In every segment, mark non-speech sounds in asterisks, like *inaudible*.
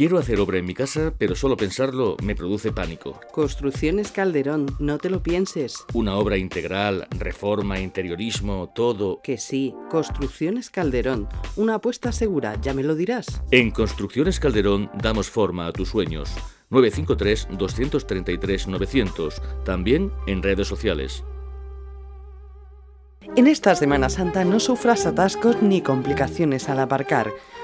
Quiero hacer obra en mi casa, pero solo pensarlo me produce pánico. Construcciones Calderón, no te lo pienses. Una obra integral, reforma, interiorismo, todo. Que sí, Construcciones Calderón, una apuesta segura, ya me lo dirás. En Construcciones Calderón damos forma a tus sueños. 953-233-900, también en redes sociales. En esta Semana Santa no sufras atascos ni complicaciones al aparcar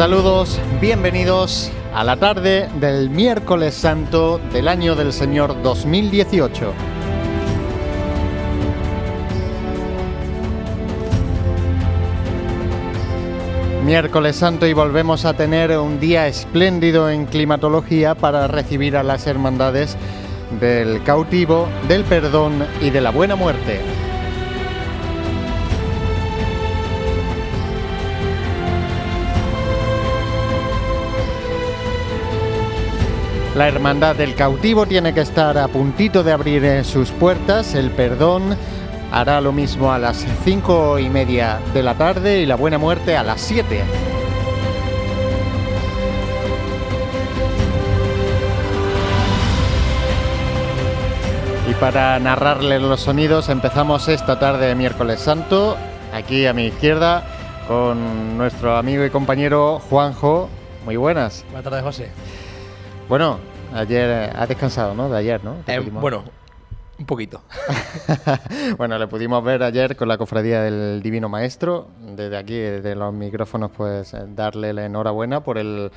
Saludos, bienvenidos a la tarde del miércoles santo del año del Señor 2018. Miércoles Santo y volvemos a tener un día espléndido en climatología para recibir a las hermandades del cautivo, del perdón y de la buena muerte. La Hermandad del Cautivo tiene que estar a puntito de abrir eh, sus puertas. El perdón hará lo mismo a las cinco y media de la tarde y la buena muerte a las 7. Y para narrarle los sonidos empezamos esta tarde de miércoles santo, aquí a mi izquierda, con nuestro amigo y compañero Juanjo. Muy buenas. Buenas tardes, José. Bueno, Ayer eh, ha descansado, ¿no? De ayer, ¿no? Eh, bueno, un poquito. *laughs* bueno, le pudimos ver ayer con la cofradía del Divino Maestro. Desde aquí, desde los micrófonos, pues eh, darle la enhorabuena por el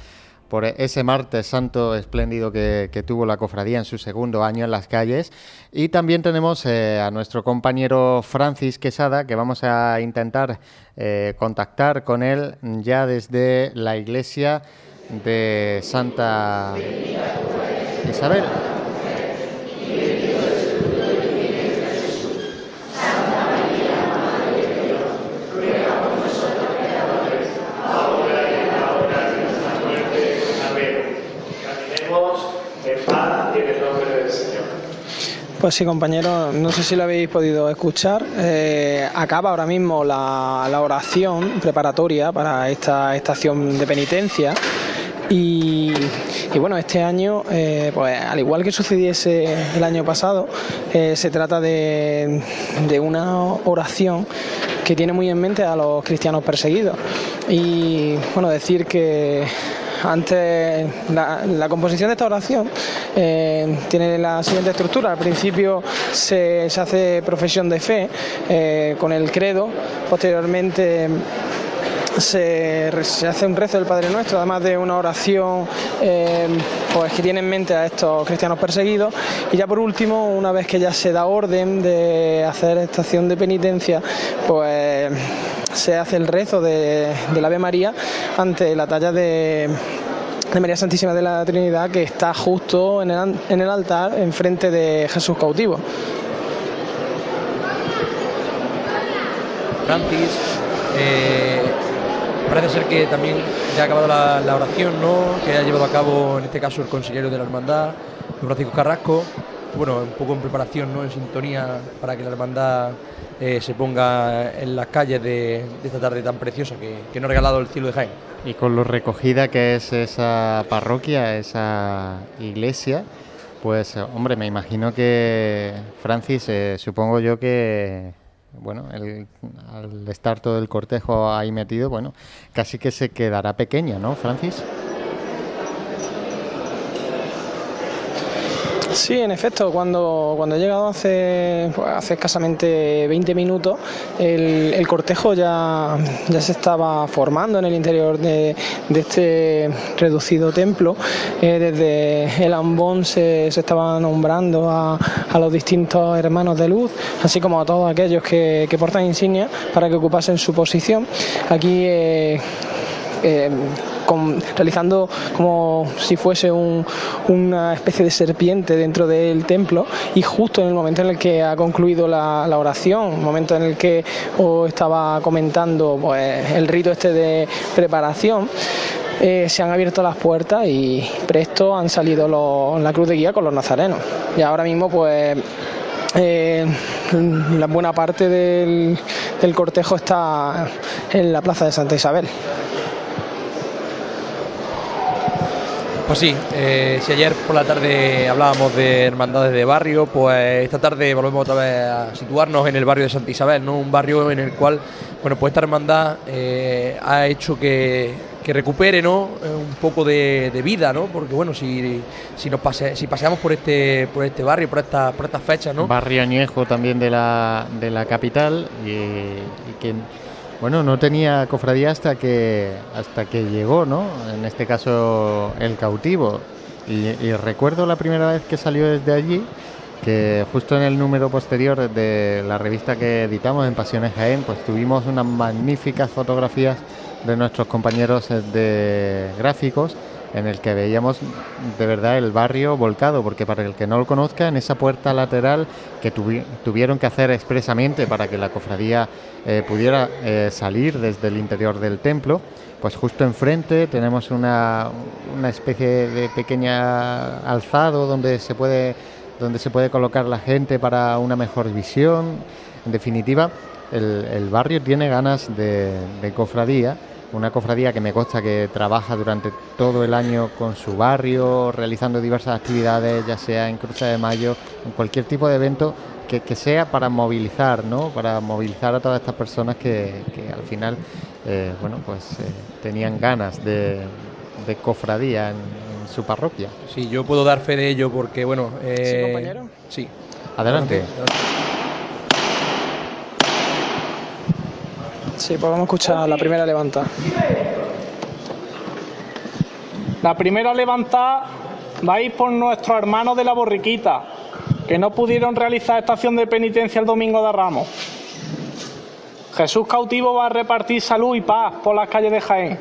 por ese martes santo espléndido que, tuvo la cofradía en su segundo año en las calles. Y también tenemos a nuestro compañero Francis Quesada, que vamos a intentar contactar con él ya desde la iglesia de Santa Isabel. Pues sí, compañeros, no sé si lo habéis podido escuchar. Eh, acaba ahora mismo la, la, oración preparatoria para esta estación de penitencia. Y, bueno, este año, eh, pues al igual que sucediese el año pasado, eh, se trata de, una oración que tiene muy en mente a los cristianos perseguidos. Y bueno, decir que antes la, composición de esta oración eh, tiene la siguiente estructura. Al principio se, hace profesión de fe con el credo, posteriormente se, hace un rezo del Padre Nuestro, además de una oración eh, pues que tiene en mente a estos cristianos perseguidos. Y ya por último, una vez que ya se da orden de hacer estación de penitencia, pues se hace el rezo de, la Ave María ante la talla de, María Santísima de la Trinidad que está justo en el, en el altar enfrente de Jesús cautivo. Francis, eh, parece ser que también ya ha acabado la, oración, ¿no? Que ha llevado a cabo en este caso el consejero de la hermandad, Francisco Carrasco. Bueno, un poco en preparación, ¿no? En sintonía para que la hermandad eh, se ponga en las calles de, esta tarde tan preciosa que, que, nos ha regalado el cielo de Jaén. Y con lo recogida que es esa parroquia, esa iglesia, pues hombre, me imagino que Francis, eh, supongo yo que bueno, al estar todo el cortejo ahí metido, bueno, casi que se quedará pequeña, ¿no, Francis? Sí, en efecto, cuando, cuando he llegado hace, pues, hace escasamente 20 minutos, el, cortejo ya, ya se estaba formando en el interior de, este reducido templo. Eh, desde el ambón se, se estaba nombrando a, los distintos hermanos de luz, así como a todos aquellos que, portan insignia para que ocupasen su posición. Aquí eh, eh, realizando como si fuese una especie de serpiente dentro del templo y justo en el momento en el que ha concluido la, oración, momento en el que os estaba comentando pues, el rito este de preparación, eh, se han abierto las puertas y presto han salido la cruz de guía con los nazarenos. Y ahora mismo pues eh, la buena parte del, cortejo está en la plaza de Santa Isabel. Pues sí, eh, si ayer por la tarde hablábamos de hermandades de barrio, pues esta tarde volvemos otra vez a situarnos en el barrio de Santa Isabel, ¿no? Un barrio en el cual, bueno, pues esta hermandad eh, ha hecho que, recupere, ¿no? Eh, un poco de, vida, ¿no? Porque bueno, si, si nos pase, si paseamos por este por este barrio, por estas por estas fechas, ¿no? Barrio añejo también de la, de la capital y, y que bueno, no tenía cofradía hasta que hasta que llegó, ¿no? En este caso el cautivo. Y, recuerdo la primera vez que salió desde allí, que justo en el número posterior de la revista que editamos en Pasiones Jaén, pues tuvimos unas magníficas fotografías de nuestros compañeros de gráficos en el que veíamos de verdad el barrio volcado, porque para el que no lo conozca, en esa puerta lateral que tuvieron que hacer expresamente para que la cofradía eh, pudiera eh, salir desde el interior del templo, pues justo enfrente tenemos una, especie de pequeña alzado donde se puede donde se puede colocar la gente para una mejor visión. En definitiva, el, barrio tiene ganas de cofradía una cofradía que me consta que trabaja durante todo el año con su barrio, realizando diversas actividades, ya sea en Cruce de Mayo, en cualquier tipo de evento que, sea para movilizar, ¿no? Para movilizar a todas estas personas que, al final, eh, bueno, pues eh, tenían ganas de, cofradía en, su parroquia. Sí, yo puedo dar fe de ello porque, bueno... Eh, ¿Sí, compañero? Sí. Adelante. Sí, pues vamos a escuchar la primera levantada. La primera levantada va a ir por nuestros hermanos de la borriquita, que no pudieron realizar estación de penitencia el domingo de Ramos. Jesús cautivo va a repartir salud y paz por las calles de Jaén.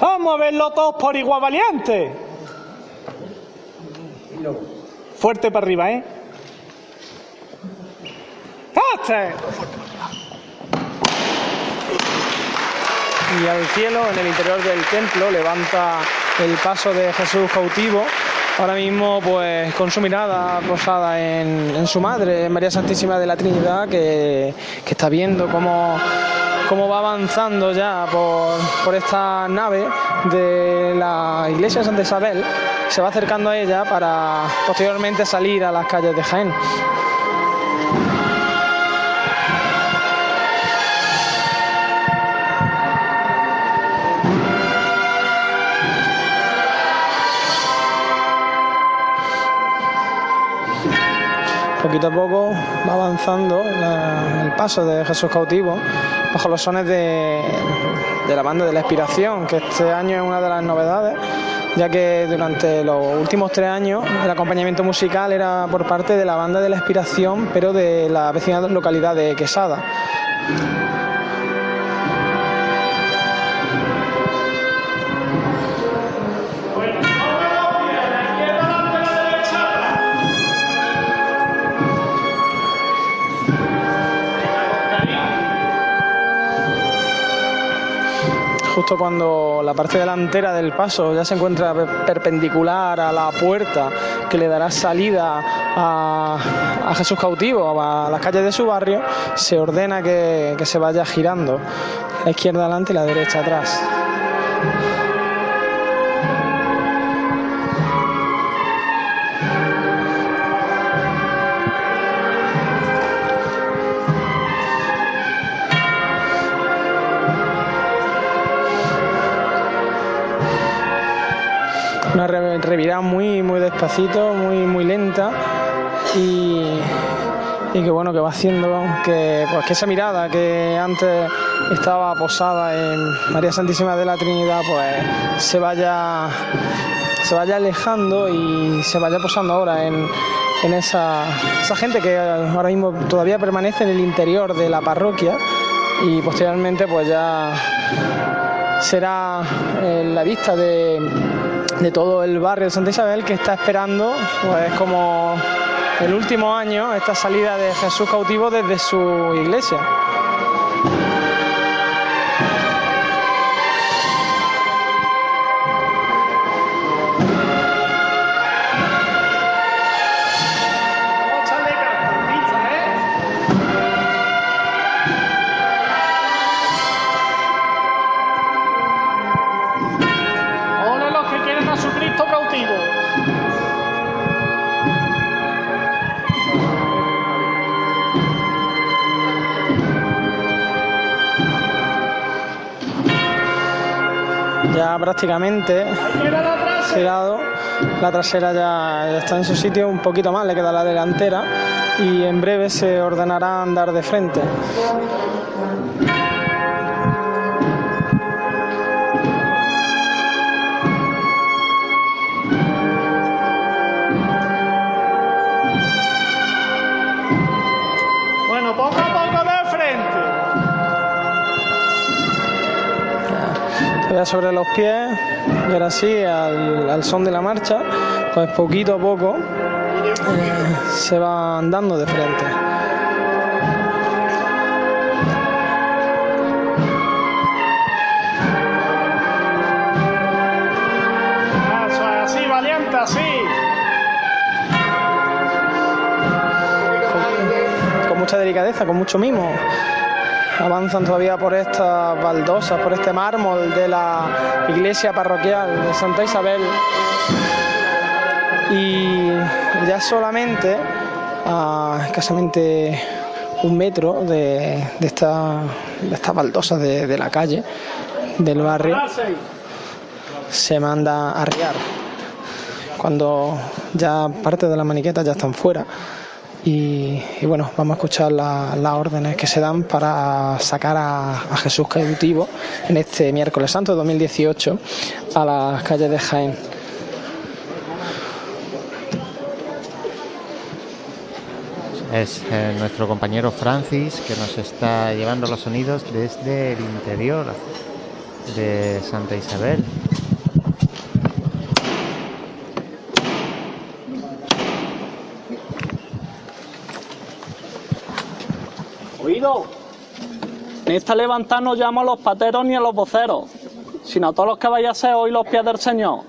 Vamos a verlo todos por igual valiente. Fuerte para arriba, ¿eh? y al cielo en el interior del templo, levanta el paso de Jesús cautivo. Ahora mismo, pues con su mirada posada en, su madre, María Santísima de la Trinidad, que, que está viendo cómo cómo va avanzando ya por, por, esta nave de la iglesia de Santa Isabel, se va acercando a ella para posteriormente salir a las calles de Jaén. Poquito a poco va avanzando el paso de Jesús cautivo bajo los sones de, de la banda de la Expiración, que este año es una de las novedades, ya que durante los últimos tres años el acompañamiento musical era por parte de la banda de la Expiración, pero de la vecina localidad de Quesada. Justo cuando la parte delantera del paso ya se encuentra perpendicular a la puerta que le dará salida a, Jesús cautivo, a las calles de su barrio, se ordena que, que se vaya girando la izquierda adelante y la derecha atrás. Muy muy despacito, muy muy lenta. Y, y que bueno que va haciendo que pues que esa mirada que antes estaba posada en María Santísima de la Trinidad pues se vaya se vaya alejando y se vaya posando ahora en, en esa, esa gente que ahora mismo todavía permanece en el interior de la parroquia y posteriormente pues ya será en la vista de de todo el barrio de Santa Isabel que está esperando, pues como el último año, esta salida de Jesús cautivo desde su iglesia. Prácticamente girado. La trasera ya, está en su sitio, un poquito más le queda la delantera y en breve se ordenará andar de frente. Sobre los pies, y ahora sí, al, son de la marcha, pues poquito a poco eh, se va andando de frente. así, valiente, así. con mucha delicadeza, con mucho mimo avanzan todavía por estas baldosas, por este mármol de la iglesia parroquial de Santa Isabel. Y ya solamente a escasamente un metro de, esta, estas baldosas de, la calle, del barrio, se manda a arriar. Cuando ya parte de las maniquetas ya están fuera y, bueno, vamos a escuchar las órdenes que se dan para sacar a, Jesús cautivo en este miércoles santo de 2018 a las calles de Jaén. Es eh, nuestro compañero Francis que nos está llevando los sonidos desde el interior de Santa Isabel. En esta levantada no llamo a los pateros ni a los voceros, sino a todos los que vaya a hoy los pies del Señor.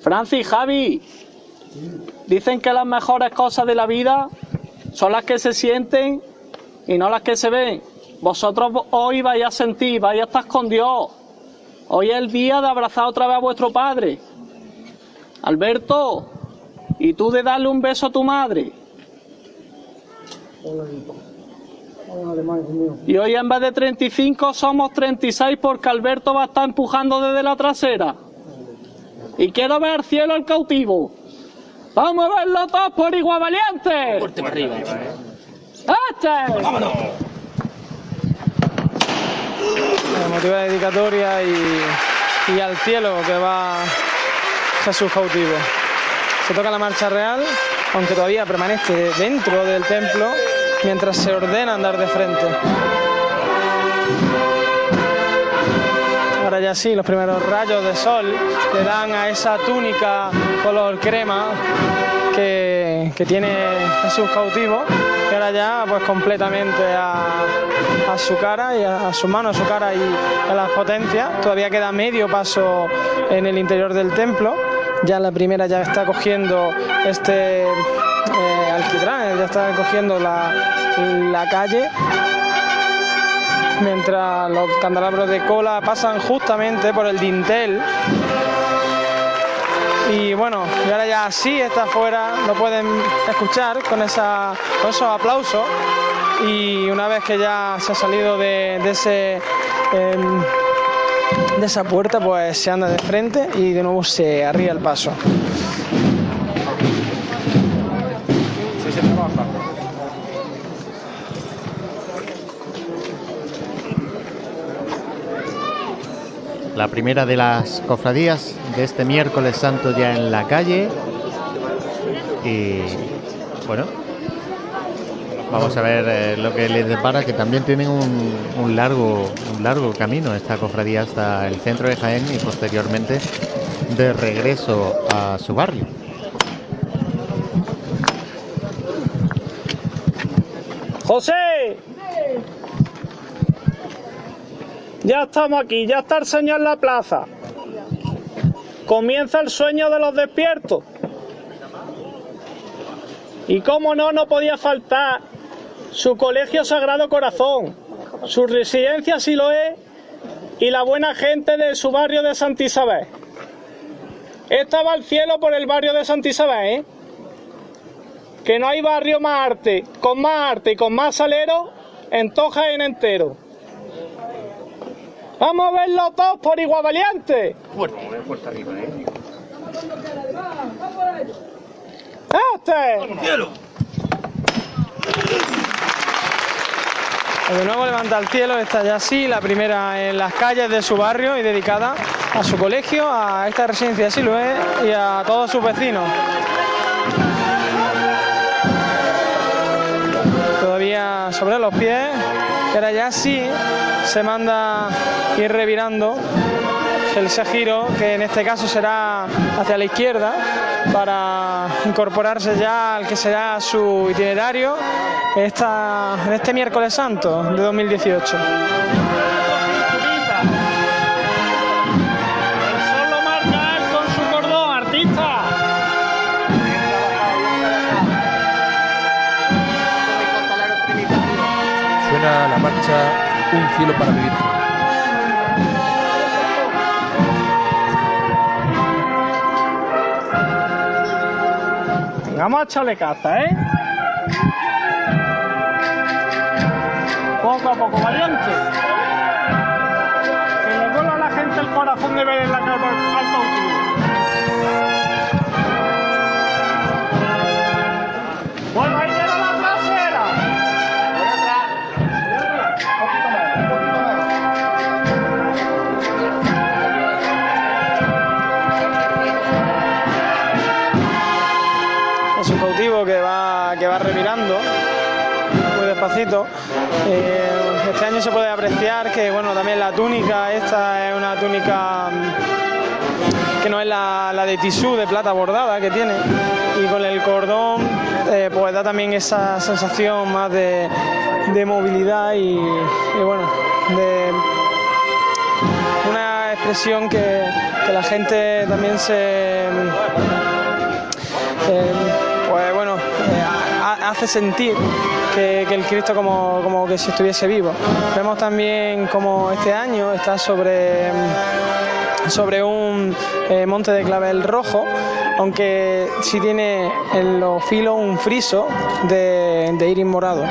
Francis, Javi, dicen que las mejores cosas de la vida son las que se sienten y no las que se ven. Vosotros hoy vais a sentir, vais a estar con Dios. Hoy es el día de abrazar otra vez a vuestro padre. Alberto, y tú de darle un beso a tu madre. Y hoy en vez de 35 somos 36 porque Alberto va a estar empujando desde la trasera. Y quiero ver al cielo al cautivo. Vamos a verlo todos por igual valiente. Fuerte para arriba. ¡Este! ¡Vámonos! Emotiva dedicatoria y, y al cielo que va Jesús cautivo. Se toca la marcha real, aunque todavía permanece dentro del templo mientras se ordena andar de frente. Ahora ya sí, los primeros rayos de sol le dan a esa túnica color crema que, que tiene Jesús cautivo, que ahora ya pues completamente a, a su cara y a, a su mano, a su cara y a las potencias. Todavía queda medio paso en el interior del templo. Ya la primera ya está cogiendo este ya está cogiendo la, la calle mientras los candelabros de cola pasan justamente por el dintel. Y bueno, y ahora ya sí está afuera, lo pueden escuchar con, esa, con esos aplausos. Y una vez que ya se ha salido de, de ese. em, de esa puerta, pues se anda de frente y de nuevo se arría el paso. La primera de las cofradías de este miércoles santo ya en la calle. Y bueno, vamos a ver eh, lo que les depara, que también tienen un, un largo, un largo camino esta cofradía hasta el centro de Jaén y posteriormente de regreso a su barrio. José. Ya estamos aquí, ya está el señor en la plaza. Comienza el sueño de los despiertos. Y cómo no, no podía faltar su colegio Sagrado Corazón, su residencia Siloé y la buena gente de su barrio de Santa Isabel. Esta va al cielo por el barrio de Santa Isabel, ¿eh? que no hay barrio más arte, con más arte y con más salero en Toja en entero. Vamos a verlo todos por igual valiente. Fuerte, fuerte arriba, ¿eh? ¡Este! ¡Cielo! De nuevo levanta al cielo, está ya así, la primera en las calles de su barrio y dedicada a su colegio, a esta residencia de Siloé y a todos sus vecinos. Todavía sobre los pies, y ahora ya sí se manda ir revirando el giro, que en este caso será hacia la izquierda, para incorporarse ya al que será su itinerario en este miércoles santo de 2018. La marcha Un cielo para vivir. Vamos a echarle caza, ¿eh? Poco a poco, valiente. Que le duela a la gente el corazón de ver en la cara también la túnica, esta es una túnica mm, que no es la, de tisú de plata bordada que tiene. Y con el cordón eh, pues da también esa sensación más de, de movilidad y, bueno, de una expresión que, la gente también se... eh, hace sentir que, el Cristo como, como que si estuviese vivo. Vemos también como este año está sobre, sobre un eh, monte de clavel rojo, aunque sí tiene en los filos un friso de iris morado.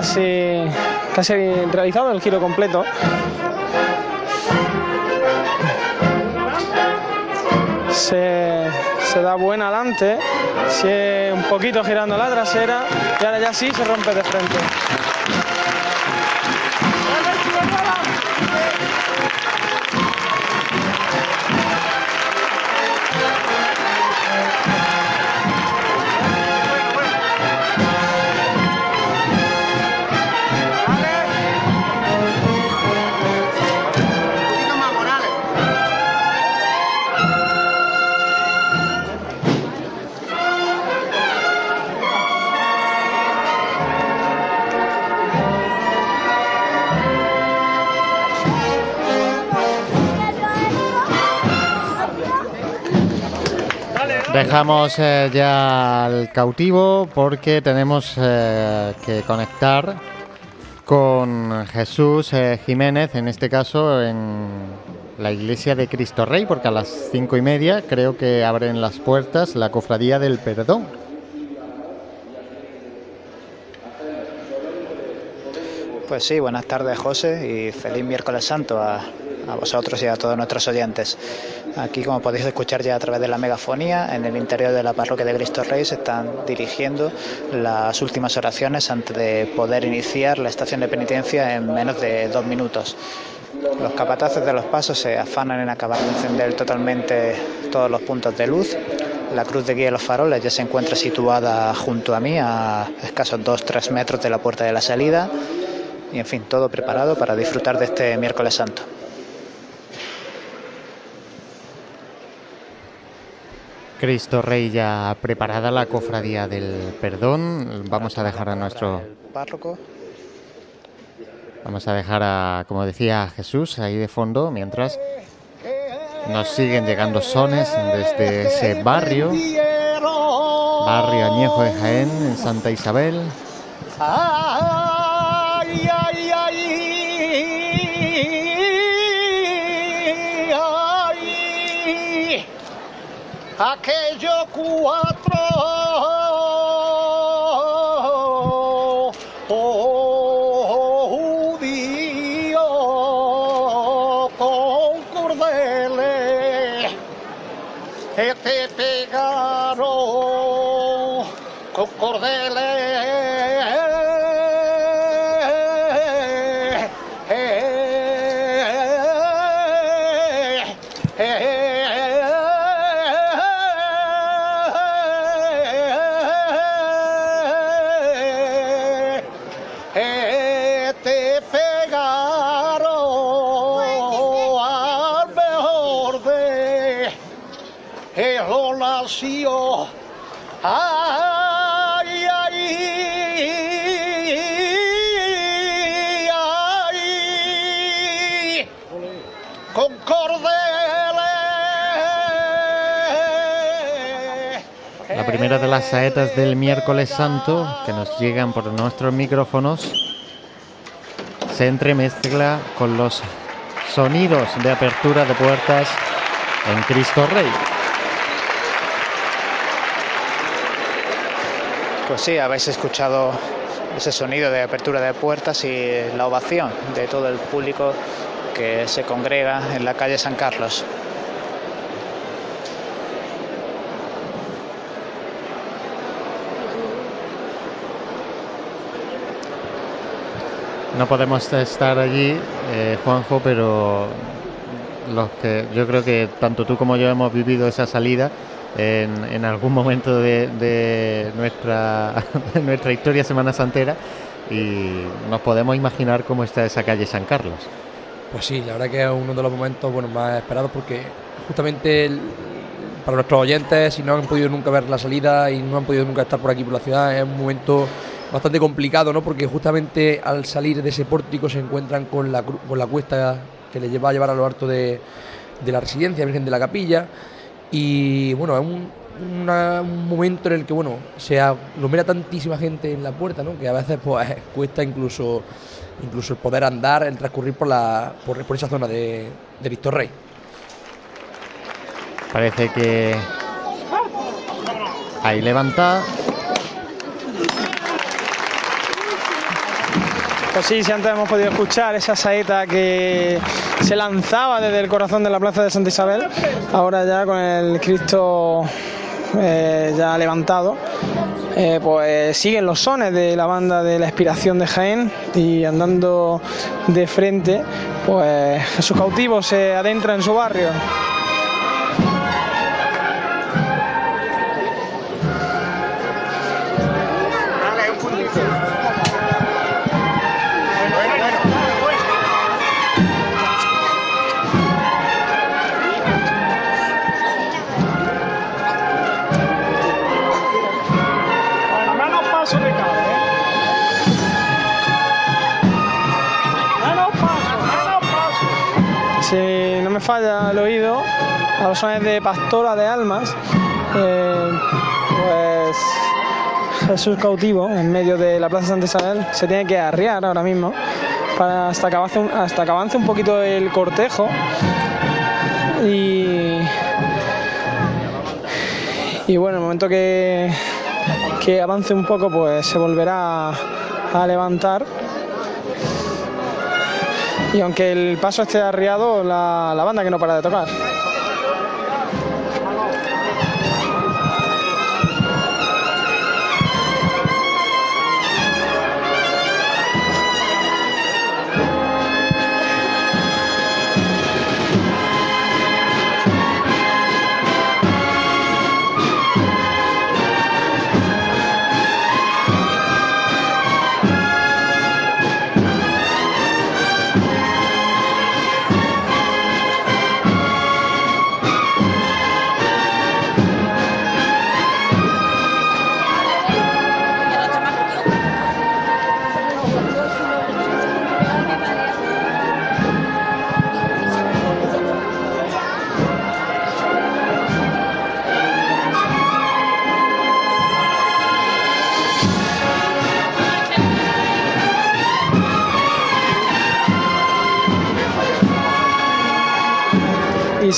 Casi, casi realizado el giro completo. Se, se da buena adelante, sigue un poquito girando la trasera y ahora ya sí se rompe de frente. Dejamos eh, ya al cautivo porque tenemos eh, que conectar con Jesús eh, Jiménez, en este caso en la iglesia de Cristo Rey, porque a las cinco y media creo que abren las puertas la cofradía del perdón. Pues sí, buenas tardes José y feliz miércoles santo a, a vosotros y a todos nuestros oyentes. Aquí, como podéis escuchar ya a través de la megafonía, en el interior de la parroquia de Cristo Rey se están dirigiendo las últimas oraciones antes de poder iniciar la estación de penitencia en menos de dos minutos. Los capataces de los pasos se afanan en acabar de encender totalmente todos los puntos de luz. La cruz de guía de los faroles ya se encuentra situada junto a mí, a escasos 2-3 metros de la puerta de la salida. Y en fin, todo preparado para disfrutar de este miércoles santo. Cristo Rey ya preparada la cofradía del perdón. Vamos a dejar a nuestro Párroco. Vamos a dejar a, como decía Jesús, ahí de fondo, mientras nos siguen llegando sones desde ese barrio, barrio añejo de Jaén, en Santa Isabel. Ay, ay, ay, aquellos cuatro primera de las saetas del miércoles santo que nos llegan por nuestros micrófonos se entremezcla con los sonidos de apertura de puertas en Cristo Rey. Pues sí, habéis escuchado ese sonido de apertura de puertas y la ovación de todo el público que se congrega en la calle San Carlos. No podemos estar allí, eh, Juanjo, pero los que yo creo que tanto tú como yo hemos vivido esa salida en, algún momento de, nuestra, *laughs* nuestra historia semana santera y nos podemos imaginar cómo está esa calle San Carlos. Pues sí, la verdad que es uno de los momentos bueno, más esperados porque justamente para nuestros oyentes, si no han podido nunca ver la salida y no han podido nunca estar por aquí por la ciudad, es un momento bastante complicado, ¿no? Porque justamente al salir de ese pórtico se encuentran con la, con la cuesta que les lleva a llevar a lo alto de, de la residencia Virgen de la Capilla. Y bueno, es un, un momento en el que bueno se aglomera tantísima gente en la puerta, ¿no? Que a veces pues *laughs* cuesta incluso incluso el poder andar, el transcurrir por la por, por esa zona de, de Víctor Rey. Parece que ahí levanta. Pues sí, si antes hemos podido escuchar esa saeta que se lanzaba desde el corazón de la plaza de Santa Isabel, ahora ya con el Cristo eh, ya levantado, eh, pues siguen los sones de la banda de la expiración de Jaén y andando de frente, pues Jesús cautivo se adentra en su barrio. Falla el oído, a los sones de Pastora de Almas, eh, pues Jesús cautivo en medio de la Plaza Santa Isabel se tiene que arriar ahora mismo para hasta que avance un, hasta que avance un poquito el cortejo y y bueno, en el momento que, que avance un poco, pues se volverá a levantar. Y aunque el paso esté arriado, la, la banda que no para de tocar.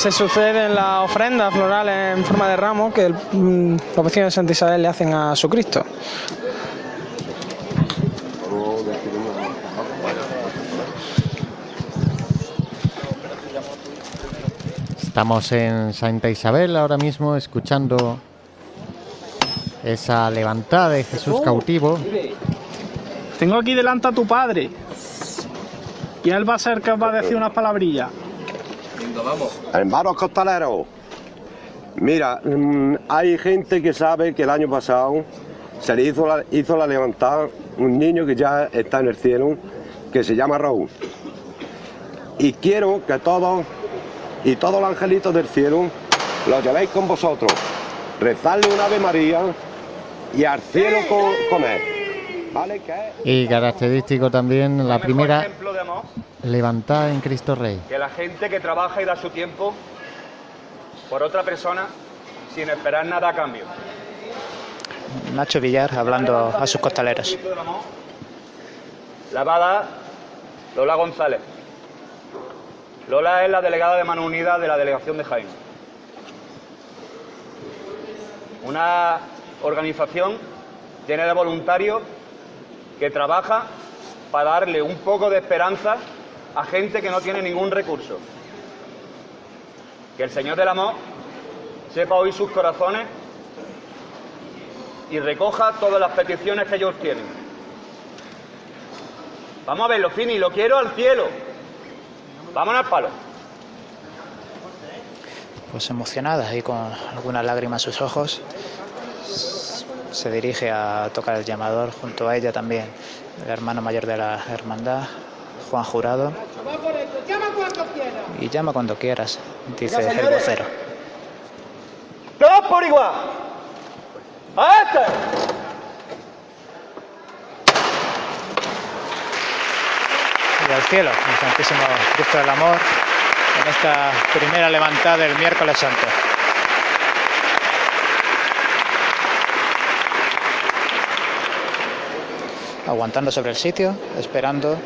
Se suceden las ofrendas florales en forma de ramos que el- mm, los vecinos de Santa Isabel le hacen a su Cristo. Estamos en Santa Isabel ahora mismo escuchando esa levantada de Jesús cautivo. Tengo aquí delante a tu padre. Y él va a ser capaz de decir unas palabrillas. Hermanos costaleros, mira, mm, hay gente que sabe que el año pasado se le hizo la, hizo la levantada un niño que ya está en el cielo, que se llama Raúl. Y quiero que todos y todos los angelitos del cielo los llevéis con vosotros, rezarle una Ave María y al cielo con, con él. ¿Vale? Que Y característico también la primera ejemplo de amor levantada en Cristo Rey. que la gente que trabaja y da su tiempo por otra persona sin esperar nada a cambio. Nacho Villar hablando a sus costaleros. La va a dar Lola González. Lola es la delegada de Mano Unida de la delegación de Jaén. Una organización llena de voluntarios que trabaja para darle un poco de esperanza a gente que no tiene ningún recurso. Que el Señor del Amor sepa oír sus corazones y recoja todas las peticiones que ellos tienen. Vamos a verlo, Fini, lo quiero al cielo. Vámonos al palo. Pues emocionada y con algunas lágrimas en sus ojos, se dirige a tocar el llamador junto a ella también, el hermano mayor de la hermandad, Juan Jurado. Y llama cuando quieras, dice el vocero. ¡Todos por igual! ¡A este! y al cielo, el Santísimo Cristo del Amor, en esta primera levantada del miércoles santo. Aguantando sobre el sitio, esperando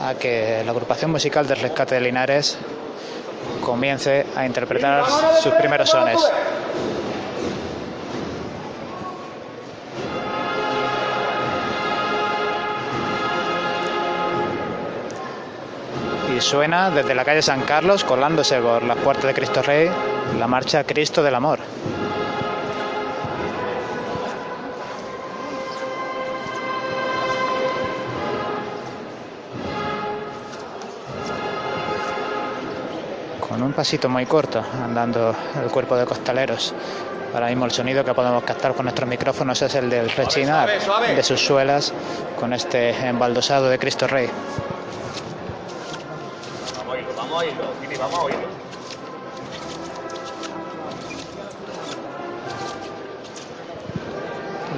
a que la agrupación musical del rescate de Linares comience a interpretar sus primeros sones. Y suena desde la calle San Carlos, colándose por las puertas de Cristo Rey, la marcha Cristo del Amor. Con un pasito muy corto, andando el cuerpo de costaleros. Ahora mismo el sonido que podemos captar con nuestros micrófonos es el del rechinar suave, suave. de sus suelas con este embaldosado de Cristo Rey. Vamos a oírlo, vamos a oírlo, vamos a oírlo.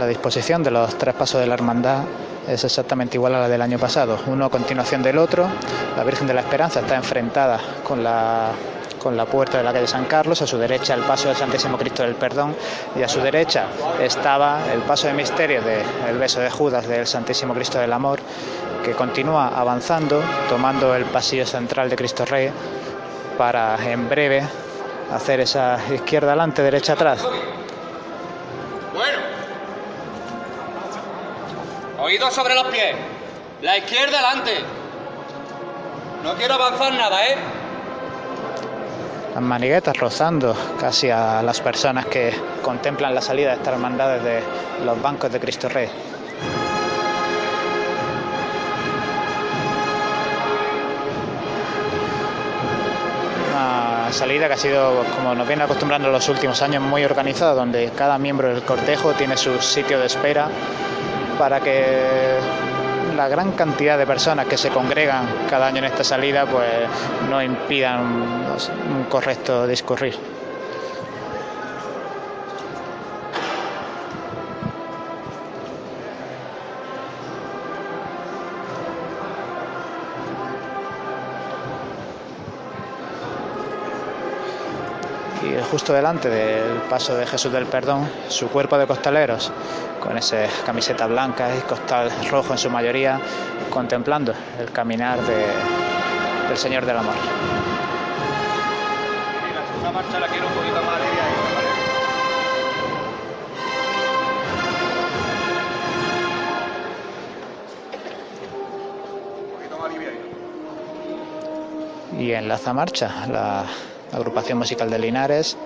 La disposición de los tres pasos de la hermandad es exactamente igual a la del año pasado, uno a continuación del otro. La Virgen de la Esperanza está enfrentada con la, con la puerta de la calle San Carlos, a su derecha el paso del Santísimo Cristo del Perdón y a su derecha estaba el paso de misterio del beso de Judas del Santísimo Cristo del Amor, que continúa avanzando, tomando el pasillo central de Cristo Rey para en breve hacer esa izquierda adelante, derecha atrás. Oídos sobre los pies. La izquierda adelante. No quiero avanzar nada, ¿eh? las maniguetas rozando casi a las personas que contemplan la salida de esta hermandad desde los bancos de Cristo Rey. Salida que ha sido, como nos viene acostumbrando los últimos años, muy organizada, donde cada miembro del cortejo tiene su sitio de espera para que la gran cantidad de personas que se congregan cada año en esta salida pues no impidan un, correcto discurrir. Justo delante del paso de Jesús del Perdón, su cuerpo de costaleros, con esa camiseta blanca y costal rojo en su mayoría, contemplando el caminar de- del Señor del Amor. La la. Y enlaza marcha la agrupación musical de Linares.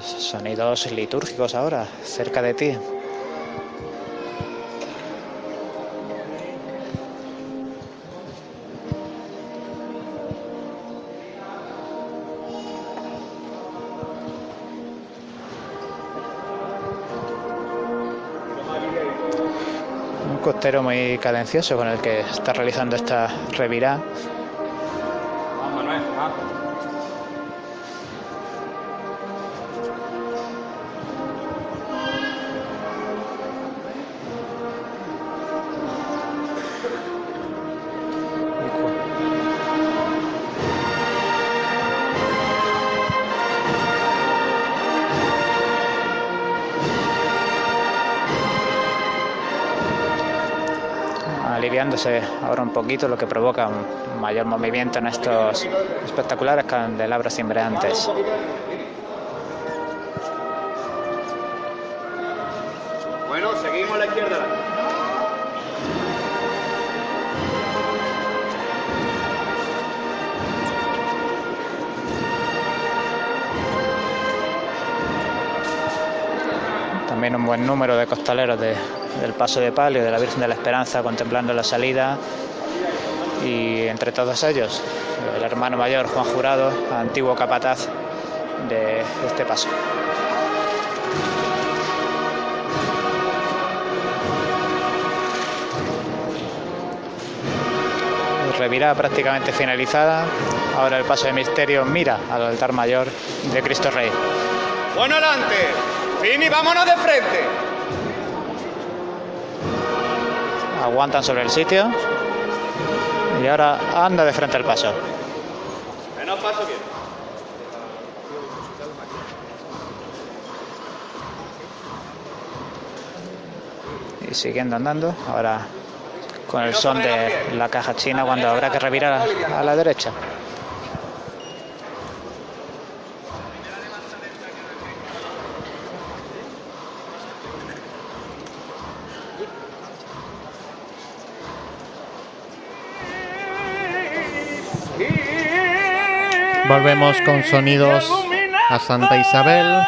Sonidos litúrgicos ahora, cerca de ti. Un costero muy cadencioso con el que está realizando esta revirá. enfriándose ahora un poquito, lo que provoca mayor movimiento en estos espectaculares candelabros cimbreantes. Bueno, seguimos a la izquierda. También un buen número de costaleros de del Paso de Palio, de la Virgen de la Esperanza, contemplando la salida. Y entre todos ellos, el hermano mayor Juan Jurado, antiguo capataz de este paso. revirá prácticamente finalizada. Ahora el paso de misterio mira al altar mayor de Cristo Rey. Bueno, adelante. Fini, vámonos de frente. Aguantan sobre el sitio. Y ahora anda de frente al paso. Y siguiendo andando, ahora con el son de la caja china cuando habrá que revirar a, la derecha. Volvemos con sonidos a Santa Isabel,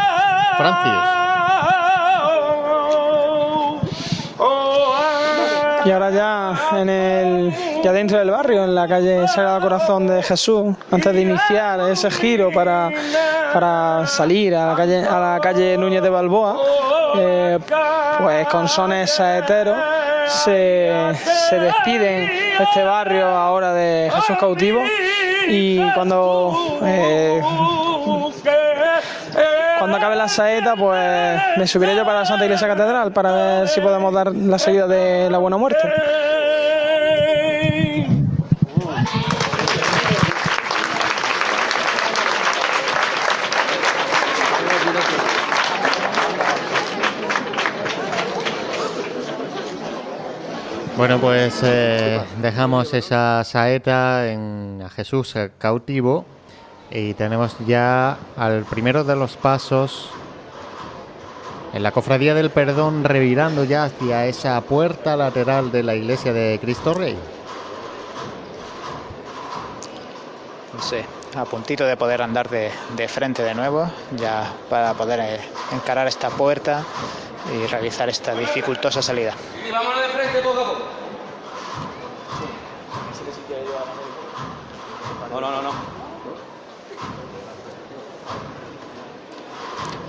Francis. Y ahora ya en el ya dentro del barrio, en la calle Sagrado Corazón de Jesús, antes de iniciar ese giro para, para salir a la calle a la calle Núñez de Balboa, eh, pues con sones saeteros se, se despiden este barrio ahora de Jesús cautivo y cuando eh, cuando acabe la saeta, pues me subiré yo para la Santa Iglesia Catedral para ver si podemos dar la salida de la Buena Muerte. Bueno, pues eh, dejamos esa saeta en Jesús cautivo y tenemos ya al primero de los pasos en la cofradía del perdón revirando ya hacia esa puerta lateral de la iglesia de Cristo Rey. Sí, a puntito de poder andar de, frente de nuevo, ya para poder eh, encarar esta puerta y realizar esta dificultosa salida. vámonos de frente poco a poco. No, no, no, no.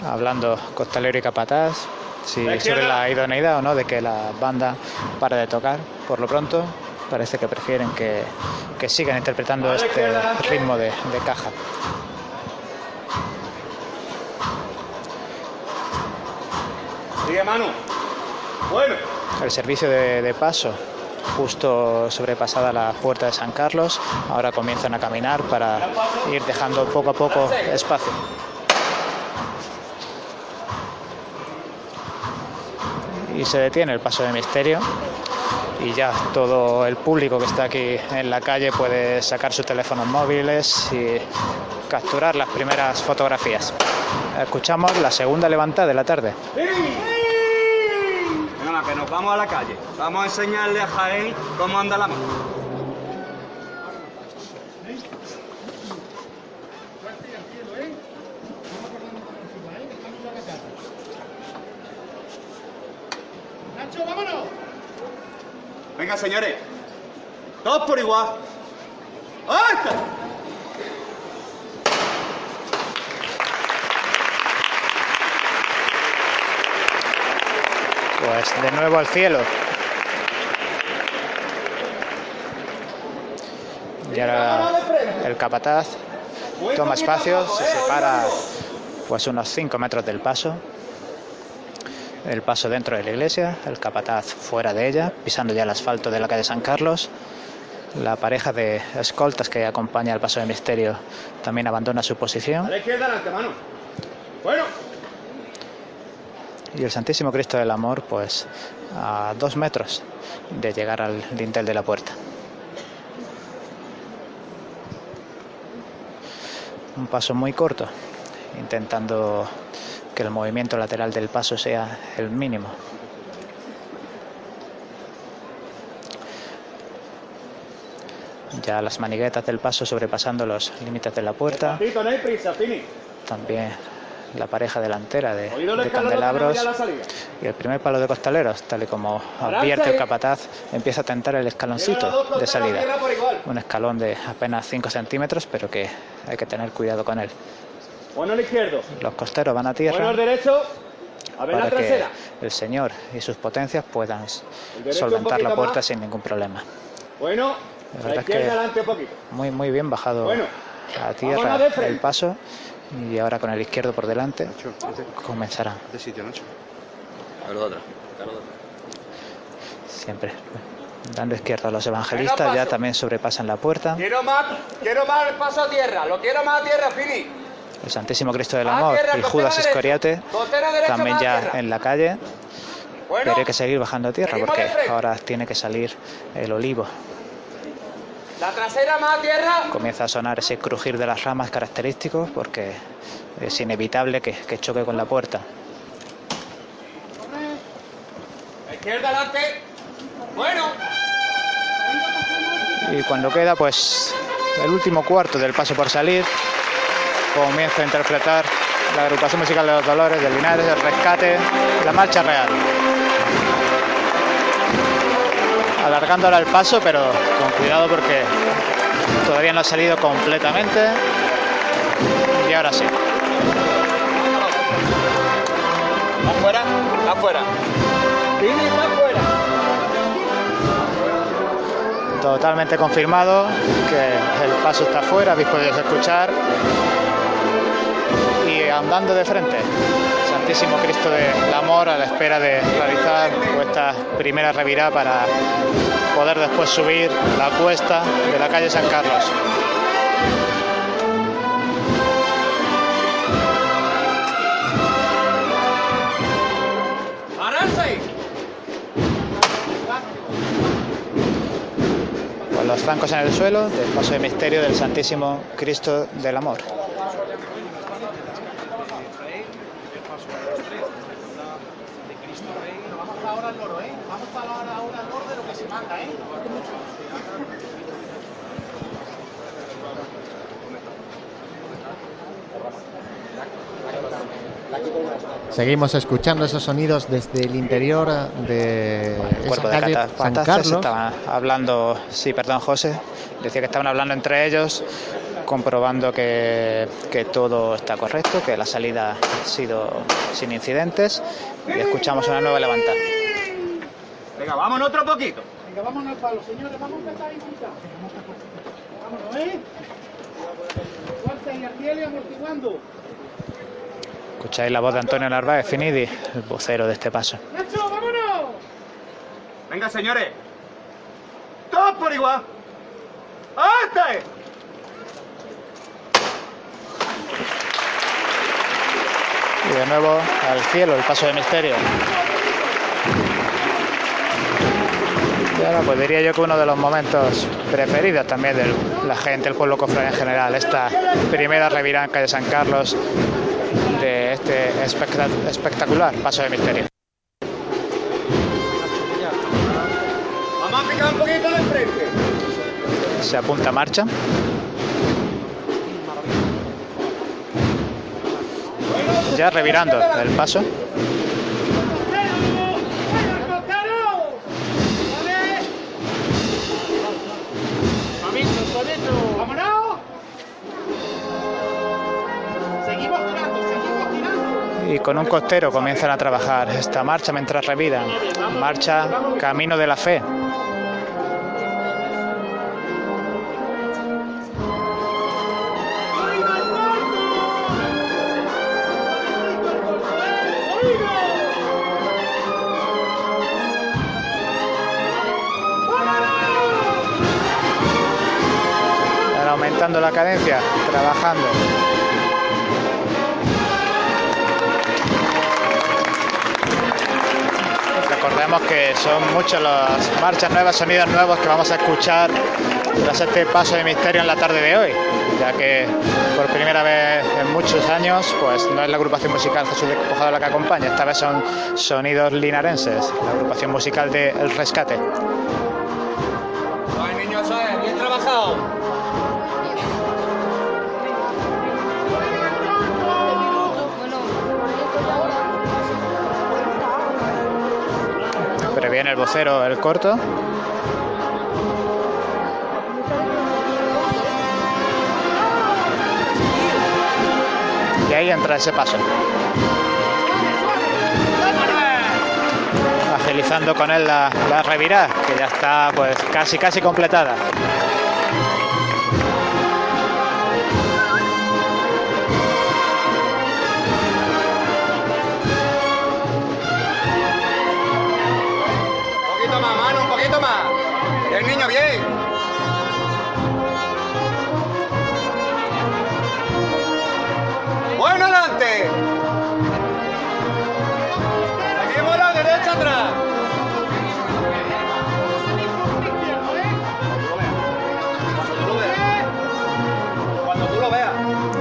hablando costalero y capataz, si sobre la idoneidad o no de que la banda pare de tocar. Por lo pronto, parece que prefieren que, sigan interpretando este ritmo de, caja. Sigue Manu. Bueno. El servicio de, de paso justo sobrepasada la puerta de San Carlos. Ahora comienzan a caminar para ir dejando poco a poco espacio. y se detiene el paso de misterio y ya todo el público que está aquí en la calle puede sacar sus teléfonos móviles y capturar las primeras fotografías. Escuchamos la segunda levantada de la tarde. Venga, que nos vamos a la calle. Vamos a enseñarle a Jaén cómo anda la mano. Venga, señores. Todos por igual. Pues de nuevo al cielo. Y ahora el capataz toma espacio, se separa pues unos 5 metros del paso el paso dentro de la iglesia, el capataz fuera de ella, pisando ya el asfalto de la calle San Carlos. La pareja de escoltas que acompaña al paso de misterio también abandona su posición. Bueno. Y el Santísimo Cristo del Amor, pues a dos metros de llegar al dintel de la puerta. Un paso muy corto, intentando que el movimiento lateral del paso sea el mínimo. Ya las maniguetas del paso sobrepasando los límites de la puerta. También la pareja delantera de, de candelabros y el primer palo de costaleros, tal y como advierte el capataz, empieza a tentar el escaloncito de salida. Un escalón de apenas 5 centímetros, pero que hay que tener cuidado con él. Bueno al izquierdo. Los costeros van a tierra. Bueno al derecho. A ver la para que el señor y sus potencias puedan solventar la puerta más. sin ningún problema. Bueno. La La verdad es izquierda que adelante un poquito. muy muy bien bajado Bueno, a tierra el paso y ahora con el izquierdo por delante comenzará De sitio, Nacho. Carlos de atrás. siempre dando izquierda a los evangelistas ya también sobrepasan la puerta Quiero más, quiero más paso a tierra, lo quiero más a tierra, Fili. El Santísimo Cristo del Amor tierra, y Judas derecho, también ya en la calle. Bueno, pero hay que seguir bajando a tierra porque ahora tiene que salir el olivo. La trasera más a tierra. comienza a sonar ese crujir de las ramas característico porque es inevitable que, que choque con la puerta. La izquierda adelante. Bueno, Y cuando queda pues el último cuarto del paso por salir, comienza a interpretar la agrupación musical de los Dolores, de Linares, el rescate, la marcha real. Alargando ahora el paso, pero con cuidado porque todavía no ha salido completamente. Y ahora sí. afuera, afuera. Totalmente confirmado que el paso está fuera, habéis podido escuchar. Andando de frente, Santísimo Cristo del Amor a la espera de realizar esta primera revirada para poder después subir la cuesta de la calle San Carlos. Con los zancos en el suelo del paso de misterio del Santísimo Cristo del Amor. Seguimos escuchando esos sonidos desde el interior de El esa cuerpo de San Carlos. estaban hablando, sí, perdón José, decía que estaban hablando entre ellos, comprobando que, que todo está correcto, que la salida ha sido sin incidentes y escuchamos una nueva levantada. Venga, vámonos otro poquito. Venga, vámonos al palo, señores, vamos a empezar a disfrutar. Vámonos, ¿eh? Fuerza y y amortiguando. Escucháis la voz de Antonio Narváez Finidi, el vocero de este paso. ¡Nacho, vámonos! Venga, señores. Todos por igual. ¡Hasta! Y de nuevo al cielo, el paso de misterio. Y ahora pues diría yo que uno de los momentos preferidos también de la gente, el pueblo cofrade en general, esta primera revirada en calle San Carlos de este espectac- espectacular paso de misterio. Vamos a picar un poquito de frente. Se apunta a marcha. Ya revirando el paso. Y con un costero comienzan a trabajar esta marcha mientras reviran. Marcha Camino de la Fe. Aumentando la cadencia, trabajando. Recordemos que son muchas las marchas nuevas, sonidos nuevos que vamos a escuchar tras este paso de misterio en la tarde de hoy, ya que por primera vez en muchos años, pues no es la agrupación musical Jesús Despojado la que acompaña, esta vez son sonidos linarenses, la agrupación musical de El Rescate. Bien trabajado. El vocero el corto. Y ahí entra ese paso. Agilizando con él la, la revirada, que ya está pues casi casi completada.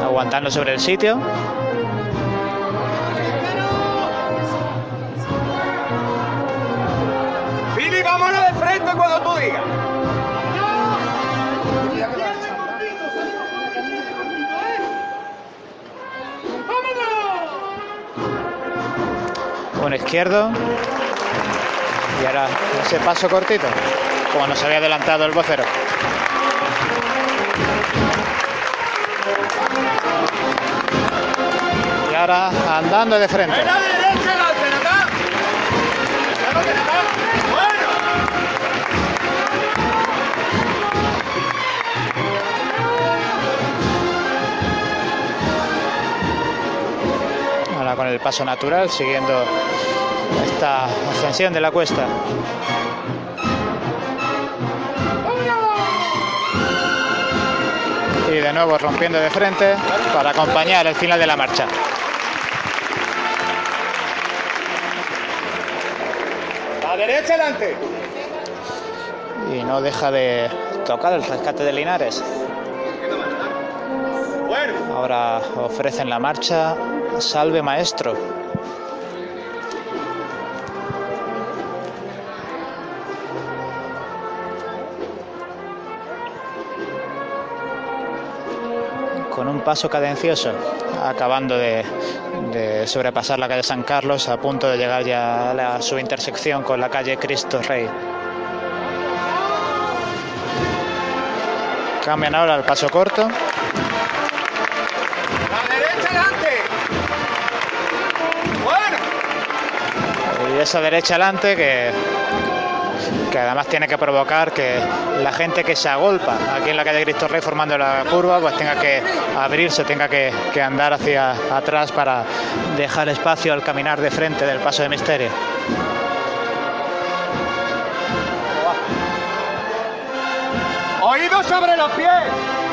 Aguantando sobre el sitio. Billy, vámonos de frente cuando tú digas. Un izquierdo. Y ahora ese paso cortito. Como nos había adelantado el vocero. Ahora andando de frente. Ahora con el paso natural, siguiendo esta ascensión de la cuesta. Y de nuevo rompiendo de frente para acompañar el final de la marcha. ¡La derecha, adelante! Y no deja de tocar el rescate de Linares. Ahora ofrecen la marcha Salve Maestro. Un paso cadencioso, acabando de, de sobrepasar la calle San Carlos, a punto de llegar ya a la- su intersección con la calle Cristo Rey. Cambian ahora al paso corto. ¡La derecha, adelante! ¡Bueno! Y esa derecha adelante que, que además tiene que provocar que la gente que se agolpa aquí en la calle Cristo Rey formando la curva pues tenga que abrirse, tenga que, que andar hacia atrás para dejar espacio al caminar de frente del paso de misterio. Oídos sobre los pies.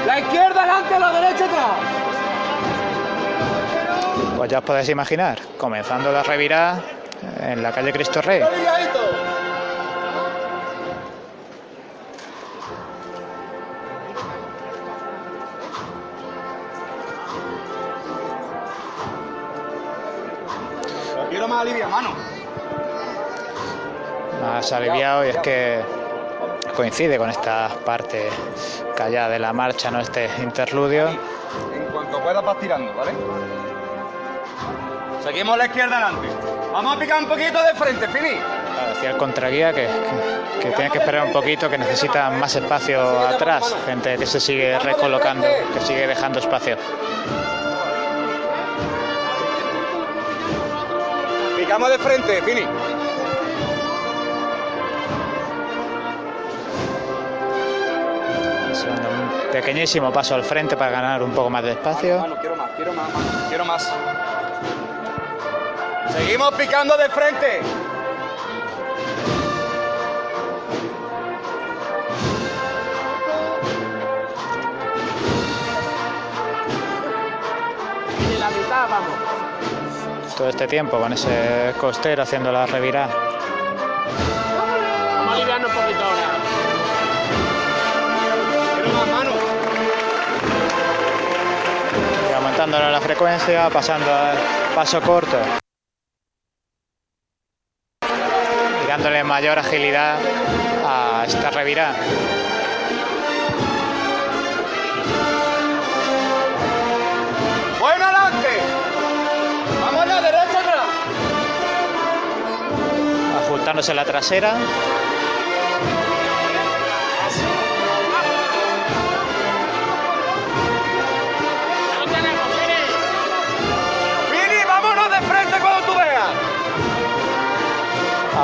La izquierda adelante, la derecha atrás. Pues ya os podéis imaginar, comenzando la revirada en la calle Cristo Rey. Más aliviado y es que coincide con esta parte callada de la marcha, ¿no? este interludio. En cuanto puedas vas tirando, ¿vale? Seguimos la izquierda adelante. Vamos a picar un poquito de frente, Fini. Decía el contraguía que, que, que tiene que esperar un poquito, que necesita más espacio atrás, gente que se sigue recolocando, que sigue dejando espacio. Picamos de frente, Fini. Pequeñísimo paso al frente para ganar un poco más de espacio. Mano, quiero más, quiero más, mano, quiero más. Seguimos picando de frente. En la mitad, vamos. Todo este tiempo con ese costero haciendo la revirada. Aumentando la frecuencia, pasando al paso corto. Y dándole mayor agilidad a esta revirada. Bueno, adelante. Vamos a la derecha atrás. acercándose a la trasera.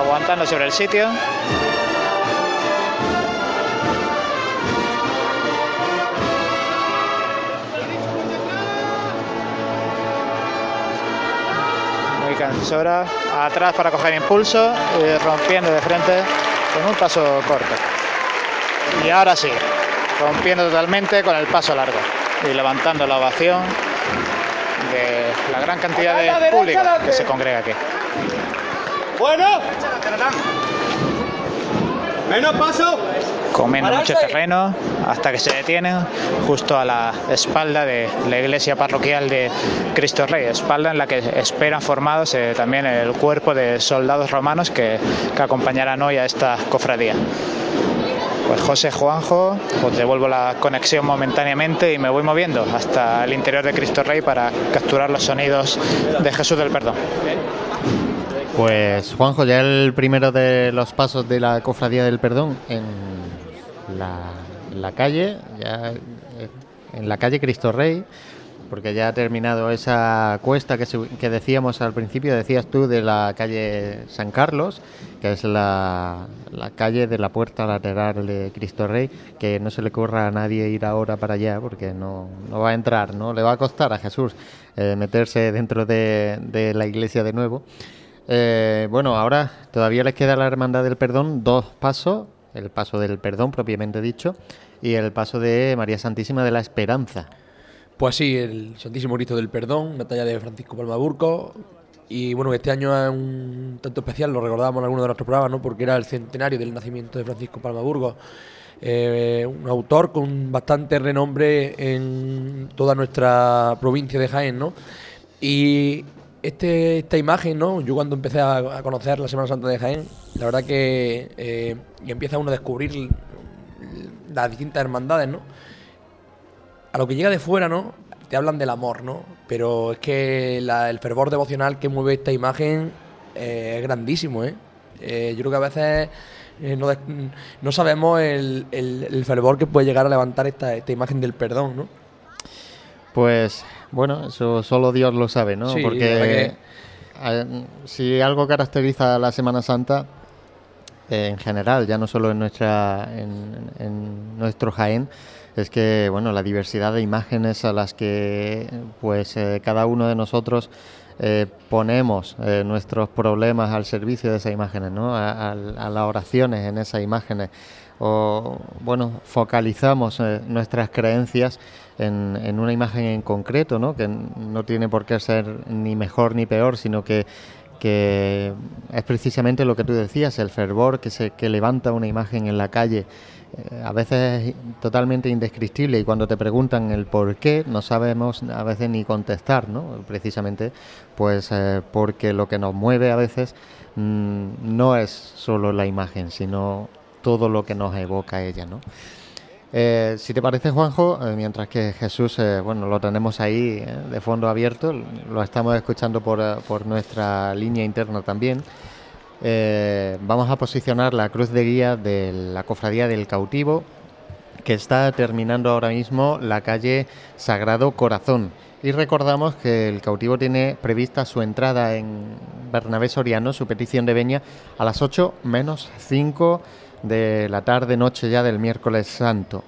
Aguantando sobre el sitio. Muy cansora. Atrás para coger impulso y rompiendo de frente con un paso corto. Y ahora sí, rompiendo totalmente con el paso largo y levantando la ovación de la gran cantidad de público que se congrega aquí. Bueno. Menos paso. comiendo mucho terreno hasta que se detienen justo a la espalda de la iglesia parroquial de Cristo Rey, espalda en la que esperan formados eh, también el cuerpo de soldados romanos que, que acompañarán hoy a esta cofradía. Pues José Juanjo, os devuelvo la conexión momentáneamente y me voy moviendo hasta el interior de Cristo Rey para capturar los sonidos de Jesús del Perdón. Pues Juanjo, ya el primero de los pasos de la Cofradía del Perdón en la, calle, ya eh, en la calle Cristo Rey, porque ya ha terminado esa cuesta que, decíamos al principio, decías tú, de la calle San Carlos, que es la, calle de la puerta lateral de Cristo Rey, que no se le ocurra a nadie ir ahora para allá, porque no, va a entrar, ¿no? Le va a costar a Jesús eh, meterse dentro de, de la iglesia de nuevo. Eh, bueno, ahora todavía les queda a la Hermandad del Perdón dos pasos, el paso del perdón propiamente dicho y el paso de María Santísima de la Esperanza. Pues sí, el Santísimo Cristo del Perdón, una talla de Francisco Palmaburco. Y bueno, este año es un tanto especial, lo recordábamos en alguno de nuestros programas, ¿no? porque era el centenario del nacimiento de Francisco Palmaburgo. Eh, un autor con bastante renombre en toda nuestra provincia de Jaén, ¿no? Y este, esta imagen, ¿no? Yo cuando empecé a, conocer la Semana Santa de Jaén, la verdad que eh, empieza uno a descubrir las distintas hermandades, ¿no? a lo que llega de fuera, ¿no? Te hablan del amor, ¿no? Pero es que el fervor devocional que mueve esta imagen eh, es grandísimo, ¿eh? Eh, Yo creo que a veces eh, no, no sabemos el, el- el fervor que puede llegar a levantar esta, esta imagen del perdón, ¿no? Pues bueno, eso solo Dios lo sabe, ¿no? Sí, Porque verdad eh, si algo caracteriza a la Semana Santa eh, en general, ya no solo en nuestra en, en nuestro Jaén, es que bueno, la diversidad de imágenes a las que pues eh, cada uno de nosotros eh, ponemos eh, nuestros problemas al servicio de esas imágenes, ¿no? A, a- a las oraciones en esas imágenes o bueno focalizamos eh, nuestras creencias en, una imagen en concreto, ¿no? que no tiene por qué ser ni mejor ni peor, sino que, que es precisamente lo que tú decías, el fervor que, se, que levanta una imagen en la calle. eh, a veces es totalmente indescriptible y cuando te preguntan el por qué no sabemos a veces ni contestar, ¿no? Precisamente pues eh, porque lo que nos mueve a veces mm, no es solo la imagen, sino todo lo que nos evoca ella, ¿no? Eh, si te parece, Juanjo, eh, mientras que Jesús, eh, bueno, lo tenemos ahí de fondo abierto, lo estamos escuchando por, por nuestra línea interna también, vamos a posicionar la cruz de guía de la Cofradía del Cautivo, que está terminando ahora mismo la calle Sagrado Corazón. Y recordamos que el cautivo tiene prevista su entrada en Bernabé Soriano, su petición de veña, a las 8 menos 5 de la tarde, noche ya del miércoles santo.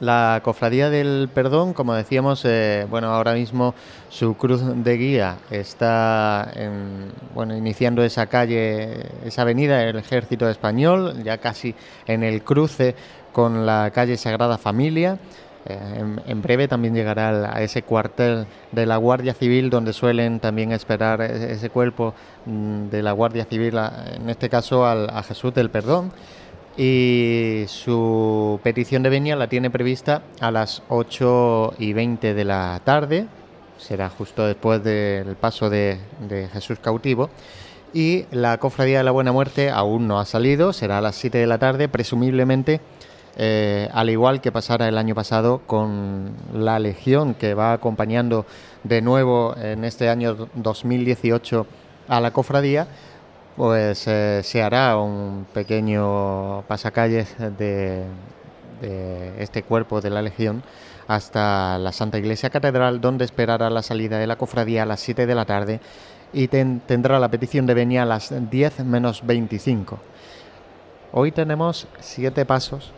La Cofradía del Perdón, como decíamos, eh, bueno, ahora mismo su cruz de guía está en, bueno, iniciando esa calle, esa avenida del Ejército Español, ya casi en el cruce con la calle Sagrada Familia. Eh, en, breve también llegará a ese cuartel de la Guardia Civil donde suelen también esperar e- ese cuerpo mm, de la Guardia Civil, en este caso al- a Jesús del Perdón y su petición de venia la tiene prevista a las 8 y 20 de la tarde, será justo después del paso de, de Jesús cautivo. Y la Cofradía de la Buena Muerte aún no ha salido, será a las 7 de la tarde, presumiblemente, eh, al igual que pasara el año pasado con la Legión que va acompañando de nuevo en este año 2018 a la Cofradía pues eh, se hará un pequeño pasacalles de, este cuerpo de la Legión hasta la Santa Iglesia Catedral, donde esperará la salida de la cofradía a las 7 de la tarde y ten- tendrá la petición de venir a las 10 menos 25. Hoy tenemos siete pasos,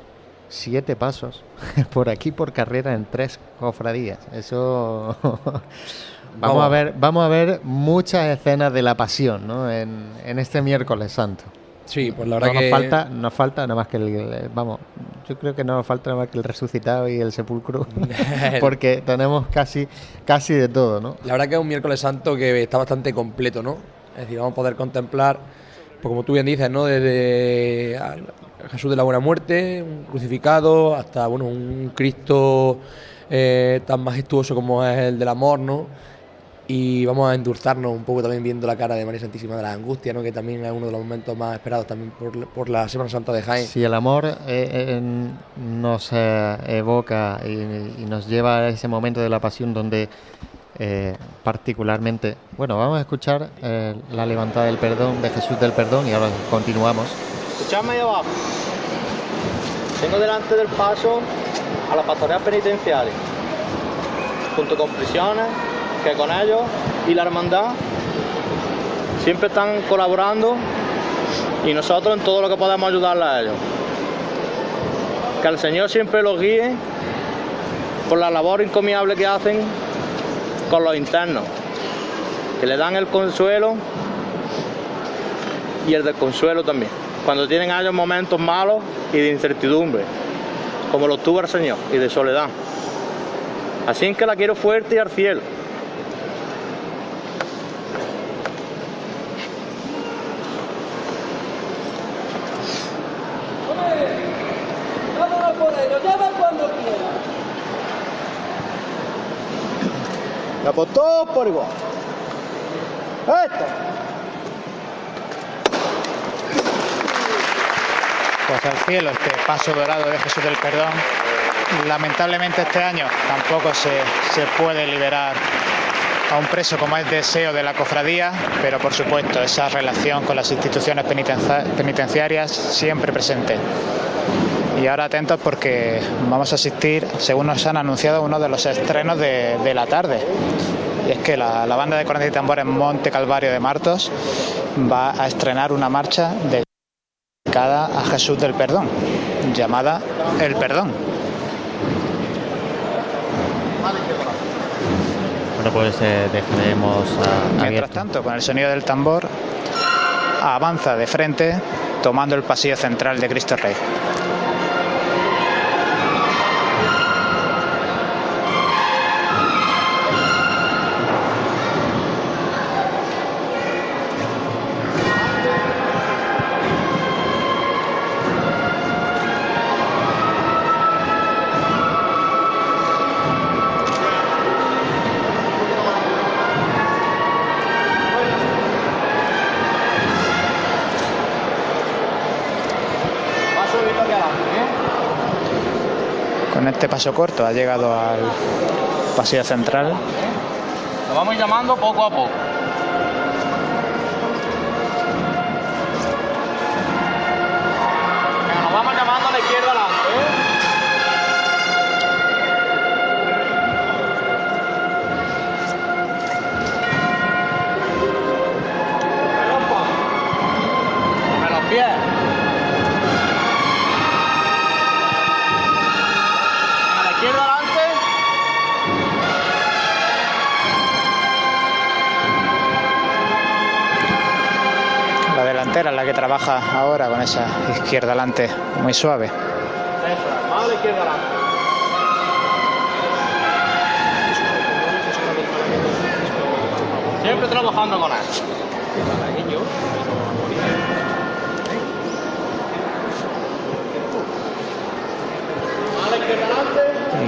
siete pasos *laughs* por aquí por carrera en tres cofradías. Eso *laughs* vamos, Vamos. a ver, vamos a ver muchas escenas de la pasión, ¿no? En, en este miércoles santo. Sí, pues la verdad No nos que- falta, nos falta nada más que el, vamos, yo creo que no nos falta nada más que el resucitado y el sepulcro, *laughs* *laughs* porque tenemos casi, casi de todo, ¿no? La verdad que es un miércoles santo que está bastante completo, ¿no? Es decir, vamos a poder contemplar, pues como tú bien dices, ¿no? Desde Jesús de la Buena Muerte, un crucificado, hasta bueno, un Cristo eh, tan majestuoso como es el del amor, ¿no? Y vamos a endulzarnos un poco también viendo la cara de María Santísima de la Angustia, ¿no? Que también es uno de los momentos más esperados también por, por la Semana Santa de Jaén. Si el amor eh, eh, nos eh, evoca y, y nos lleva a ese momento de la pasión donde eh, particularmente, bueno, vamos a escuchar eh, la levantada del perdón de Jesús del Perdón y ahora continuamos. Escuchadme ahí abajo. Tengo delante del paso a la pastoral penitenciaria, junto con prisiones, que con ellos y la hermandad siempre están colaborando y nosotros en todo lo que podamos ayudarles a ellos. Que el Señor siempre los guíe por la labor encomiable que hacen con los internos, que le dan el consuelo y el desconsuelo también. Cuando tienen a ellos momentos malos y de incertidumbre, como los tuvo el Señor, y de soledad. Así que la quiero fuerte y al cielo. Vámonos por ello, llama cuando quiera. Ya por todos por igual. Esto. Pues al cielo este paso dorado de Jesús del Perdón. Lamentablemente este año tampoco se, se puede liberar a un preso como es deseo de la cofradía, pero por supuesto esa relación con las instituciones penitencia- penitenciarias siempre presente. Y ahora atentos porque vamos a asistir, según nos han anunciado, uno de los estrenos de, la tarde. Y es que la, la banda de cornetas y tambores Monte Calvario de Martos va a estrenar una marcha dedicada a Jesús del Perdón, llamada El Perdón. Pues eh, dejaremos Mientras tanto, con el sonido del tambor, avanza de frente, tomando el pasillo central de Cristo Rey. Este paso corto ha llegado al pasillo central. Lo vamos llamando poco a poco. Que trabaja ahora con esa izquierda delante muy suave. Eso es, más a la izquierda adelante. Siempre trabajando con él.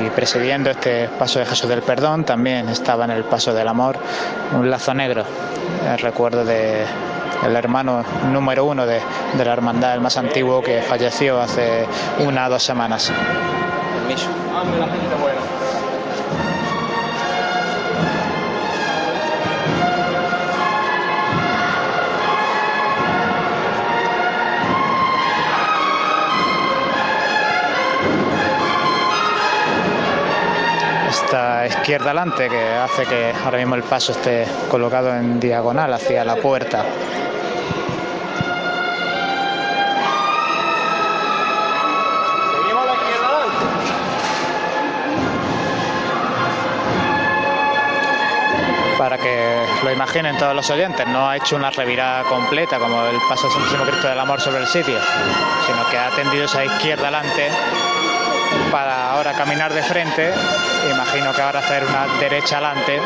Y presidiendo este paso de Jesús del Perdón también estaba en el paso del amor un lazo negro, el recuerdo de el hermano número uno de, de la hermandad, el más antiguo, que falleció hace una o dos semanas. Esta izquierda alante que hace que ahora mismo el paso esté colocado en diagonal hacia la puerta. Para que lo imaginen todos los oyentes, no ha hecho una revirada completa como el paso del Santísimo Cristo del Amor sobre el sitio, sino que ha tendido esa izquierda adelante para ahora caminar de frente. Imagino que ahora hacer una derecha adelante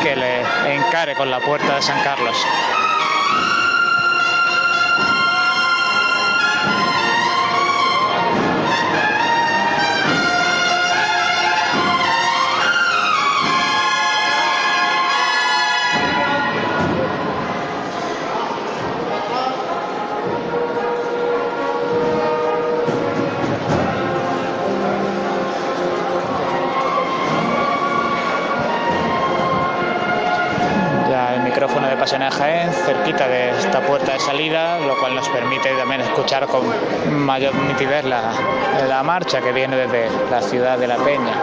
que le encare con la puerta de San Carlos. Cerquita de esta puerta de salida, lo cual nos permite también escuchar con mayor nitidez la, la marcha que viene desde la ciudad de La Peña.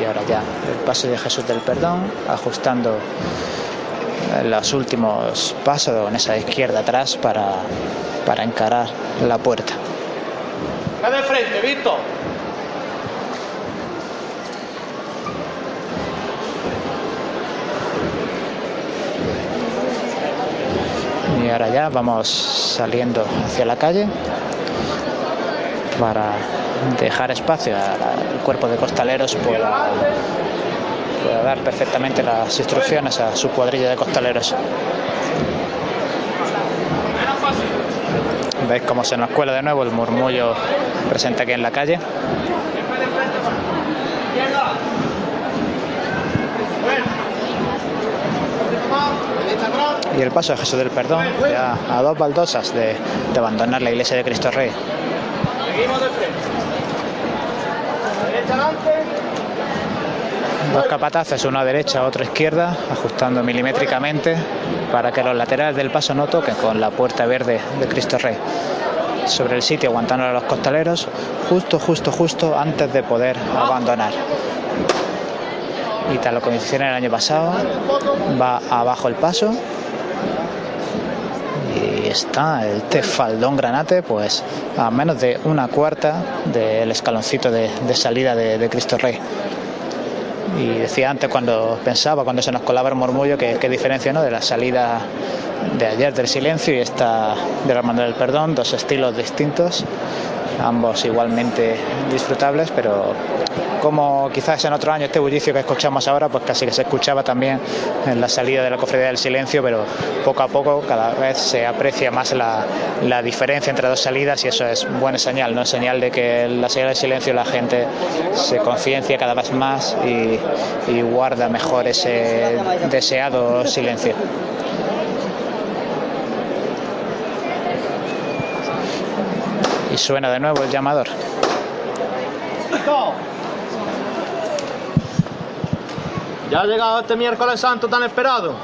y ahora ya el paso de Jesús del Perdón, ajustando los últimos pasos en esa izquierda atrás para, para encarar la puerta. Ve de frente, Víctor. Y ahora ya vamos saliendo hacia la calle para dejar espacio al cuerpo de costaleros pueda, pueda dar perfectamente las instrucciones a su cuadrilla de costaleros. ¿Veis cómo se nos cuela de nuevo el murmullo presente aquí en la calle? Y el paso de Jesús del Perdón, ya a dos baldosas de, de abandonar la iglesia de Cristo Rey. Seguimos de frente. Derecha adelante. Dos capataces, uno a derecha, otro a izquierda, ajustando milimétricamente para que los laterales del paso no toquen con la puerta verde de Cristo Rey. Sobre el sitio, aguantando a los costaleros, justo, justo, justo antes de poder abandonar. Y tal como hicieron el año pasado, va abajo el paso. Y está el tefaldón granate, pues a menos de una cuarta del escaloncito de, salida de Cristo Rey. Y decía antes cuando pensaba, cuando se nos colaba el murmullo, que qué diferencia ¿no? de la salida de ayer del silencio y esta de la hermandad del perdón, dos estilos distintos, ambos igualmente disfrutables, pero como quizás en otro año este bullicio que escuchamos ahora, pues casi que se escuchaba también en la salida de la cofradía del silencio, pero poco a poco cada vez se aprecia más la, la diferencia entre dos salidas y eso es buena señal, ¿no? Señal de que en la salida del silencio la gente se conciencia cada vez más y guarda mejor ese deseado silencio. Suena de nuevo el llamador. Ya ha llegado este miércoles santo tan esperado.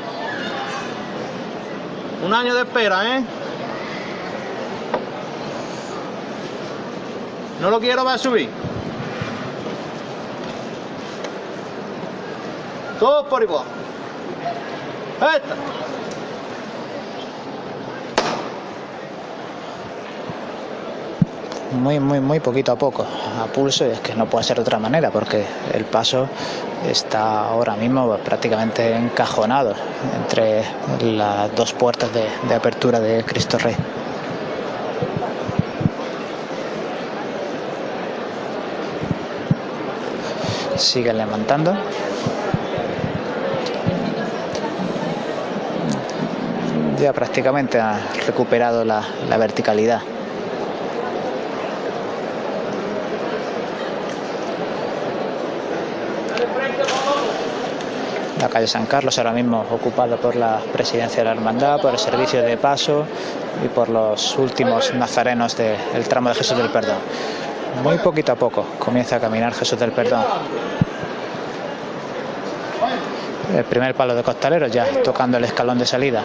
Un año de espera, ¿eh? No lo quiero ver subir. Todos por igual. Esta. Muy, muy, muy poquito a poco, a pulso, y es que no puede ser de otra manera, porque el paso está ahora mismo prácticamente encajonado entre las dos puertas de, apertura de Cristo Rey. Siguen levantando. Ya prácticamente ha recuperado la verticalidad. La calle San Carlos, ahora mismo ocupada por la presidencia de la hermandad, por el servicio de paso y por los últimos nazarenos del tramo de Jesús del Perdón. Muy poquito a poco comienza a caminar Jesús del Perdón. el primer palo de Costaleros, ya tocando el escalón de salida,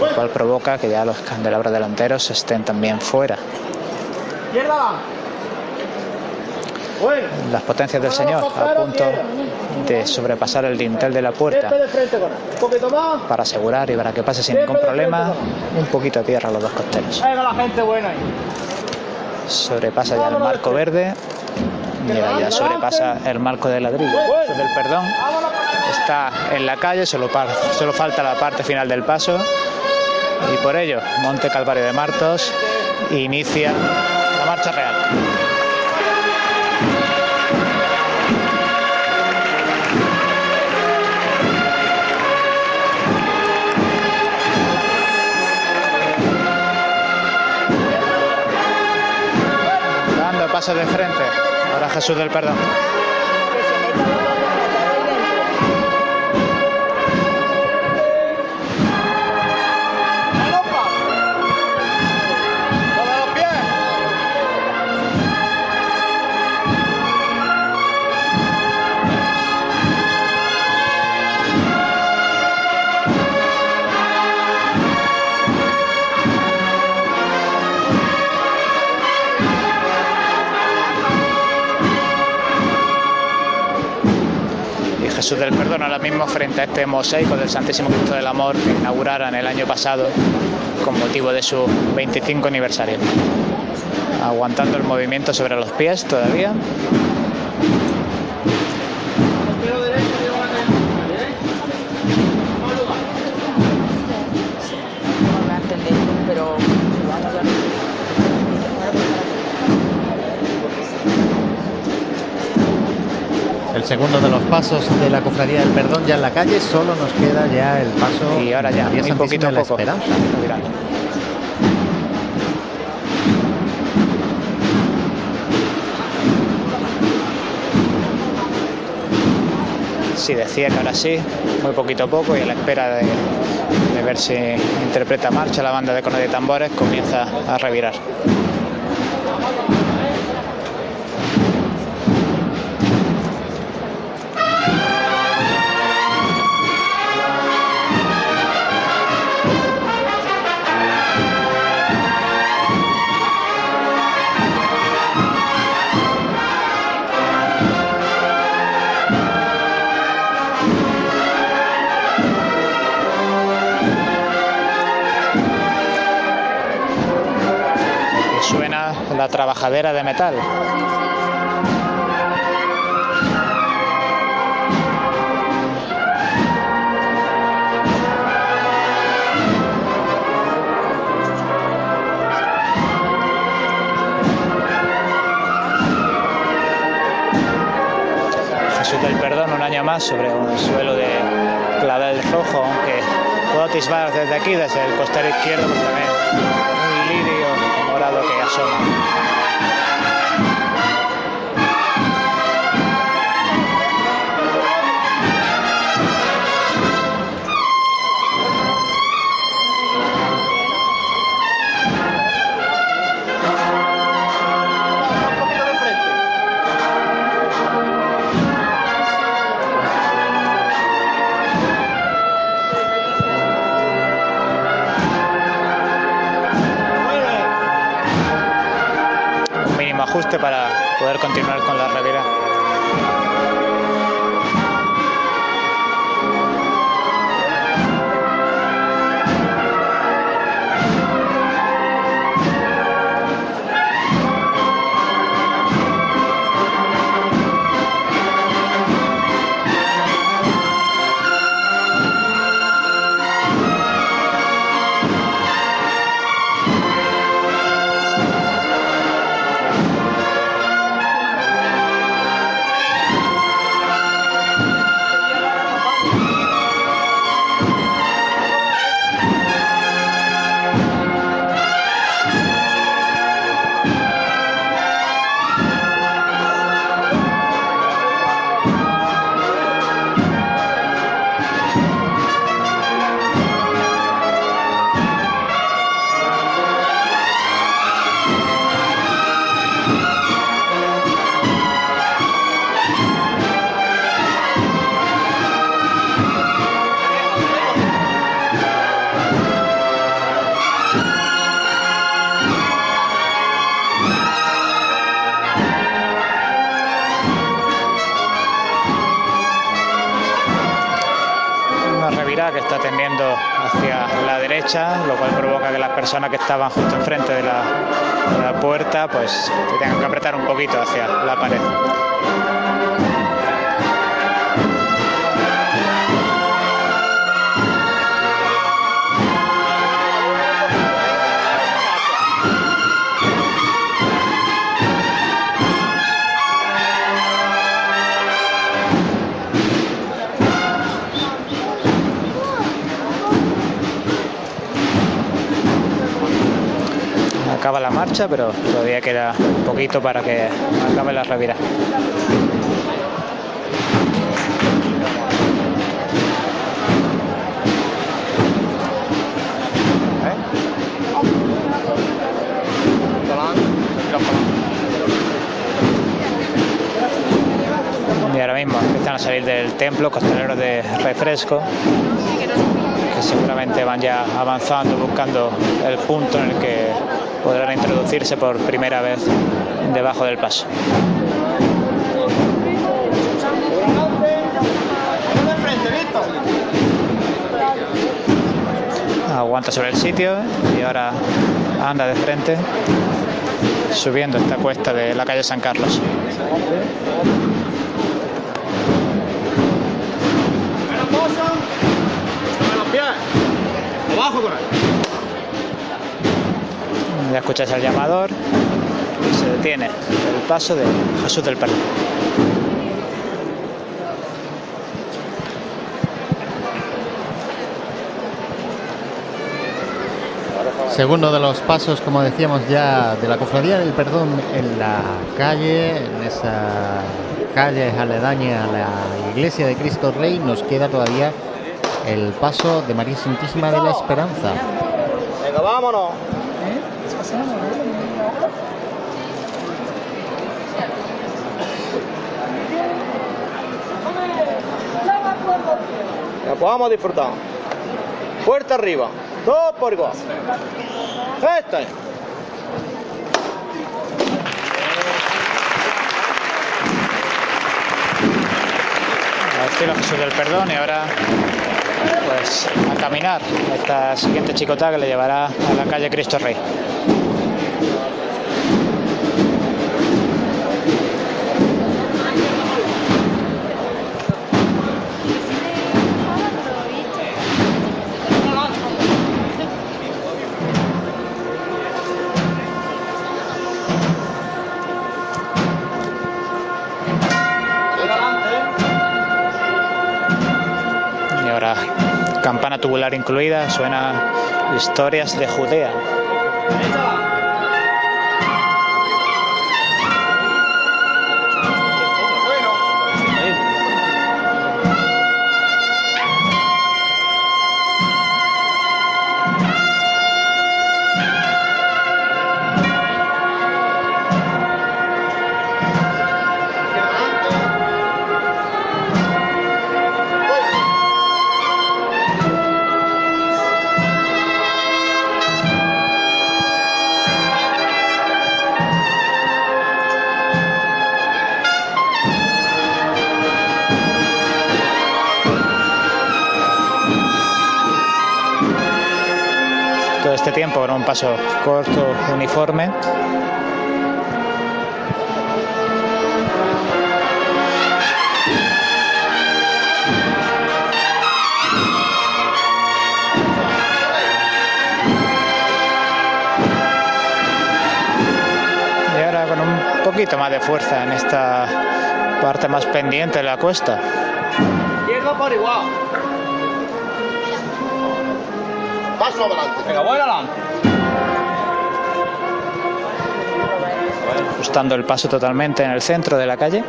lo cual provoca que ya los candelabros delanteros estén también fuera. Las potencias del Señor a punto de sobrepasar el dintel de la puerta para asegurar y para que pase sin ningún problema un poquito a tierra los dos costeros. Sobrepasa ya el marco verde, mira, ya sobrepasa el marco de ladrillo del perdón. Está en la calle, solo falta la parte final del paso. Y por ello Monte Calvario de Martos inicia la marcha real. Paso de frente. Ahora Jesús del Perdón. Jesús del Perdón ahora mismo frente a este mosaico del Santísimo Cristo del Amor que inauguraron el año pasado con motivo de su 25 aniversario. Aguantando el movimiento sobre los pies todavía. Segundo de los pasos de la Cofradía del Perdón ya en la calle, solo nos queda ya el paso Y ahora ya, Santísima poquito a la poco. Esperanza. Mirando. Sí, decía que ahora sí, muy poquito a poco y a la espera de, de ver si interpreta marcha la banda de cornet de tambores comienza a revirar. De metal. Jesús del Perdón un año más sobre un suelo de clavel rojo, aunque puedo atisbar desde aquí, desde el costero izquierdo, también un lirio morado que asoma. Poder continuar con estaban justo enfrente de la, puerta pues se tengan que apretar un poquito hacia la pared. Pero todavía queda un poquito para que acabe la revira. Y ahora mismo empiezan a salir del templo costaleros de refresco que seguramente van ya avanzando buscando el punto en el que podrán introducirse por primera vez debajo del paso. Aguanta sobre el sitio y ahora anda de frente subiendo esta cuesta de la calle San Carlos. Ya escucháis el llamador y se detiene el paso de Jesús del Perdón. Segundo de los pasos, como decíamos ya, de la Cofradía del Perdón en la calle, en esa calle aledaña a la Iglesia de Cristo Rey, nos queda todavía el paso de María Santísima de la Esperanza. Venga, vámonos. Ya podamos disfrutar. Puerta arriba. Todo por igual. Esta es. Al estilo Jesús del Perdón y ahora pues a caminar esta siguiente chicota que le llevará a la calle Cristo Rey. Incluida, suena historias de Judea. Paso corto, uniforme. Y ahora con un poquito más de fuerza en esta parte más pendiente de la cuesta. Izquierda por igual. Paso adelante. Venga, voy adelante. Ajustando el paso totalmente en el centro de la calle.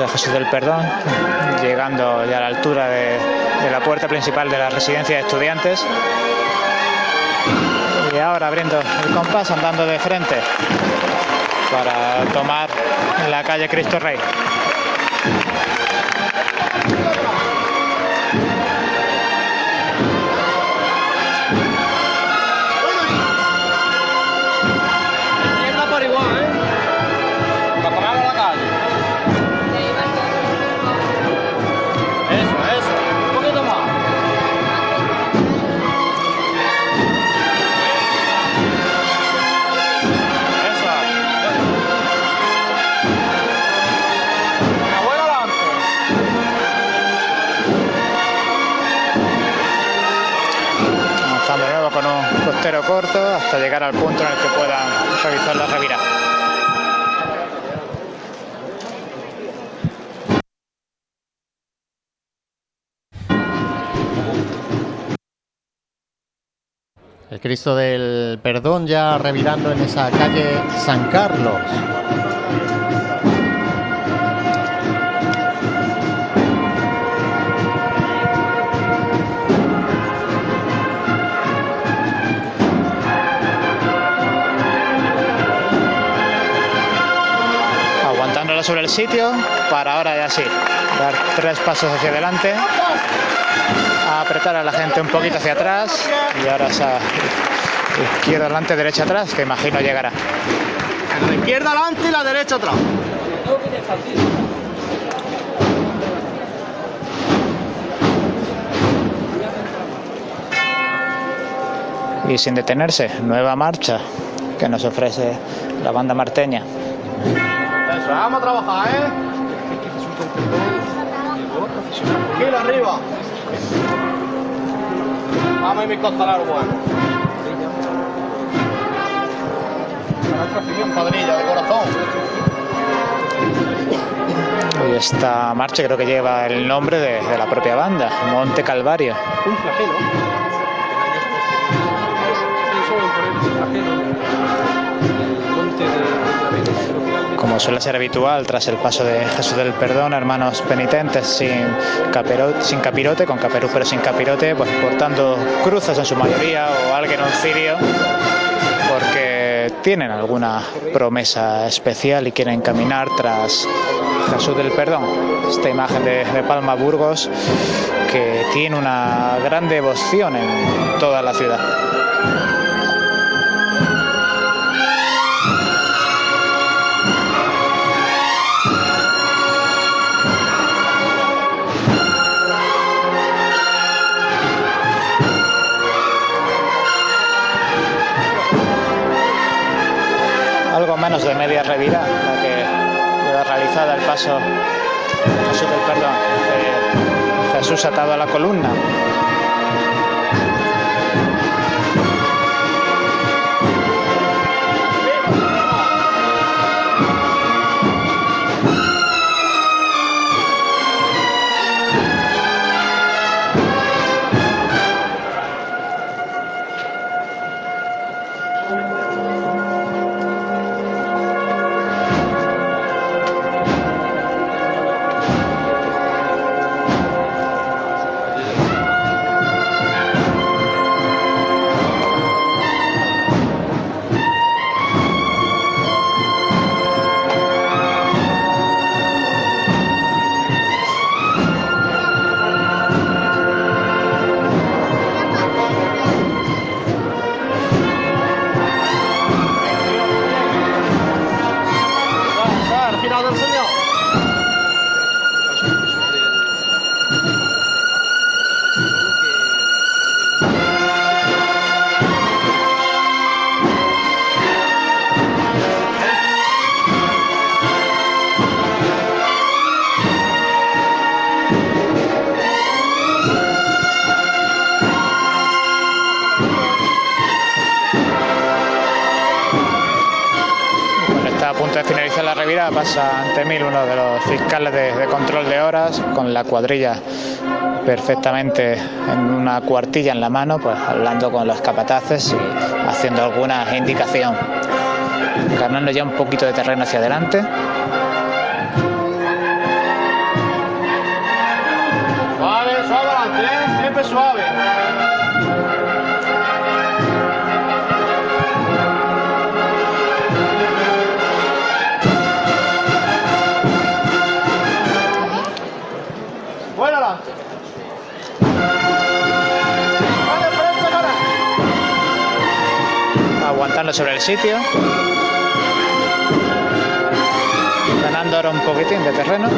De Jesús del Perdón, llegando ya a la altura de la puerta principal de la residencia de estudiantes. Y ahora abriendo el compás, andando de frente para tomar la calle Cristo Rey. Costero corto hasta llegar al punto en el que puedan realizar la revirada. El Cristo del Perdón ya revirando en esa calle San Carlos. Sobre el sitio para ahora ya sí, dar tres pasos hacia adelante, apretar a la gente un poquito hacia atrás y ahora esa izquierda adelante, derecha atrás, que imagino llegará. La izquierda adelante y la derecha atrás. Y sin detenerse, nueva marcha que nos ofrece la banda marteña. Vamos a trabajar, ¿eh? Tranquilo, arriba. Vamos a mi costalero bueno. Padrilla de corazón. Y esta marcha creo que lleva el nombre de, de la propia banda, Monte Calvario. Un flagelo. Como suele ser habitual tras el paso de Jesús del Perdón, hermanos penitentes sin, sin capirote, con caperú pero sin capirote, pues portando cruces en su mayoría o alguien cirio, porque tienen alguna promesa especial y quieren caminar tras Jesús del Perdón. Esta imagen de, de Palma Burgos que tiene una gran devoción en toda la ciudad. Menos de media revira, la que lleva realizada el paso de Jesús del Perdón, Jesús atado a la columna. pasa ante mil uno de los fiscales de, control de horas con la cuadrilla perfectamente en una cuartilla en la mano, pues hablando con los capataces y haciendo alguna indicación. Ganando ya un poquito de terreno hacia adelante. Suave, suave ¿eh? siempre suave. Sobre el sitio. Ganando ahora un poquitín de terreno.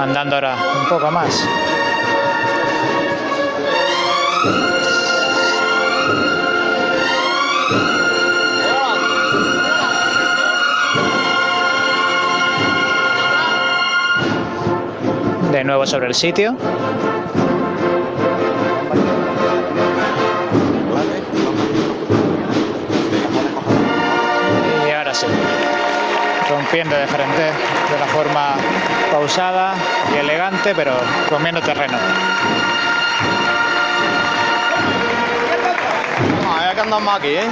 Andando ahora un poco más. De nuevo sobre el sitio. Y ahora sí. Rompiendo de frente de la forma pausada y elegante, pero comiendo terreno. Ah, ya que andamos aquí, ¿eh?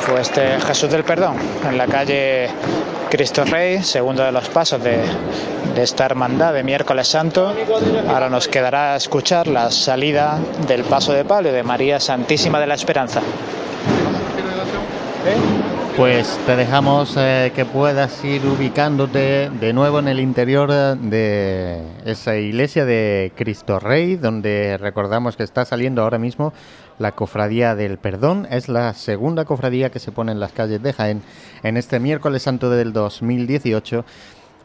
Fue este Jesús del Perdón en la calle Cristo Rey, segundo de los pasos de, esta hermandad de miércoles santo. Ahora nos quedará escuchar la salida del paso de palio de María Santísima de la Esperanza. Pues te dejamos eh, que puedas ir ubicándote de nuevo en el interior de esa iglesia de Cristo Rey, donde recordamos que está saliendo ahora mismo la Cofradía del Perdón. Es la segunda cofradía que se pone en las calles de Jaén en este miércoles santo del 2018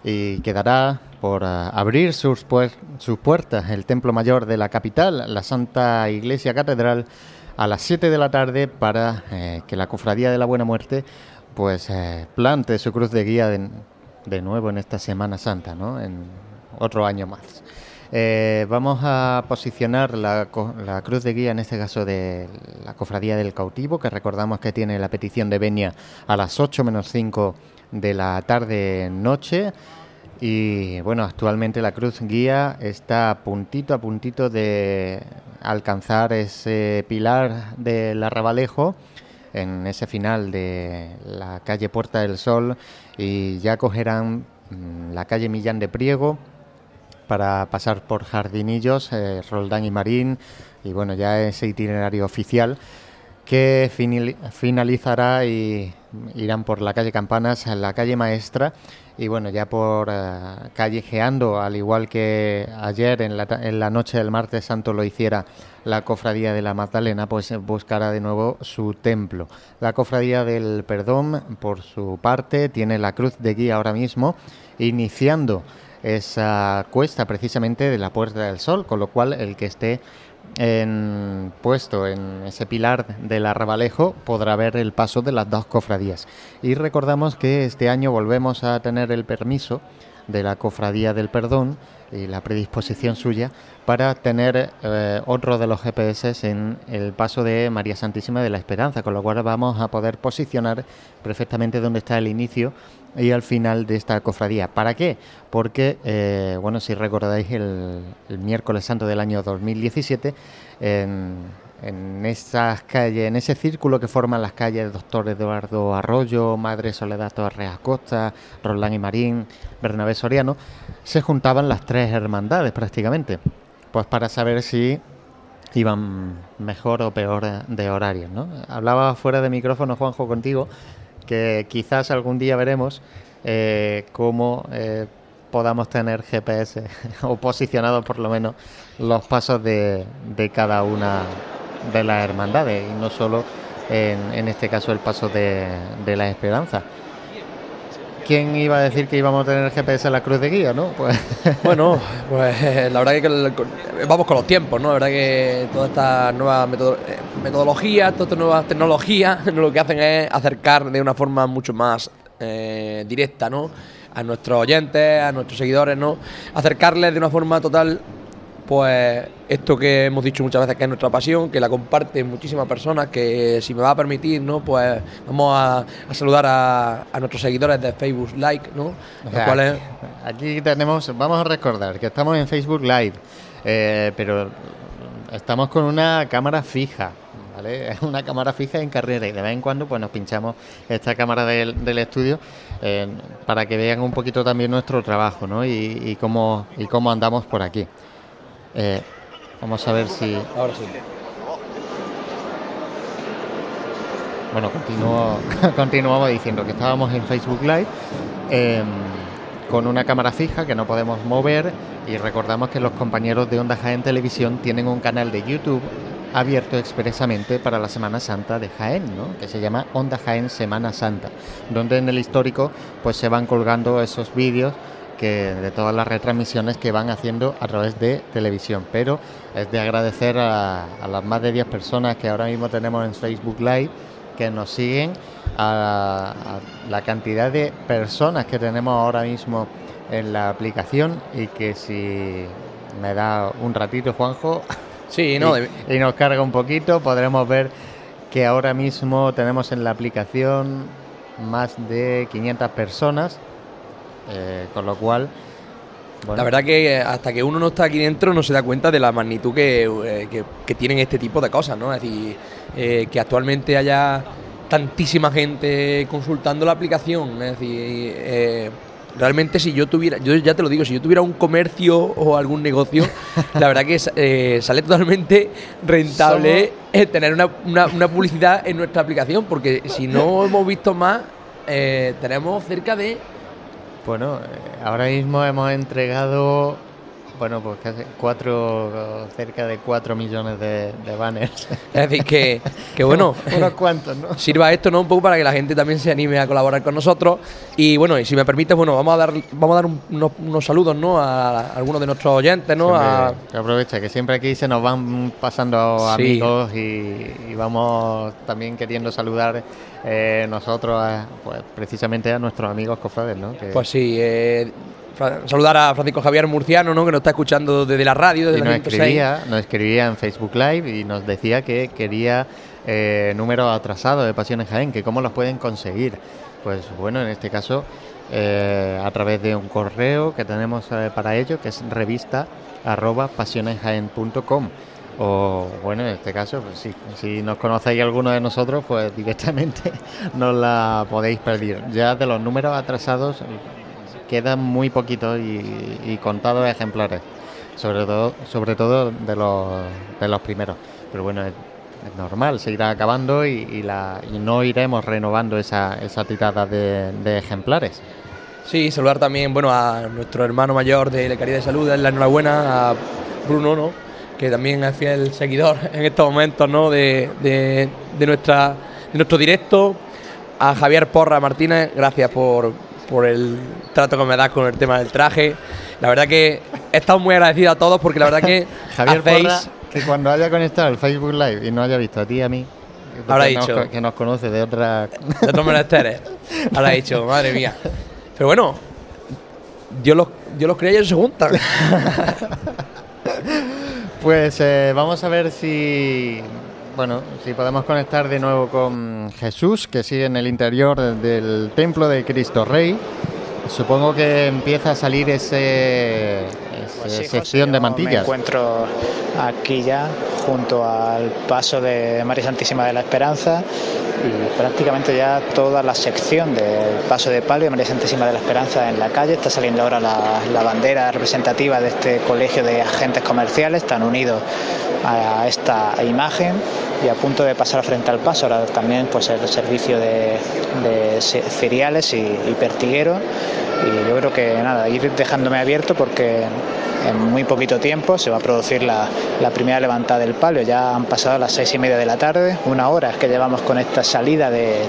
y quedará por ah, abrir sus, puer- sus puertas el Templo Mayor de la capital, la Santa Iglesia Catedral, a las 7 de la tarde para eh, que la Cofradía de la Buena Muerte pues eh, plante su cruz de guía de, de nuevo en esta Semana Santa, ¿no? En otro año más. Eh, vamos a posicionar la, cruz de guía, en este caso de la Cofradía del Cautivo, que recordamos que tiene la petición de venia a las 8 menos 5 de la tarde-noche. Y bueno, actualmente la cruz guía está a puntito, a puntito de alcanzar ese pilar del arrabalejo en ese final de la calle Puerta del Sol y ya cogerán mm, la calle Millán de Priego para pasar por Jardinillos, eh, Roldán y Marín y bueno, ya ese itinerario oficial que finalizará y irán por la calle Campanas, la calle Maestra y bueno, ya por eh, callejeando, al igual que ayer en la, en la noche del martes santo lo hiciera la cofradía de la Magdalena, pues buscará de nuevo su templo. La cofradía del perdón, por su parte, tiene la cruz de guía ahora mismo, iniciando esa cuesta precisamente de la Puerta del Sol, con lo cual el que esté en, puesto en ese pilar del arrabalejo podrá ver el paso de las dos cofradías. Y recordamos que este año volvemos a tener el permiso de la Cofradía del Perdón y la predisposición suya para tener eh, otro de los GPS en el paso de María Santísima de la Esperanza, con lo cual vamos a poder posicionar perfectamente dónde está el inicio y al final de esta cofradía. ¿Para qué? Porque, eh, bueno, si recordáis el, el miércoles santo del año 2017, en, en esas calles, en ese círculo que forman las calles Doctor Eduardo Arroyo, Madre Soledad Torres Acosta, Roldán y Marín, Bernabé Soriano, se juntaban las tres hermandades prácticamente, pues para saber si iban mejor o peor de horarios, ¿no? Hablaba fuera de micrófono, Juanjo, contigo, que quizás algún día veremos eh, cómo eh, podamos tener GPS *laughs* o posicionados por lo menos los pasos de, de cada una de las hermandades y no solo en, en este caso el paso de, de la esperanza. ¿Quién iba a decir que íbamos a tener GPS en la cruz de guía, no? Pues *laughs* Bueno, pues la verdad que con- vamos con los tiempos, ¿no? La verdad que todas estas nuevas metodo- eh, metodologías, todas estas nuevas tecnologías, *laughs* lo que hacen es acercar de una forma mucho más eh, directa, ¿no? A nuestros oyentes, a nuestros seguidores, ¿no? Acercarles de una forma total, pues esto que hemos dicho muchas veces que es nuestra pasión, que la comparten muchísimas personas, que si me va a permitir, ¿no? Pues vamos a, a saludar a, a nuestros seguidores de Facebook Like, ¿no? O Los sea, cuales- Aquí tenemos, vamos a recordar que estamos en Facebook Live, eh, pero estamos con una cámara fija, ¿vale? *laughs* Es una cámara fija en carrera y de vez en cuando pues nos pinchamos esta cámara del, del estudio eh, para que vean un poquito también nuestro trabajo, ¿no? Y, y cómo, y cómo andamos por aquí. Eh, vamos a ver si... Ahora sí. bueno, continuo, *laughs* continuamos diciendo que estábamos en Facebook Live em, con una cámara fija que no podemos mover y recordamos que los compañeros de Onda Jaén Televisión tienen un canal de YouTube abierto expresamente para la Semana Santa de Jaén, ¿no? que se llama Onda Jaén Semana Santa, donde en el histórico pues se van colgando esos vídeos que de todas las retransmisiones que van haciendo a través de televisión. Pero es de agradecer a, a las más de 10 personas que ahora mismo tenemos en Facebook Live que nos siguen, a, a la cantidad de personas que tenemos ahora mismo en la aplicación y que si me da un ratito, Juanjo, *laughs* Sí, no, y, y nos carga un poquito, podremos ver que ahora mismo tenemos en la aplicación más de 500 personas, eh, con lo cual... bueno, La verdad que eh, hasta que uno no está aquí dentro no se da cuenta de la magnitud que, eh, que- que tienen este tipo de cosas, ¿no? Es decir, eh, que actualmente haya tantísima gente consultando la aplicación, es decir, eh, realmente si yo tuviera, yo ya te lo digo, si yo tuviera un comercio o algún negocio, *laughs* la verdad que eh, sale totalmente rentable eh, tener una, una- una publicidad en nuestra aplicación, porque si no *laughs* hemos visto más, tenemos cerca de Bueno, eh, ahora mismo hemos entregado, bueno, pues casi cuatro, cerca de 4 millones de, de banners. Es decir, que, que bueno, *laughs* Unos cuantos, ¿no? sirva esto ¿no? un poco para que la gente también se anime a colaborar con nosotros. Y bueno, y si me permites, bueno, vamos a dar, vamos a dar un- unos, unos saludos ¿no? a algunos de nuestros oyentes, ¿no? A- que aprovecha que siempre aquí se nos van pasando Sí. amigos y, y vamos también queriendo saludar eh, nosotros a, pues, precisamente a nuestros amigos cofrades, ¿no? Que- pues sí, eh, saludar a Francisco Javier Murciano, ¿no? Que nos está escuchando desde la radio, desde y la nos 106. escribía, nos escribía en Facebook Live y nos decía que quería eh, números atrasados de Pasiones Jaén, que cómo los pueden conseguir. Pues bueno, en este caso eh, a través de un correo que tenemos eh, para ello, que es revista arroba pasionesjaen.com. O bueno, en este caso, pues sí, si nos conocéis alguno de nosotros, pues directamente *laughs* nos la podéis pedir. Ya de los números atrasados quedan muy poquitos y, y contados ejemplares, sobre todo, sobre todo de los, de los primeros. Pero bueno, es, normal, se irá acabando y, la, y no iremos renovando esa, esa tirada de, ejemplares. Sí, saludar también, bueno, a nuestro hermano mayor de la Caridad de Salud, la enhorabuena a Bruno, ¿no? Que también es fiel seguidor *laughs* en estos momentos, ¿no? De, de- de nuestra, de nuestro directo. A Javier Porra Martínez, gracias por, por el trato que me das con el tema del traje. La verdad que he estado muy agradecido a todos porque la verdad que *laughs* Javier hacéis... Porra, que cuando haya conectado el Facebook Live y no haya visto a ti y a mí, Habrá nos dicho. que nos conoce de otra... de otros menesteres. Ahora he dicho, *laughs* madre mía. Pero bueno, Dios los, Dios los cría y ellos se juntan. *laughs* Pues eh, vamos a ver si bueno, si podemos conectar de nuevo con Jesús, que sigue en el interior del templo de Cristo Rey. Supongo que empieza a salir ese, Pues sí, José, sección de mantillas. Me encuentro aquí ya junto al paso de María Santísima de la Esperanza y prácticamente ya toda la sección del paso de palio de María Santísima de la Esperanza en la calle. Está saliendo ahora la, la bandera representativa de este colegio de agentes comerciales, están unidos a esta imagen y a punto de pasar frente al paso. Ahora también pues el servicio de, de ce- cereales y, y pertiguero y yo creo que nada, ir dejándome abierto porque en muy poquito tiempo se va a producir la, la primera levantada del palio. Ya han pasado las seis y media de la tarde, una hora que llevamos con esta salida de,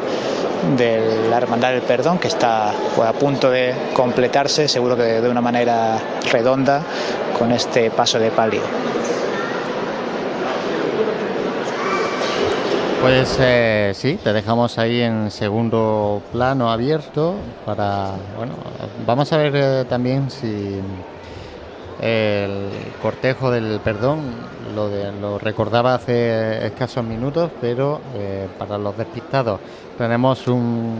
la Hermandad del Perdón, que está pues, a punto de completarse, seguro que de una manera redonda, con este paso de palio. Pues eh, sí, te dejamos ahí en segundo plano abierto para, bueno, vamos a ver eh, también si el cortejo del perdón lo, recordaba hace escasos minutos, pero eh, para los despistados tenemos un,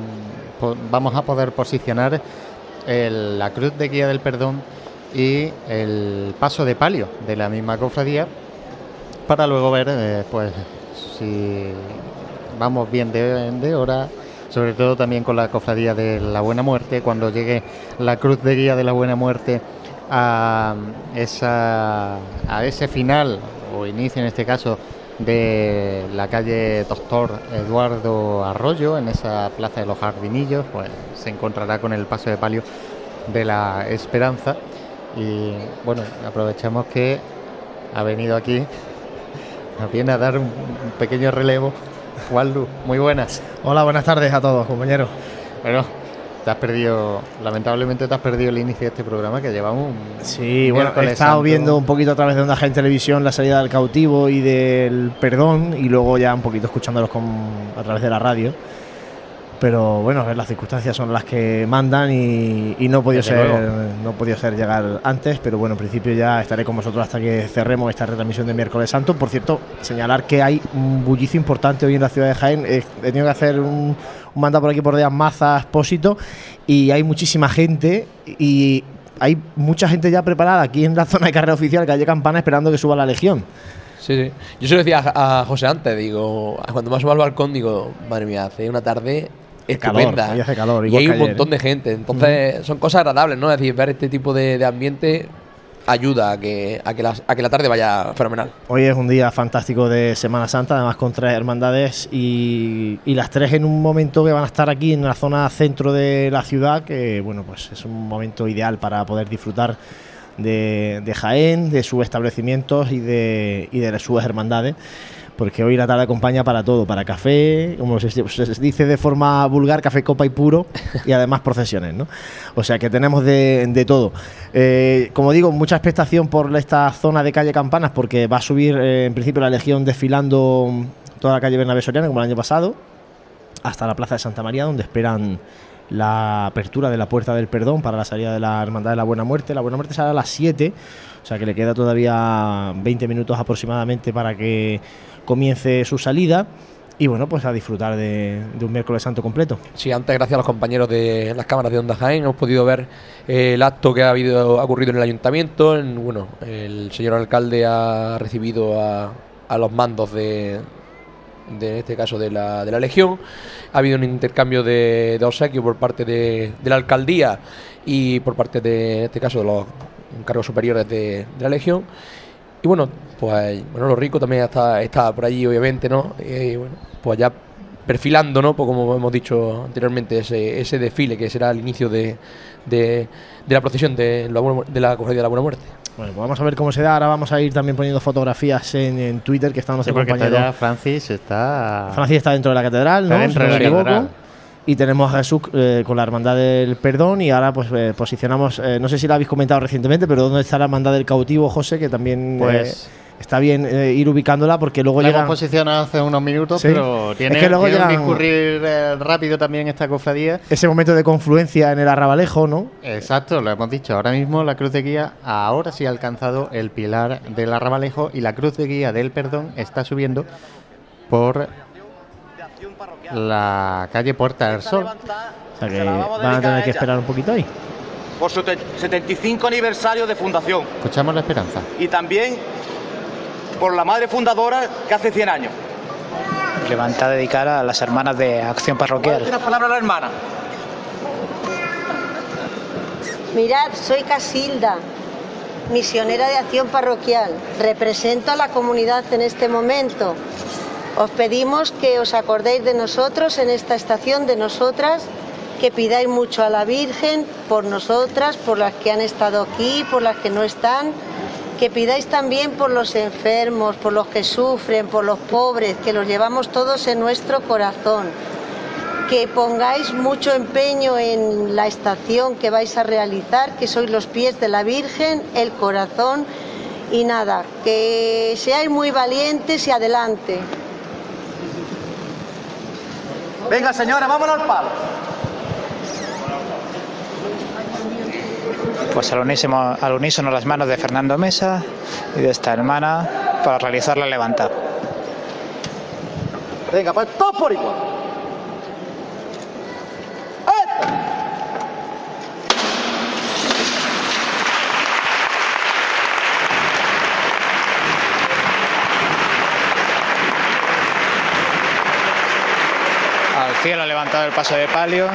vamos a poder posicionar el- la cruz de guía del perdón y el paso de palio de la misma cofradía para luego ver eh, pues si vamos bien de hora sobre todo también con la cofradía de la buena muerte cuando llegue la cruz de guía de la buena muerte a esa a ese final o inicio en este caso de la calle Doctor Eduardo Arroyo, en esa plaza de los Jardinillos, pues se encontrará con el paso de palio de la Esperanza. Y bueno, aprovechamos que ha venido aquí, nos viene a dar un pequeño relevo. Waldu, muy buenas. Hola, buenas tardes a todos, compañeros. Bueno, te has perdido, lamentablemente te has perdido el inicio de este programa que llevamos un Sí, bueno, he estado viendo un poquito a través de Onda Jaén Televisión la salida del cautivo y del perdón y luego ya un poquito escuchándolos con, a través de la radio. Pero bueno, las circunstancias son las que mandan y, no he podido ser, no he podido ser llegar antes, pero bueno, en principio ya estaré con vosotros hasta que cerremos esta retransmisión de miércoles santo. Por cierto, señalar que hay un bullicio importante hoy en la ciudad de Jaén. He, tenido que hacer un, un mandado por aquí por Díaz Maza, Expósito, y hay muchísima gente y hay mucha gente ya preparada aquí en la zona de carrera oficial, calle Campana, esperando que suba la legión. Sí, sí. Yo se lo decía a, José antes, digo, cuando me subo al balcón, digo, madre mía, hace una tarde estupenda. Calor, hace calor, y hay un ayer, montón ¿eh? de gente. Entonces, son cosas agradables, ¿no? Es decir, ver este tipo de, de ambiente ayuda a que, a, que la, a que la tarde vaya fenomenal. Hoy es un día fantástico de Semana Santa, además con tres hermandades y, y, las tres en un momento que van a estar aquí en la zona centro de la ciudad, que bueno, pues es un momento ideal para poder disfrutar de, de Jaén, de sus establecimientos y de, y de sus hermandades porque hoy la tarde acompaña para todo, para café, como se, dice de forma vulgar, café, copa y puro, y además procesiones, ¿no? O sea que tenemos de, de todo. Eh, como digo, mucha expectación por esta zona de calle Campanas, porque va a subir eh, en principio la Legión desfilando toda la calle Bernabé Soriano, como el año pasado, hasta la Plaza de Santa María, donde esperan la apertura de la Puerta del Perdón para la salida de la Hermandad de la Buena Muerte. La Buena Muerte sale a las 7, o sea que le queda todavía 20 minutos aproximadamente para que comience su salida y bueno, pues a disfrutar de, un miércoles santo completo. Sí, antes gracias a los compañeros de las cámaras de Onda Jaén hemos podido ver eh, el acto que ha habido ha ocurrido en el ayuntamiento. En, bueno, el señor alcalde ha recibido a, a los mandos de, de, en este caso de la, de la Legión. Ha habido un intercambio de, de obsequio por parte de, de, la alcaldía y por parte de, en este caso, de los cargos superiores de la Legión. Y bueno, pues Manolo Rico también está, está por allí, obviamente, ¿no? Y bueno, pues ya perfilando, ¿no? Pues como hemos dicho anteriormente, ese, ese desfile que será el inicio de, de, de la procesión de la, de la Cofradía de la Buena Muerte. Bueno, pues vamos a ver cómo se da. Ahora vamos a ir también poniendo fotografías en, en Twitter que están nuestro sí. Está Francis está. Francis está dentro de la catedral, está ¿no? Dentro si no de me la equivoco. catedral. Y tenemos a Jesús eh, con la Hermandad del Perdón y ahora pues eh, posicionamos, eh, no sé si lo habéis comentado recientemente, pero ¿dónde está la Hermandad del Cautivo, José? Que también Pues- está bien eh, ir ubicándola porque luego La llegan... hemos posicionado hace unos minutos, Sí. pero tiene, Es que luego llegan- discurrir eh, rápido también esta cofradía. Ese momento de confluencia en el Arrabalejo, ¿no? Exacto, lo hemos dicho. Ahora mismo la cruz de guía ahora sí ha alcanzado el pilar del arrabalejo y la cruz de guía del perdón está subiendo por la calle Puerta del Sol. O sea que van a tener que esperar un poquito ahí. por su te- 75 aniversario de fundación Escuchamos la esperanza. y también por la madre fundadora que hace 100 años. Levanta dedicada a las hermanas de Acción Parroquial. Una palabra a la hermana. Mirad, soy Casilda, misionera de acción parroquial. Represento a la comunidad en este momento. Os pedimos que os acordéis de nosotros en esta estación, de nosotras, que pidáis mucho a la Virgen por nosotras, por las que han estado aquí, por las que no están, que pidáis también por los enfermos, por los que sufren, por los pobres, que los llevamos todos en nuestro corazón que pongáis mucho empeño en la estación que vais a realizar, que sois los pies de la Virgen, el corazón y nada, que seáis muy valientes y adelante. Venga, señora, vámonos al palo. Pues al unísono, al unísono las manos de Fernando Mesa y de esta hermana para realizar la levantada. Venga, pues todos por igual. Al cielo ha levantado el paso de palio.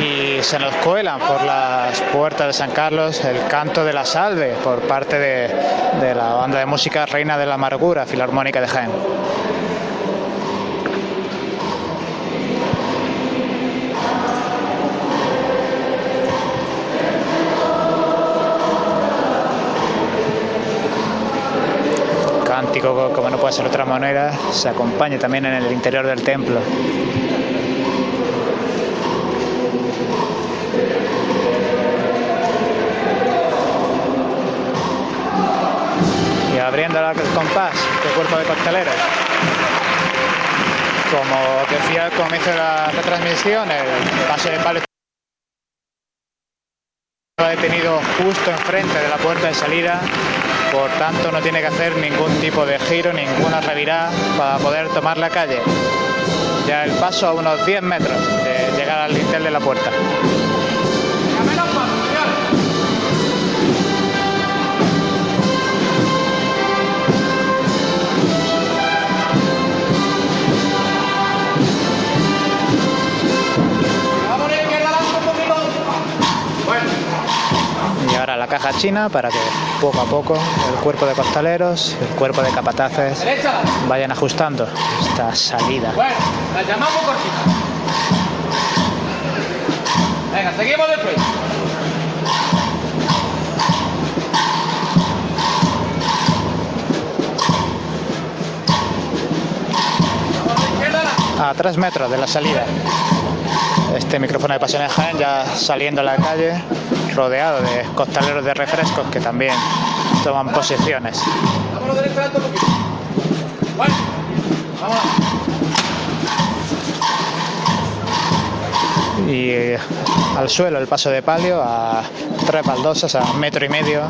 y se nos cuelan por las puertas de San Carlos el canto de la salve por parte de, de la banda de música Reina de la Amargura, Filarmónica de Jaén. Como no puede ser de otra manera, se acompaña también en el interior del templo. Y abriendo el compás del cuerpo de costaleros. Como decía al comienzo de la retransmisión, el pase de palo está detenido justo enfrente de la puerta de salida, por tanto no tiene que hacer ningún tipo de giro, ninguna revirada para poder tomar la calle. Ya el paso a unos 10 metros de llegar al lintel de la puerta. Y ahora la caja china para que poco a poco el cuerpo de costaleros, el cuerpo de capataces vayan ajustando esta salida. Bueno, la llamamos cortita. Venga, seguimos después. A tres metros de la salida. Este micrófono de Pasión de Jaén ya saliendo a la calle, rodeado de costaleros de refrescos que también toman posiciones. Y eh, al suelo el paso de palio a tres baldosas a metro y medio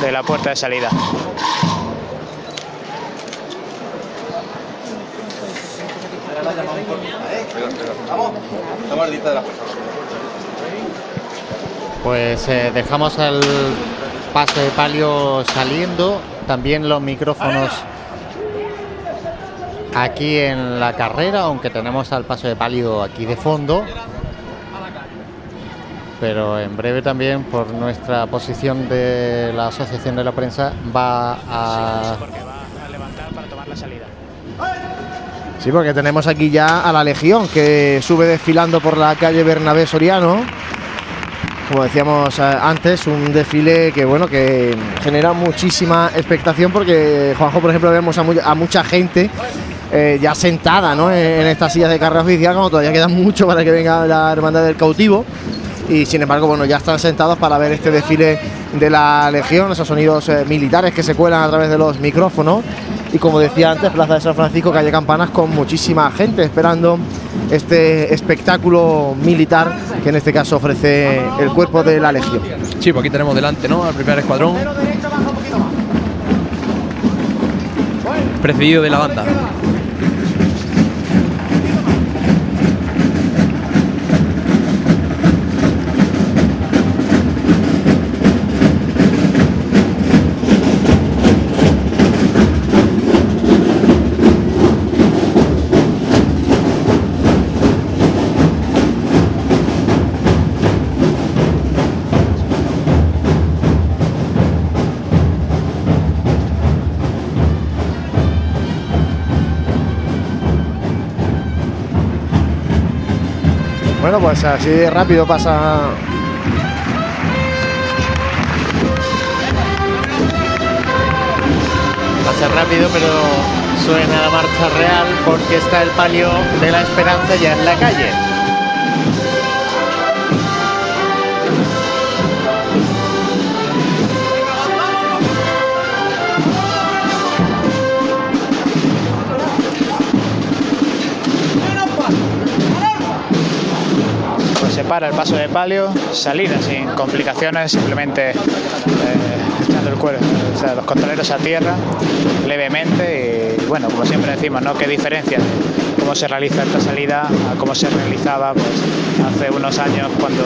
de la puerta de salida. Pues eh, dejamos el paso de palio saliendo, también los micrófonos aquí en la carrera, aunque tenemos al paso de palio aquí de fondo. Pero en breve también por nuestra posición de la Asociación de la Prensa va a... Sí, porque tenemos aquí ya a la Legión que sube desfilando por la calle Bernabé Soriano. Como decíamos eh, antes, un desfile que bueno que genera muchísima expectación porque Juanjo, por ejemplo, vemos a, mu- a mucha gente eh, ya sentada ¿no? en, en estas sillas de carrera oficial, como todavía queda mucho para que venga la Hermandad del Cautivo. Y sin embargo, bueno, ya están sentados para ver este desfile de la Legión, esos sonidos eh, militares que se cuelan a través de los micrófonos. Y como decía antes, Plaza de San Francisco, calle Campanas, con muchísima gente esperando este espectáculo militar que en este caso ofrece el cuerpo de la Legión. Sí, pues aquí tenemos delante, ¿no? Al primer escuadrón. Precedido de la banda. Pues así de rápido pasa. Pasa rápido, pero suena la marcha real porque está el palio de la esperanza ya en la calle. Para el paso de palio, salida sin complicaciones, simplemente eh, echando el cuero, o los costaleros a tierra levemente y bueno, como siempre decimos, ¿no? ¿Qué diferencia cómo se realiza esta salida a cómo se realizaba pues, hace unos años cuando,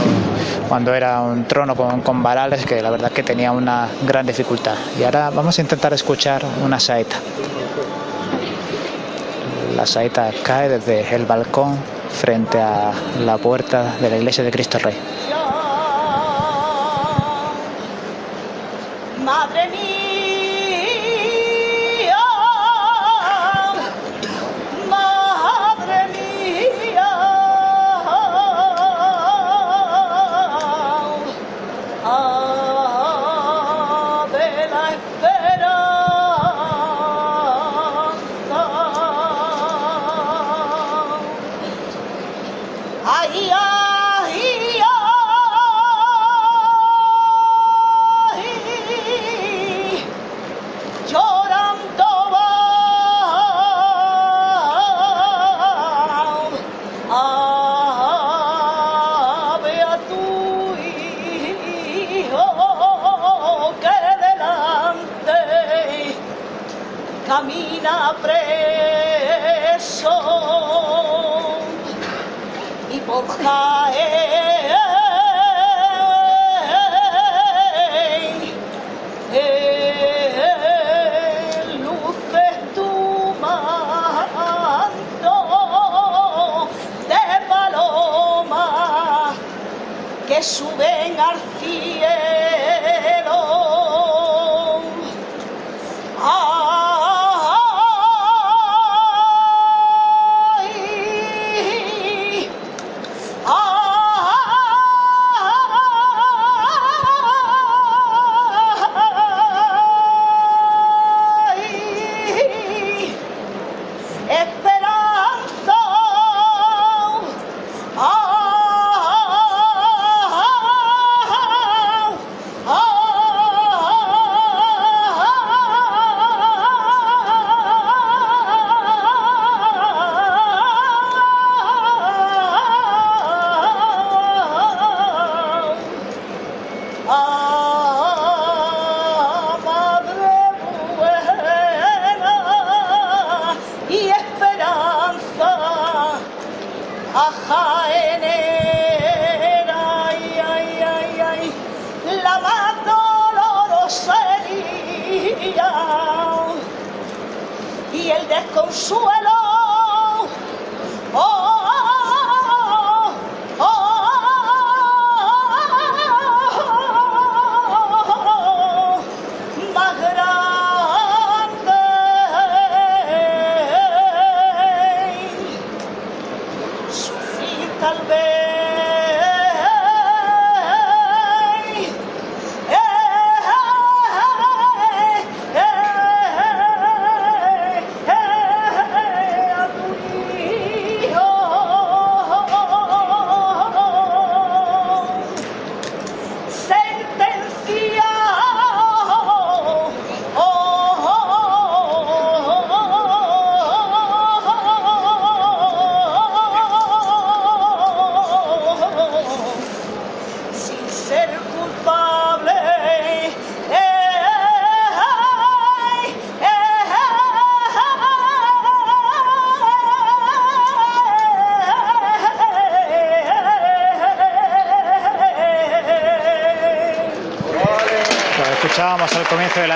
cuando era un trono con, con varales que la verdad que tenía una gran dificultad. Y ahora vamos a intentar escuchar una saeta. La saeta cae desde el balcón frente a la puerta de la iglesia de Cristo Rey.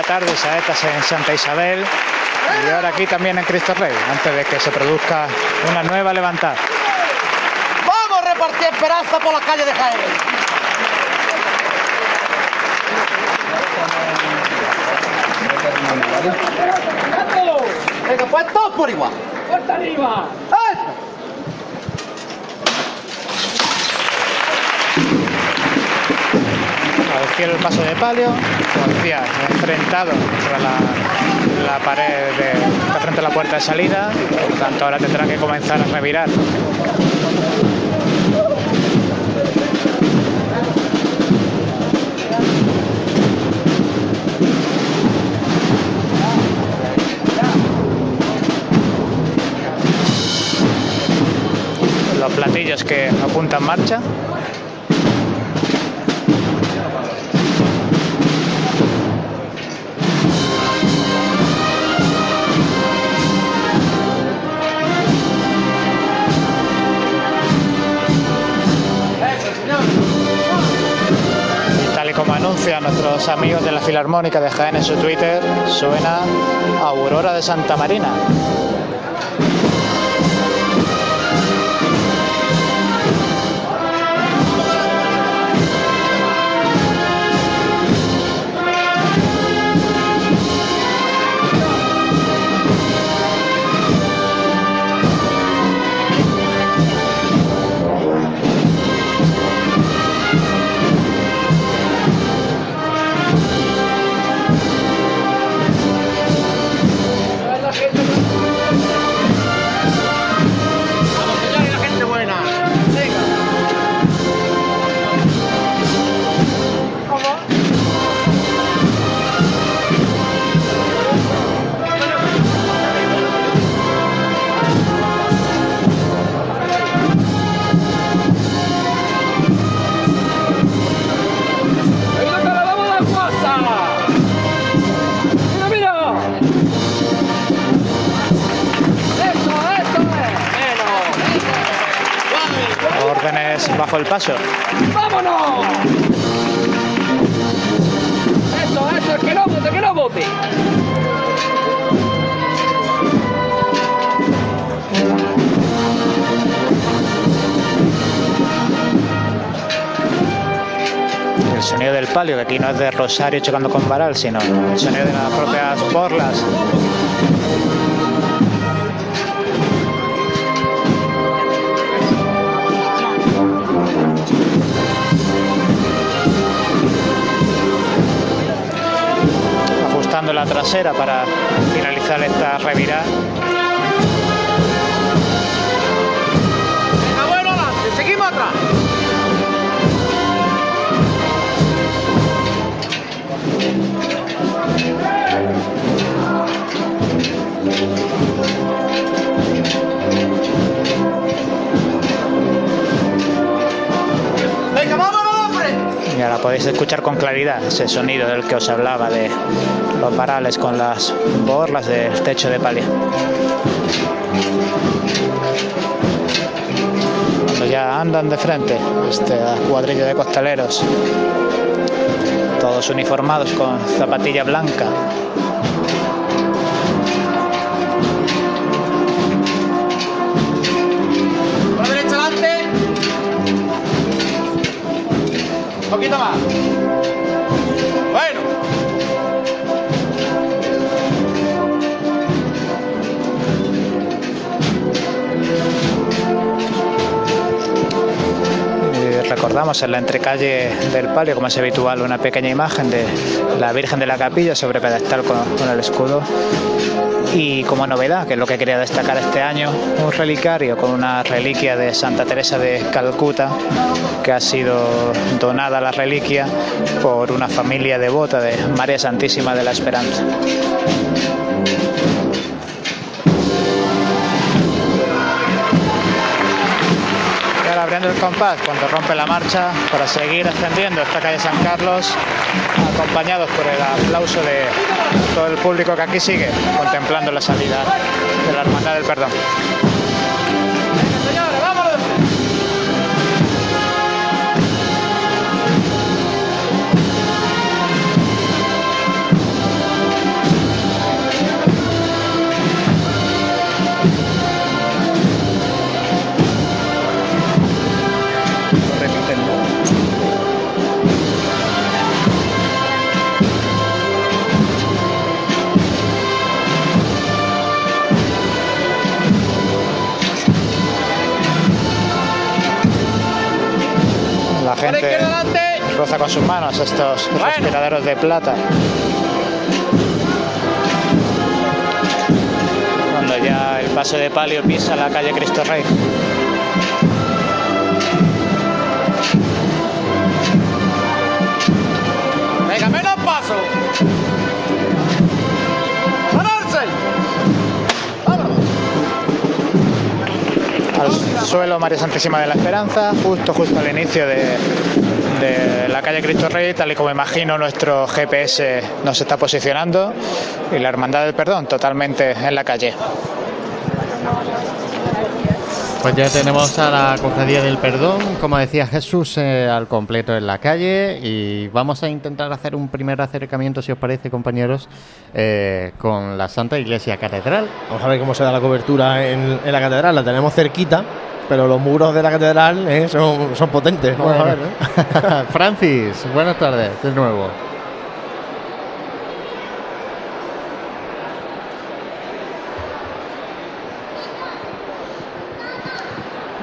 La tarde saetas en Santa Isabel y ahora aquí también en Cristo Rey, antes de que se produzca una nueva levantada. ¡Vamos a repartir esperanza por la calle de Jaén! Venga, pues todos por igual. ¡Fuerza arriba! Izquierda el paso de palio, policía enfrentado la, pared de, de frente a la puerta de salida, por tanto ahora tendrá que comenzar a revirar. Los platillos que apuntan marcha. Nuestros amigos de la Filarmónica de Jaén en su Twitter, suena Aurora de Santa Marina. De Rosario chocando con varal, sino el sonido de las propias borlas. Ajustando la trasera para finalizar esta revirada. Podéis escuchar con claridad ese sonido del que os hablaba de los varales con las borlas del techo de palia. Cuando ya andan de frente este cuadrillo de costaleros, todos uniformados con zapatilla blanca. Recordamos en la entrecalle del palio, como es habitual, una pequeña imagen de la Virgen de la Capilla sobre pedestal con, el escudo. Y como novedad, que es lo que quería destacar este año, un relicario con una reliquia de Santa Teresa de Calcuta, que ha sido donada la reliquia por una familia devota de María Santísima de la Esperanza. Abriendo el compás cuando rompe la marcha para seguir ascendiendo esta calle San Carlos, acompañados por el aplauso de todo el público que aquí sigue contemplando la salida de la Hermandad del Perdón. Con sus manos estos respiraderos de plata. Cuando ya el paso de palio pisa la calle Cristo Rey. Venga, menos paso. Al suelo María Santísima de la Esperanza, justo justo al inicio de, de la calle Cristo Rey, tal y como imagino nuestro GPS nos está posicionando, y la Hermandad del Perdón totalmente en la calle. Pues ya tenemos a la Cofradía del Perdón, como decía Jesús, eh, al completo en la calle y vamos a intentar hacer un primer acercamiento, si os parece, compañeros, eh, con la Santa Iglesia Catedral. Vamos a ver cómo se da la cobertura en, en la catedral. La tenemos cerquita, pero los muros de la catedral eh, son, son potentes. Vamos a ver. ¿eh? *laughs* Francis, buenas tardes, de nuevo.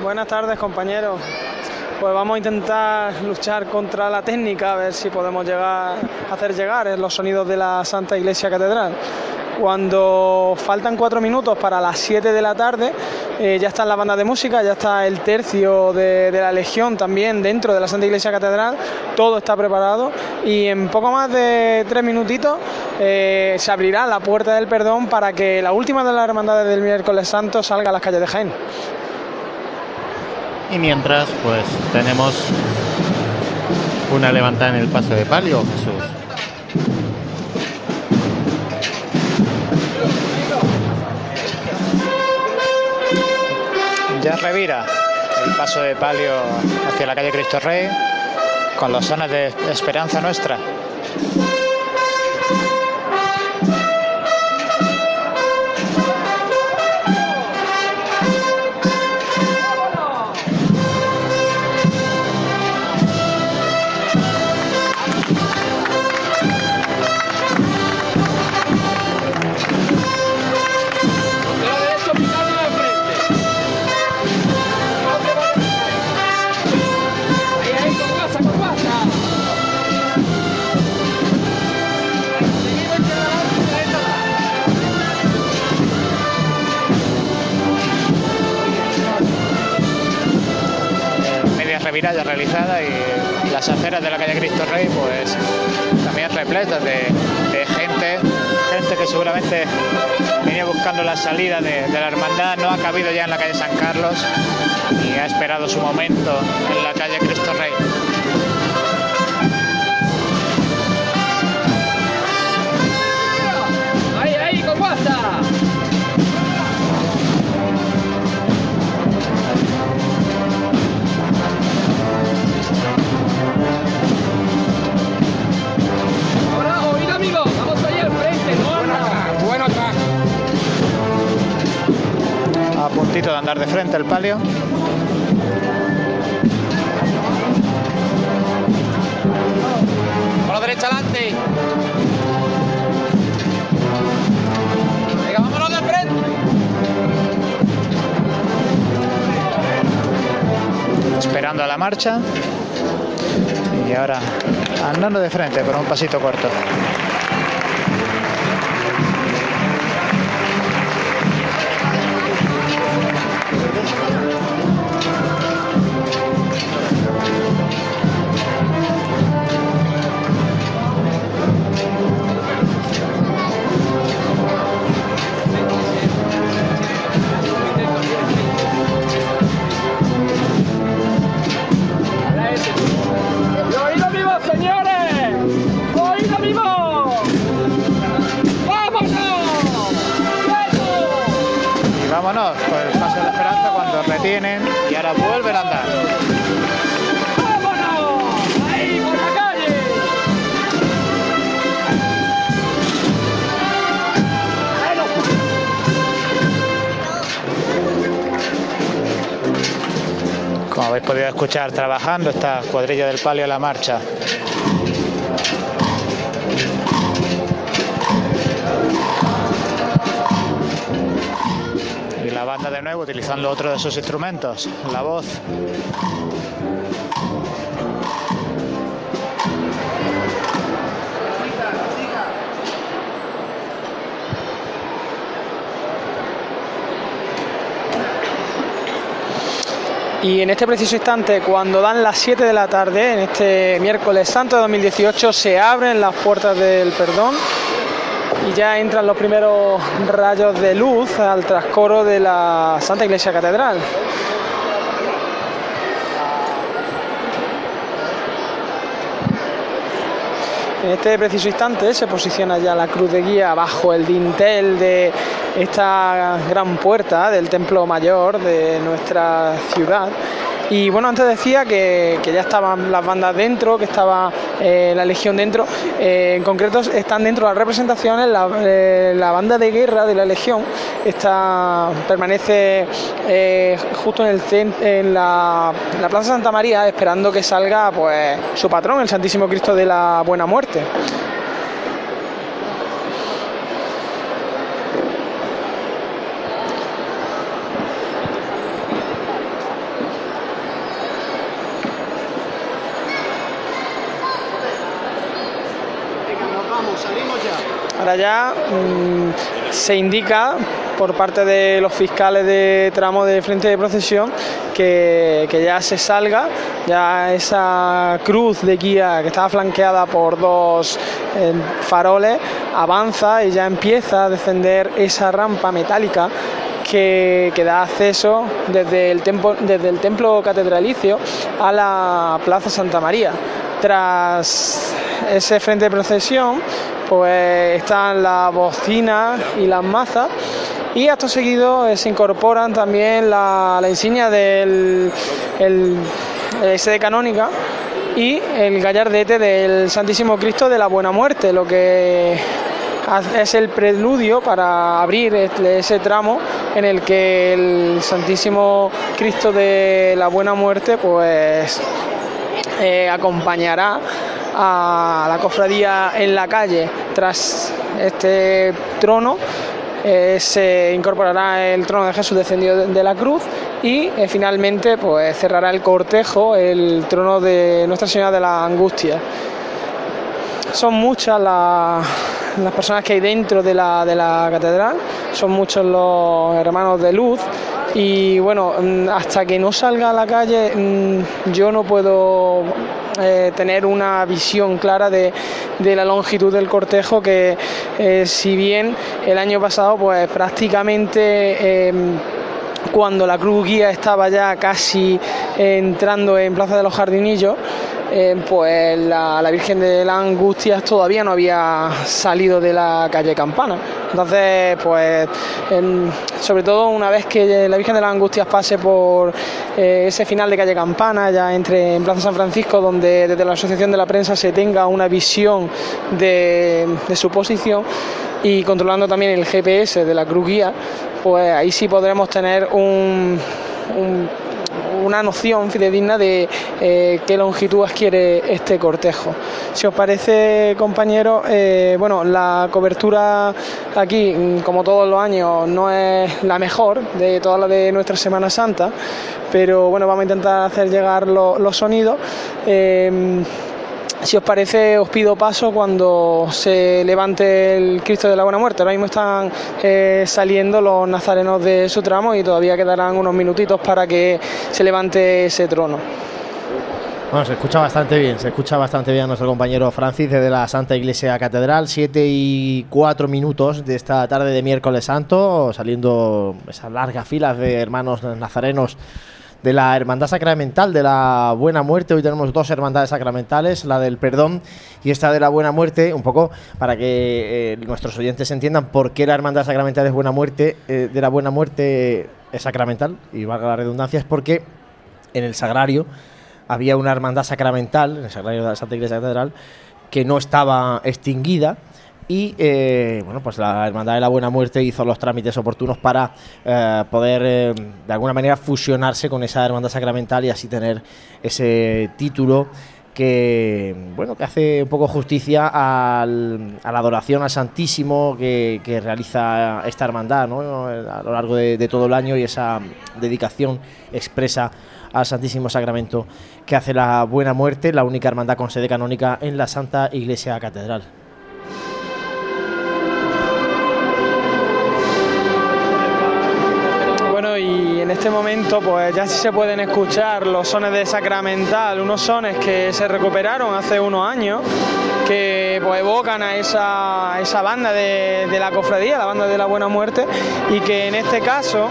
Buenas tardes, compañeros. Pues vamos a intentar luchar contra la técnica, a ver si podemos llegar, hacer llegar los sonidos de la Santa Iglesia Catedral. Cuando faltan cuatro minutos para las 7 de la tarde, eh, ya está la banda de música, ya está el tercio de, de la Legión también dentro de la Santa Iglesia Catedral, todo está preparado y en poco más de tres minutitos eh, se abrirá la puerta del perdón para que la última de las hermandades del miércoles santo salga a las calles de Jaén. Y mientras, pues tenemos una levantada en el paso de palio, Jesús. Ya revira el paso de palio hacia la calle Cristo Rey con los sones de Esperanza Nuestra. Revirada realizada y las aceras de la calle Cristo Rey pues también repletas de, gente, gente que seguramente venía buscando la salida de, la hermandad, no ha cabido ya en la calle San Carlos y ha esperado su momento en la calle Cristo Rey. Ahí, ahí, puntito de andar de frente el palio. Con la derecha adelante. Venga, vámonos de frente. esperando a la marcha y ahora andando de frente por un pasito corto. Escuchar trabajando esta cuadrilla del palio a la marcha. Y la banda de nuevo utilizando otro de sus instrumentos, la voz. Y en este preciso instante, cuando dan las 7 de la tarde, en este miércoles santo de 2018, se abren las puertas del perdón y ya entran los primeros rayos de luz al trascoro de la Santa Iglesia Catedral. En este preciso instante se posiciona ya la cruz de guía bajo el dintel de esta gran puerta del templo mayor de nuestra ciudad. Y bueno, antes decía que, que ya estaban las bandas dentro, que estaba eh, la legión dentro. Eh, en concreto están dentro de las representaciones la, eh, la banda de guerra de la legión está permanece justo en, el, la, en la Plaza Santa María esperando que salga pues su patrón, el Santísimo Cristo de la Buena Muerte. Nos vamos, salimos ya mm, se indica por parte de los fiscales de tramo de frente de procesión que, que ya se salga, ya esa cruz de guía que estaba flanqueada por dos eh, faroles avanza y ya empieza a descender esa rampa metálica que, que da acceso desde el, templo, desde el templo catedralicio a la Plaza Santa María. Tras ese frente de procesión, pues están las bocinas y las mazas. Y acto seguido eh, se incorporan también la, la insignia del el, el sede canónica y el gallardete del Santísimo Cristo de la Buena Muerte, lo que es el preludio para abrir ese tramo en el que el Santísimo Cristo de la Buena Muerte pues eh, acompañará a la cofradía en la calle tras este trono eh, se incorporará el trono de Jesús descendido de la cruz y eh, finalmente pues cerrará el cortejo el trono de Nuestra Señora de la Angustia. Son muchas las, personas que hay dentro de la, de la catedral, son muchos los hermanos de luz y bueno, mm, hasta que no salga a la calle mm, yo no puedo eh, tener una visión clara de, de, la longitud del cortejo que eh, si bien el año pasado pues prácticamente eh, cuando la cruz guía estaba ya casi entrando en Plaza de los Jardinillos, eh, pues la, la, Virgen de las Angustias todavía no había salido de la calle Campana. Entonces, pues, sobre todo una vez que la Virgen de las Angustias pase por eh, ese final de calle Campana, ya entre en Plaza San Francisco, donde desde la Asociación de la Prensa se tenga una visión de, su posición y controlando también el GPS de la cruz guía, pues ahí sí podremos tener un una noción fidedigna de eh, qué longitud adquiere este cortejo. Si os parece, compañeros, eh, bueno, la cobertura aquí, como todos los años, no es la mejor de toda la de nuestra Semana Santa, pero bueno, vamos a intentar hacer llegar lo, los sonidos. Eh, si os parece, os pido paso cuando se levante el Cristo de la Buena Muerte. Ahora mismo están eh, saliendo los nazarenos de su tramo y todavía quedarán unos minutitos para que se levante ese trono. Bueno, se escucha bastante bien, se escucha bastante bien a nuestro compañero Francis desde la Santa Iglesia Catedral, siete y cuatro minutos de esta tarde de miércoles santo, saliendo esas largas filas de hermanos nazarenos de la Hermandad Sacramental de la Buena Muerte. Hoy tenemos dos hermandades sacramentales, la del perdón y esta de la Buena Muerte, un poco para que eh, nuestros oyentes entiendan por qué la Hermandad Sacramental es Buena Muerte, eh, de la Buena Muerte es sacramental, y valga la redundancia, es porque en el sagrario había una hermandad sacramental, en el sagrario de la Santa Iglesia Catedral, que no estaba extinguida y eh, bueno pues la hermandad de la buena muerte hizo los trámites oportunos para eh, poder eh, de alguna manera fusionarse con esa hermandad sacramental y así tener ese título que bueno que hace un poco justicia al, a la adoración al Santísimo que, realiza esta hermandad ¿no? a lo largo de todo el año y esa dedicación expresa al Santísimo Sacramento que hace la Buena Muerte, la única hermandad con sede canónica en la Santa Iglesia Catedral. En este momento pues ya se pueden escuchar los sones de Sacramental, unos sones que se recuperaron hace unos años, que pues evocan a esa, banda de, de, la cofradía, la banda de la Buena Muerte, y que en este caso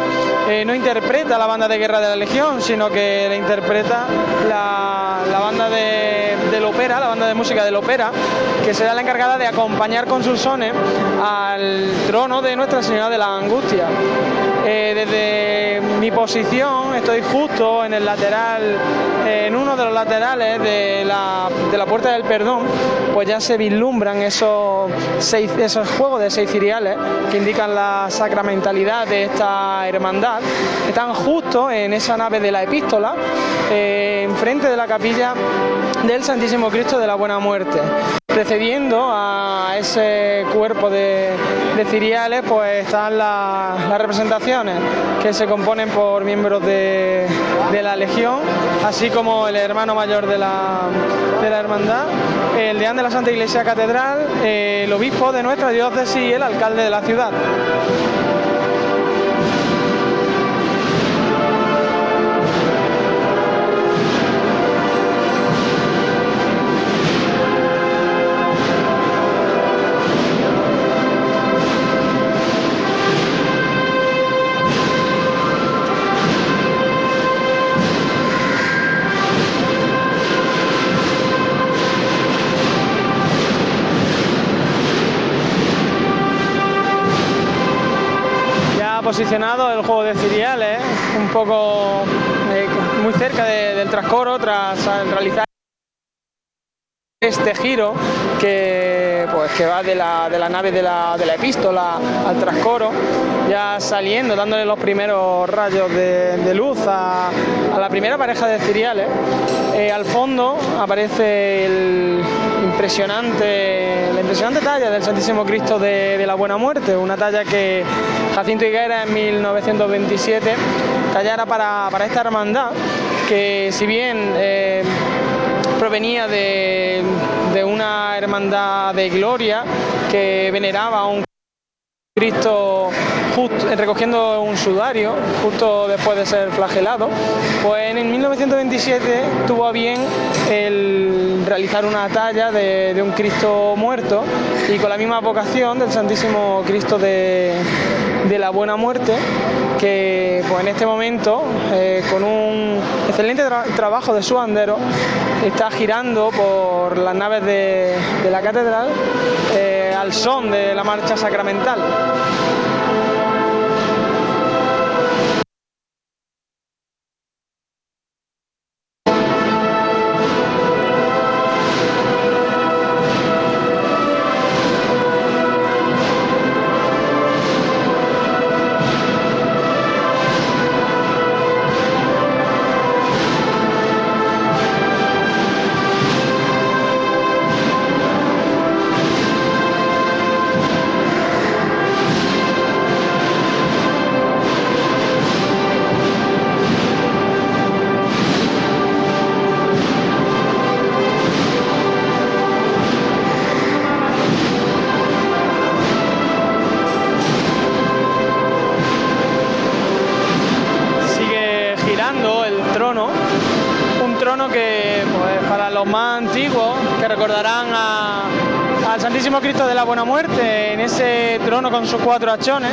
eh, no interpreta la banda de guerra de la Legión, sino que la interpreta la, banda de, ópera, la banda de música del ópera, que será la encargada de acompañar con sus sones al trono de Nuestra Señora de la Angustia. Eh, desde mi posición estoy justo en el lateral, en uno de los laterales de la, de la, Puerta del Perdón, pues ya se vislumbran esos juegos de seis ciriales que indican la sacramentalidad de esta hermandad. Están justo en esa nave de la epístola, eh, enfrente de la capilla del Santísimo Cristo de la Buena Muerte. Precediendo a ese cuerpo de, de ciriales, pues están las la representaciones que se componen por miembros de, la Legión, así como el hermano mayor de la hermandad, el deán de la Santa Iglesia Catedral, el obispo de nuestra diócesis y el alcalde de la ciudad. Posicionado el juego de Ciriales, un poco eh, muy cerca de- del trascoro tras realizar este giro que, pues, que va de la, de la nave de la, de la epístola al trascoro, ya saliendo, dándole los primeros rayos de, de luz a, a la primera pareja de ciriales. Eh, al fondo aparece el impresionante, la impresionante talla del Santísimo Cristo de, la Buena Muerte, una talla que Jacinto Higuera en 1927 tallara para, para esta hermandad, que si bien eh, provenía de, de una hermandad de gloria que veneraba a un Cristo justo, recogiendo un sudario justo después de ser flagelado, pues en el 1927 tuvo a bien el realizar una talla de, un Cristo muerto y con la misma vocación del Santísimo Cristo de, la Buena Muerte, que pues en este momento, eh, con un excelente tra- trabajo de su bandero, está girando por las naves de, de la catedral eh, al son de la marcha sacramental. Sus cuatro hachones,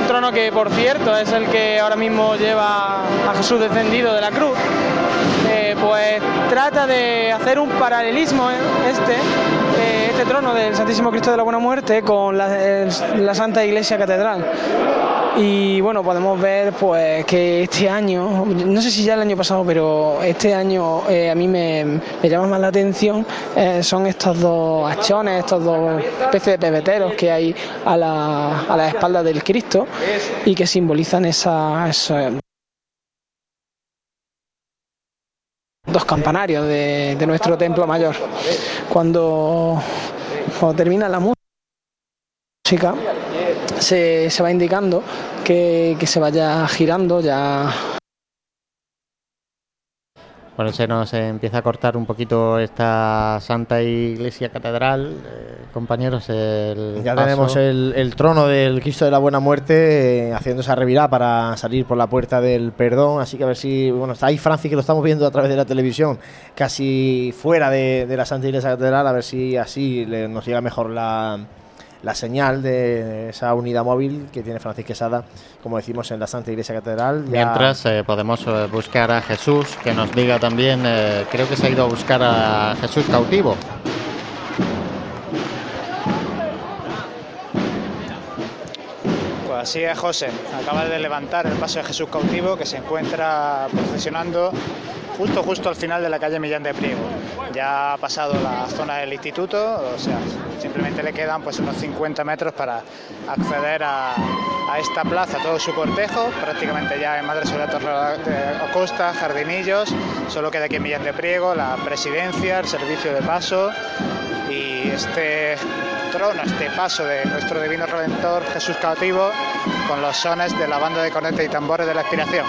un trono que por cierto es el que ahora mismo lleva a Jesús descendido de la cruz, eh, pues trata de hacer un paralelismo eh, este, eh, este trono del Santísimo Cristo de la Buena Muerte con la Santa Iglesia Catedral. Y bueno, podemos ver pues que este año, no sé si ya el año pasado, pero este año eh, a mí me, llama más la atención eh, son estos dos hachones, estos dos especies de pebeteros que hay a la, a la espalda del Cristo y que simbolizan esa, esa- dos campanarios de, de nuestro templo mayor. Cuando, cuando termina la música, se, se va indicando que, que se vaya girando ya Bueno, se nos empieza a cortar un poquito esta Santa Iglesia Catedral, eh, compañeros. El Ya paso. tenemos el, el trono del Cristo de la Buena Muerte eh, haciendo esa revirada para salir por la puerta del perdón. Así que a ver si. Bueno, está ahí Francis que lo estamos viendo a través de la televisión, casi fuera de, de la Santa Iglesia Catedral. A ver si así le- nos llega mejor la, la señal de esa unidad móvil que tiene Francis Quesada, como decimos, en la Santa Iglesia Catedral. Ya- Mientras eh, podemos eh, buscar a Jesús, que nos diga también, eh, creo que se ha ido a buscar a Jesús cautivo. Así es, José. Acaba de levantar el paso de Jesús cautivo que se encuentra procesionando justo justo al final de la calle Millán de Priego. Ya ha pasado la zona del instituto, o sea, simplemente le quedan pues unos 50 metros para acceder a, esta plaza, todo su cortejo, prácticamente ya en Madre Soledad Torre Acosta, Jardinillos, solo queda aquí en Millán de Priego la presidencia, el servicio de paso y este trono, este paso de nuestro divino redentor Jesús cautivo con los sones de la banda de cornetas y tambores de la expiración.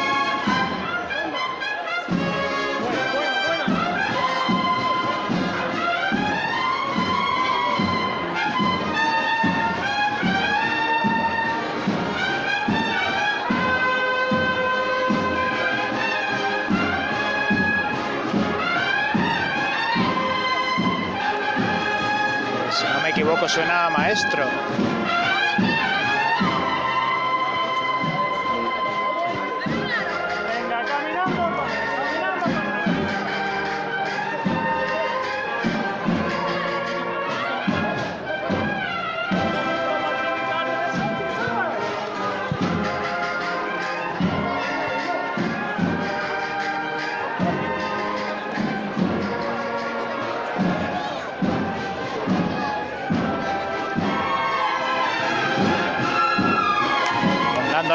Si no me equivoco suena maestro.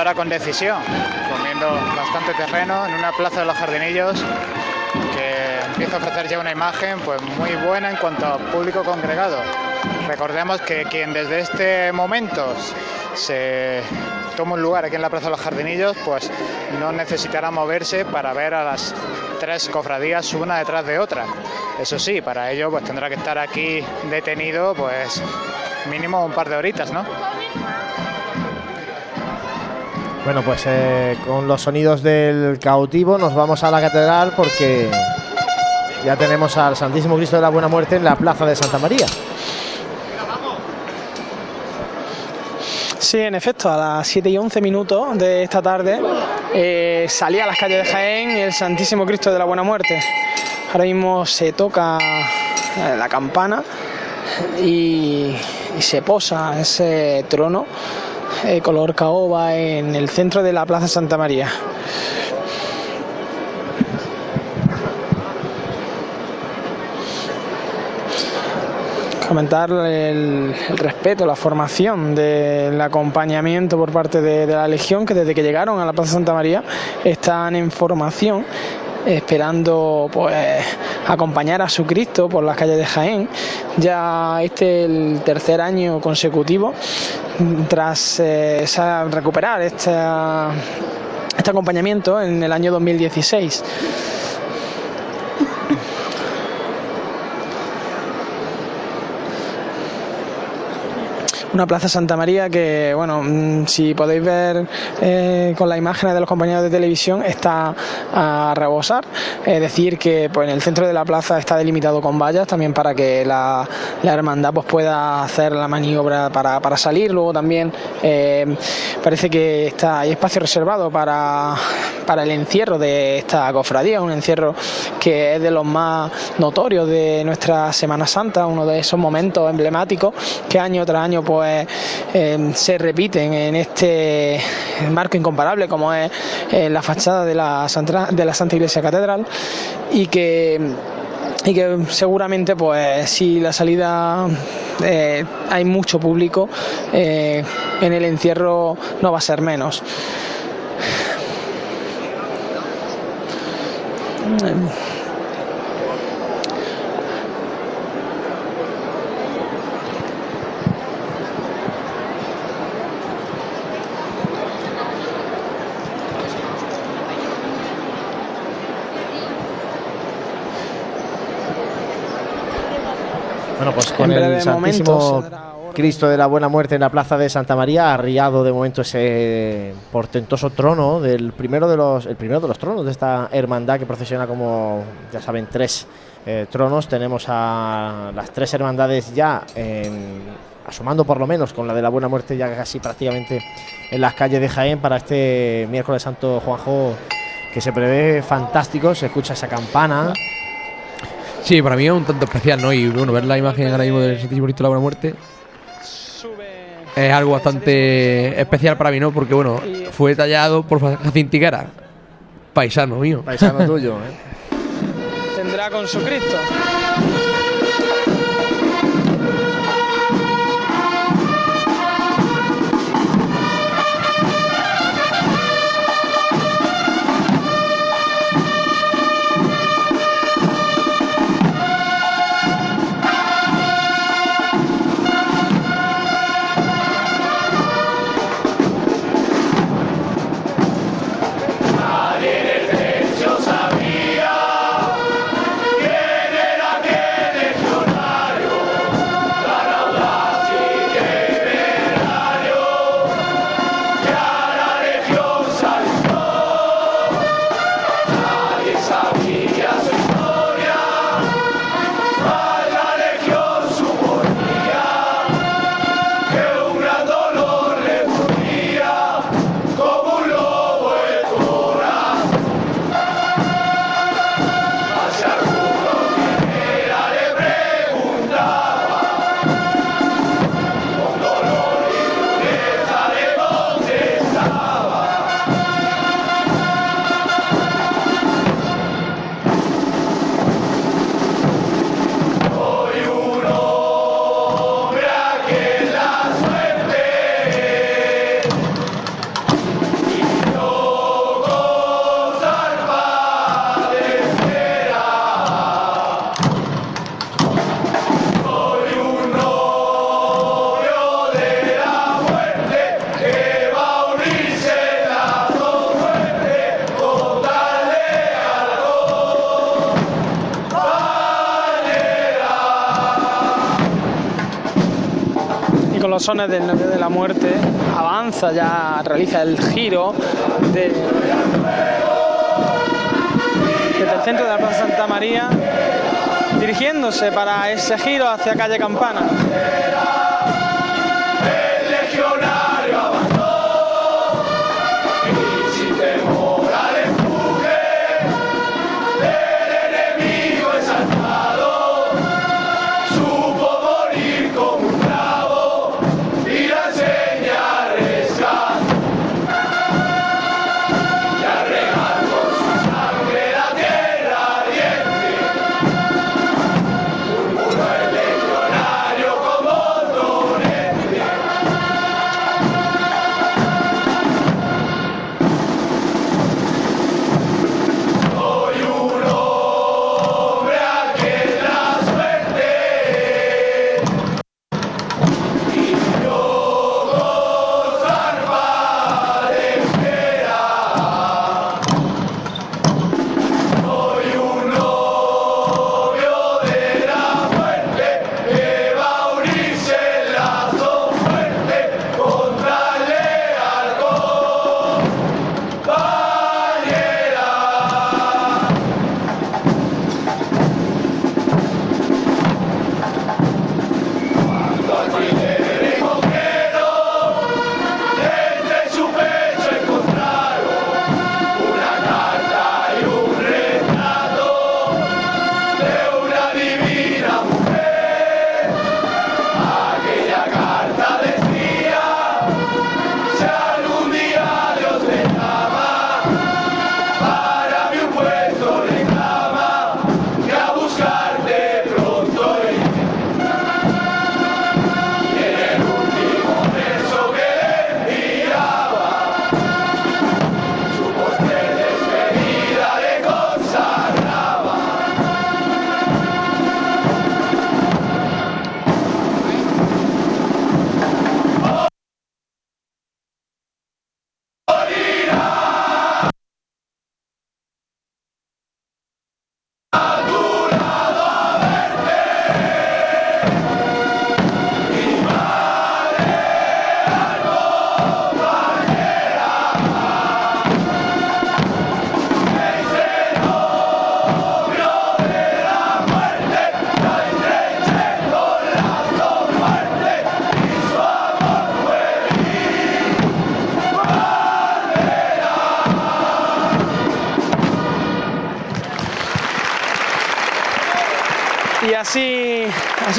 Ahora con decisión, comiendo bastante terreno en una plaza de los jardinillos que empieza a ofrecer ya una imagen pues muy buena en cuanto a público congregado. Recordemos que quien desde este momento se toma un lugar aquí en la Plaza de los Jardinillos, pues no necesitará moverse para ver a las tres cofradías una detrás de otra. Eso sí, para ello pues tendrá que estar aquí detenido pues mínimo un par de horitas, ¿no? Bueno, pues eh, con los sonidos del cautivo nos vamos a la catedral porque ya tenemos al Santísimo Cristo de la Buena Muerte en la Plaza de Santa María. Sí, en efecto, a las 7 y 11 minutos de esta tarde eh, salía a las calles de Jaén el Santísimo Cristo de la Buena Muerte. Ahora mismo se toca eh, la campana y, y se posa ese trono eh, color caoba en el centro de la Plaza Santa María. comentar el, respeto, la formación del acompañamiento por parte de la Legión, que desde que llegaron a la Plaza Santa María están en formación esperando pues acompañar a su Cristo por las calles de Jaén. Ya este es el tercer año consecutivo tras eh, recuperar esta- este acompañamiento en el año 2016. Una plaza Santa María que, bueno, mm, si podéis ver eh, con las imágenes de los compañeros de televisión, está a rebosar. Es decir, que pues, en el centro de la plaza está delimitado con vallas también para que la, la hermandad pues, pueda hacer la maniobra para, para salir. Luego también eh, parece que está, hay espacio reservado para, para el encierro de esta cofradía, un encierro que es de los más notorios de nuestra Semana Santa, uno de esos momentos emblemáticos que año tras año pues eh, se repiten en este marco incomparable como es eh, la fachada de la, Santa, de la Santa Iglesia Catedral y que y que seguramente pues si la salida eh, hay mucho público eh, en el encierro no va a ser menos Bueno, pues con En el Santísimo Cristo de la Buena Muerte en la Plaza de Santa María, arriado de momento ese portentoso trono del primero de los, el primero de los tronos de esta hermandad que procesiona como, ya saben, tres eh, tronos. Tenemos a las tres hermandades ya en- asomando por lo menos con la de la Buena Muerte ya casi prácticamente en las calles de Jaén para este miércoles santo Juanjo que se prevé fantástico, se escucha esa campana. Sí, para mí es un tanto especial, ¿no? Y bueno, ver la imagen ahora mismo del Santísimo Cristo de la Buena Muerte es algo bastante especial para mí, ¿no? Porque bueno, fue tallado por Jacín Tiguera, paisano mío. Paisano tuyo, ¿eh? tendrá con su Cristo los sones del Novio de la Muerte, avanza ya, realiza el giro de, el centro de la Plaza Santa María, dirigiéndose para ese giro hacia calle Campana.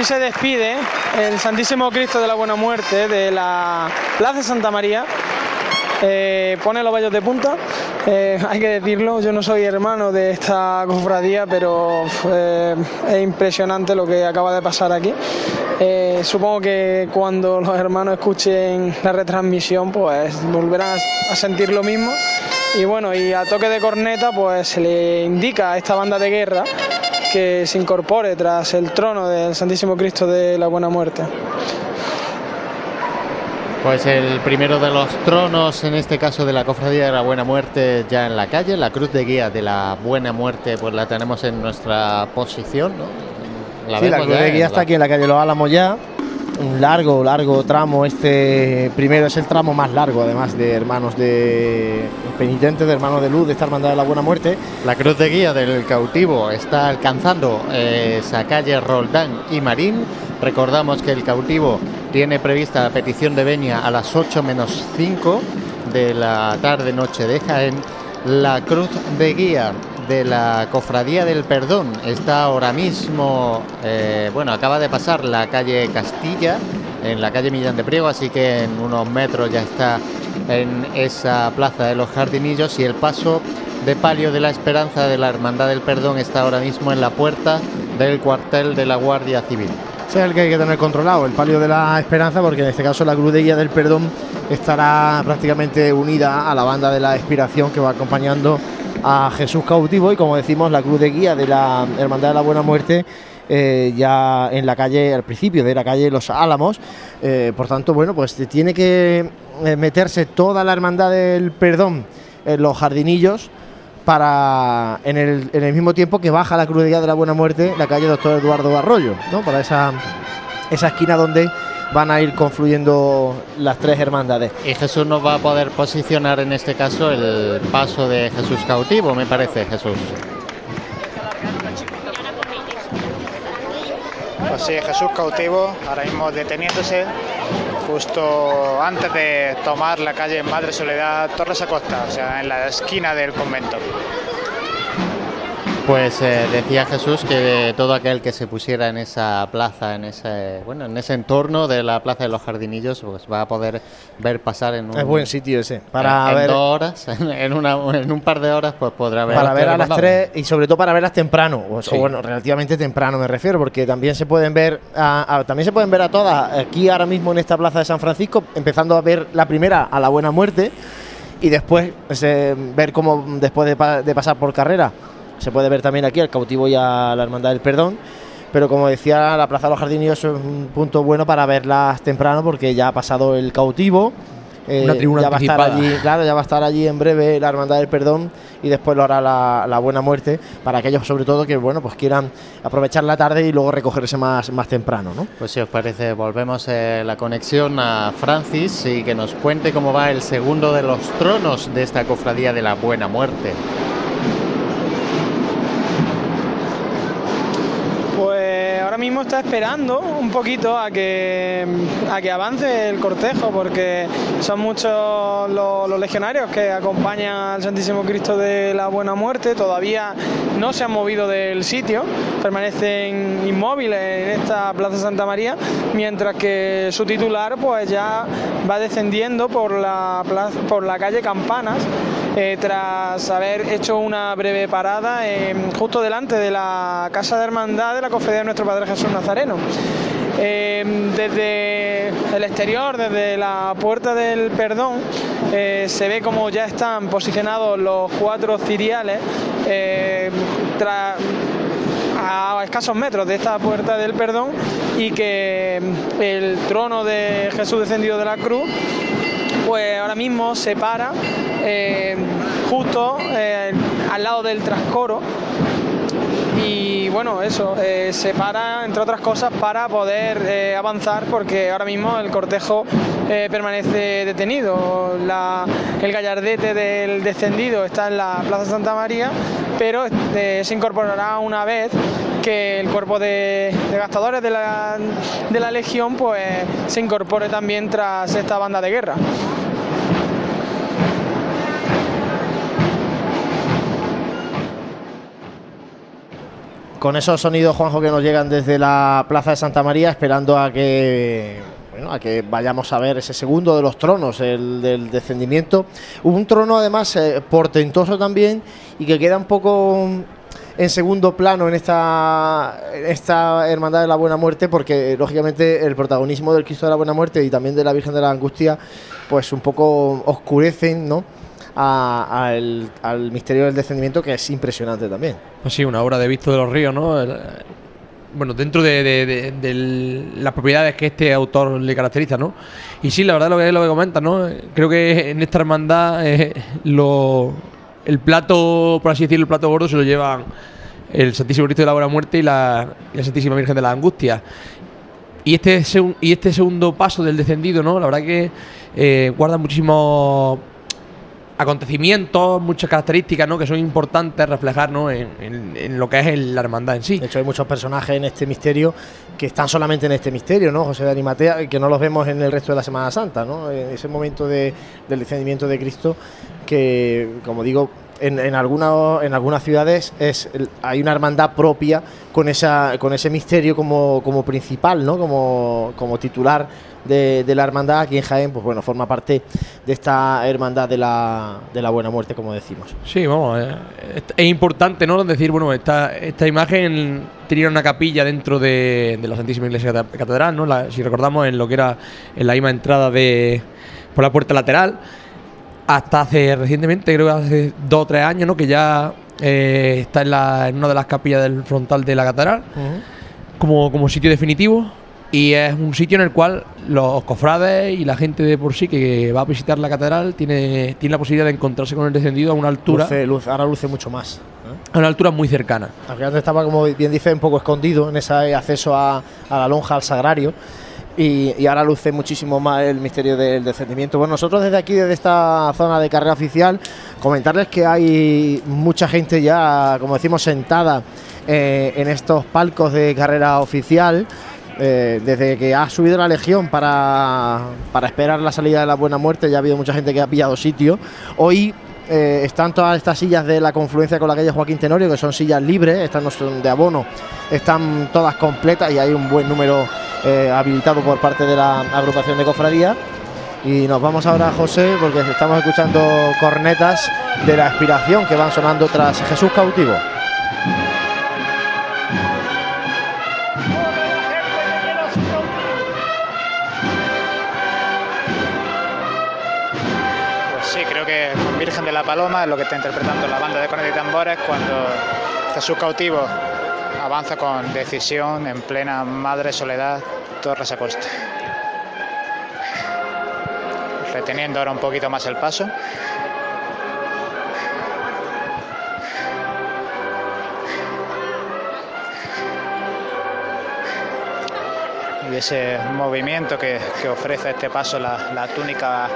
Se despide el Santísimo Cristo de la Buena Muerte de la Plaza Santa María. Eh, pone los vallos de punta, eh, hay que decirlo, yo no soy hermano de esta cofradía, pero eh, es impresionante lo que acaba de pasar aquí. Eh, supongo que cuando los hermanos escuchen la retransmisión, pues volverán a sentir lo mismo. Y bueno, y a toque de corneta, pues se le indica a esta banda de guerra que se incorpore tras el trono del Santísimo Cristo de la Buena Muerte. Pues el primero de los tronos, en este caso de la Cofradía de la Buena Muerte, ya en la calle, la cruz de guía de la Buena Muerte, pues la tenemos en nuestra posición, ¿no? sí, la cruz de guía está la- aquí en la calle Los Álamos ya. Un largo, largo tramo. Este primero es el tramo más largo, además de hermanos de penitentes, de hermanos de luz, de esta hermandad de la Buena Muerte. La cruz de guía del cautivo está alcanzando eh, esa calle Roldán y Marín. Recordamos que el cautivo tiene prevista la petición de venia a las 8 menos 5 de la tarde-noche de Jaén. La cruz de guía de la Cofradía del Perdón está ahora mismo, eh, bueno, acaba de pasar la calle Castilla, en la calle Millán de Priego, así que en unos metros ya está en esa plaza de los jardinillos y el paso de palio de la esperanza de la Hermandad del Perdón está ahora mismo en la puerta del cuartel de la Guardia Civil. Ese es el que hay que tener controlado, el palio de la esperanza, porque en este caso la cruz del perdón estará prácticamente unida a la banda de la expiración que va acompañando a Jesús cautivo y como decimos la cruz de guía de la Hermandad de la Buena Muerte eh, ya en la calle, al principio de la calle Los Álamos. Eh, por tanto, bueno, pues tiene que eh, meterse toda la Hermandad del Perdón en los jardinillos para en el, en el mismo tiempo que baja la cruz de guía de la Buena Muerte, la calle Doctor Eduardo Arroyo, ¿no? Para esa, esa esquina donde van a ir confluyendo las tres hermandades. Y Jesús nos va a poder posicionar en este caso el paso de Jesús cautivo, me parece, Jesús. Pues sí, Jesús cautivo, ahora mismo deteniéndose justo antes de tomar la calle Madre Soledad Torres Acosta, o sea, en la esquina del convento. Pues eh, decía Jesús que todo aquel que se pusiera en esa plaza, en ese, bueno, en ese entorno de la plaza de los jardinillos, pues va a poder ver pasar en un Es buen sitio ese. Para en, en ver, dos horas, *laughs* en, una, en un par de horas, pues podrá ver. para ver a las. 3 y sobre todo para verlas temprano, o, Sí. o bueno, relativamente temprano me refiero, porque también se pueden ver a, a- también se pueden ver a todas aquí ahora mismo en esta plaza de San Francisco, empezando a ver la primera a la Buena Muerte y después eh, ver cómo después de, pa- de pasar por carrera se puede ver también aquí al cautivo y a la Hermandad del Perdón. Pero como decía, la Plaza de los Jardinillos es un punto bueno para verlas temprano porque ya ha pasado el cautivo. eh, Una tribuna ya va a estar anticipada. allí, claro, ya va a estar allí en breve la Hermandad del Perdón y después lo hará la, la Buena Muerte para aquellos sobre todo que bueno pues quieran aprovechar la tarde y luego recogerse más, más temprano, ¿no? Pues si os parece, volvemos eh, la conexión a Francis y que nos cuente cómo va el segundo de los tronos de esta cofradía de la Buena Muerte. Pues ahora mismo está esperando un poquito a que, a que avance el cortejo, porque son muchos los, legionarios que acompañan al Santísimo Cristo de la Buena Muerte. Todavía no se han movido del sitio, permanecen inmóviles en esta Plaza Santa María, mientras que su titular pues ya va descendiendo por la, plaza- por la calle Campanas eh, tras haber hecho una breve parada eh, justo delante de la Casa de Hermandad de la Cofradía de Nuestro Padre Jesús Nazareno. Eh, desde el exterior, desde la Puerta del Perdón, eh, se ve como ya están posicionados los cuatro ciriales eh, a escasos metros de esta puerta del perdón y que el trono de Jesús descendido de la cruz pues ahora mismo se para justo eh, al lado del trascoro y bueno, eso, eh, se para entre otras cosas para poder eh, avanzar porque ahora mismo el cortejo eh, permanece detenido. El gallardete del descendido está en la Plaza Santa María, pero eh, se incorporará una vez que el cuerpo de, de gastadores de la, de la Legión pues se incorpore también tras esta banda de guerra. Con esos sonidos, Juanjo, que nos llegan desde la Plaza de Santa María, esperando a que bueno, a que vayamos a ver ese segundo de los tronos, el del descendimiento. Un trono además eh, portentoso también y que queda un poco en segundo plano en esta, en esta Hermandad de la Buena Muerte, porque lógicamente el protagonismo del Cristo de la Buena Muerte y también de la Virgen de la Angustia, pues un poco oscurecen, ¿no? A- al, al misterio del descendimiento, que es impresionante también. Pues sí, una obra de Visto de los Ríos, ¿no? El- bueno, dentro de, de- las propiedades que este autor le caracteriza, ¿no? Y sí, la verdad lo que lo que comenta, ¿no? Creo que en esta hermandad eh, lo, el plato, por así decirlo, el plato gordo se lo llevan el Santísimo Cristo de la Buena Muerte y la, y la Santísima Virgen de la Angustia. Y este, y este segundo paso del descendido, ¿no? La verdad que eh, guarda muchísimos acontecimientos, muchas características ¿no? que son importantes reflejar ¿no? en, en- lo que es el- la hermandad en sí. De hecho, hay muchos personajes en este misterio que están solamente en este misterio, ¿no? José de Animatea, que no los vemos en el resto de la Semana Santa, ¿no? En ese momento de- del descendimiento de Cristo, que, como digo, en, en, alguna- en algunas ciudades es, hay una hermandad propia con, esa, con ese misterio como, como principal, ¿no? Como, como titular de, de la hermandad. Aquí en Jaén, pues bueno, forma parte de esta hermandad de la, de la Buena Muerte, como decimos. Sí, vamos, eh, es, es importante ¿no? decir, bueno, esta, esta imagen tenía una capilla dentro de, de la Santísima Iglesia Cate- Catedral, ¿no? La- si recordamos, en lo que era en la misma entrada de por la puerta lateral, hasta hace recientemente, creo que hace dos o tres años, ¿no? que ya eh, está en, la- en una de las capillas del frontal de la catedral. como, como sitio definitivo y es un sitio en el cual los cofrades y la gente de por sí que va a visitar la catedral tiene, tiene la posibilidad de encontrarse con el descendido a una altura, Luce- luce- ahora luce mucho más. a una altura muy cercana. Aunque antes estaba, como bien dice, un poco escondido en ese acceso a, a la lonja, al sagrario. y, y ahora luce muchísimo más el misterio del descendimiento. Bueno, nosotros desde aquí, desde esta zona de carrera oficial, comentarles que hay mucha gente ya, como decimos, sentada eh, en estos palcos de carrera oficial. Eh, desde que ha subido la legión para, para esperar la salida de la buena muerte, ya ha habido mucha gente que ha pillado sitio. Hoy eh, están todas estas sillas de la confluencia con la calle Joaquín Tenorio, que son sillas libres, estas no son de abono, están todas completas y hay un buen número eh, habilitado por parte de la agrupación de cofradía. Y nos vamos ahora, José, porque estamos escuchando cornetas de la expiración que van sonando tras Jesús cautivo. Paloma es lo que está interpretando la banda de cornetas y tambores cuando Jesús cautivo avanza con decisión en plena madre soledad Torres a costa. Reteniendo ahora un poquito más el paso. Y ese movimiento que, que ofrece este paso la, la túnica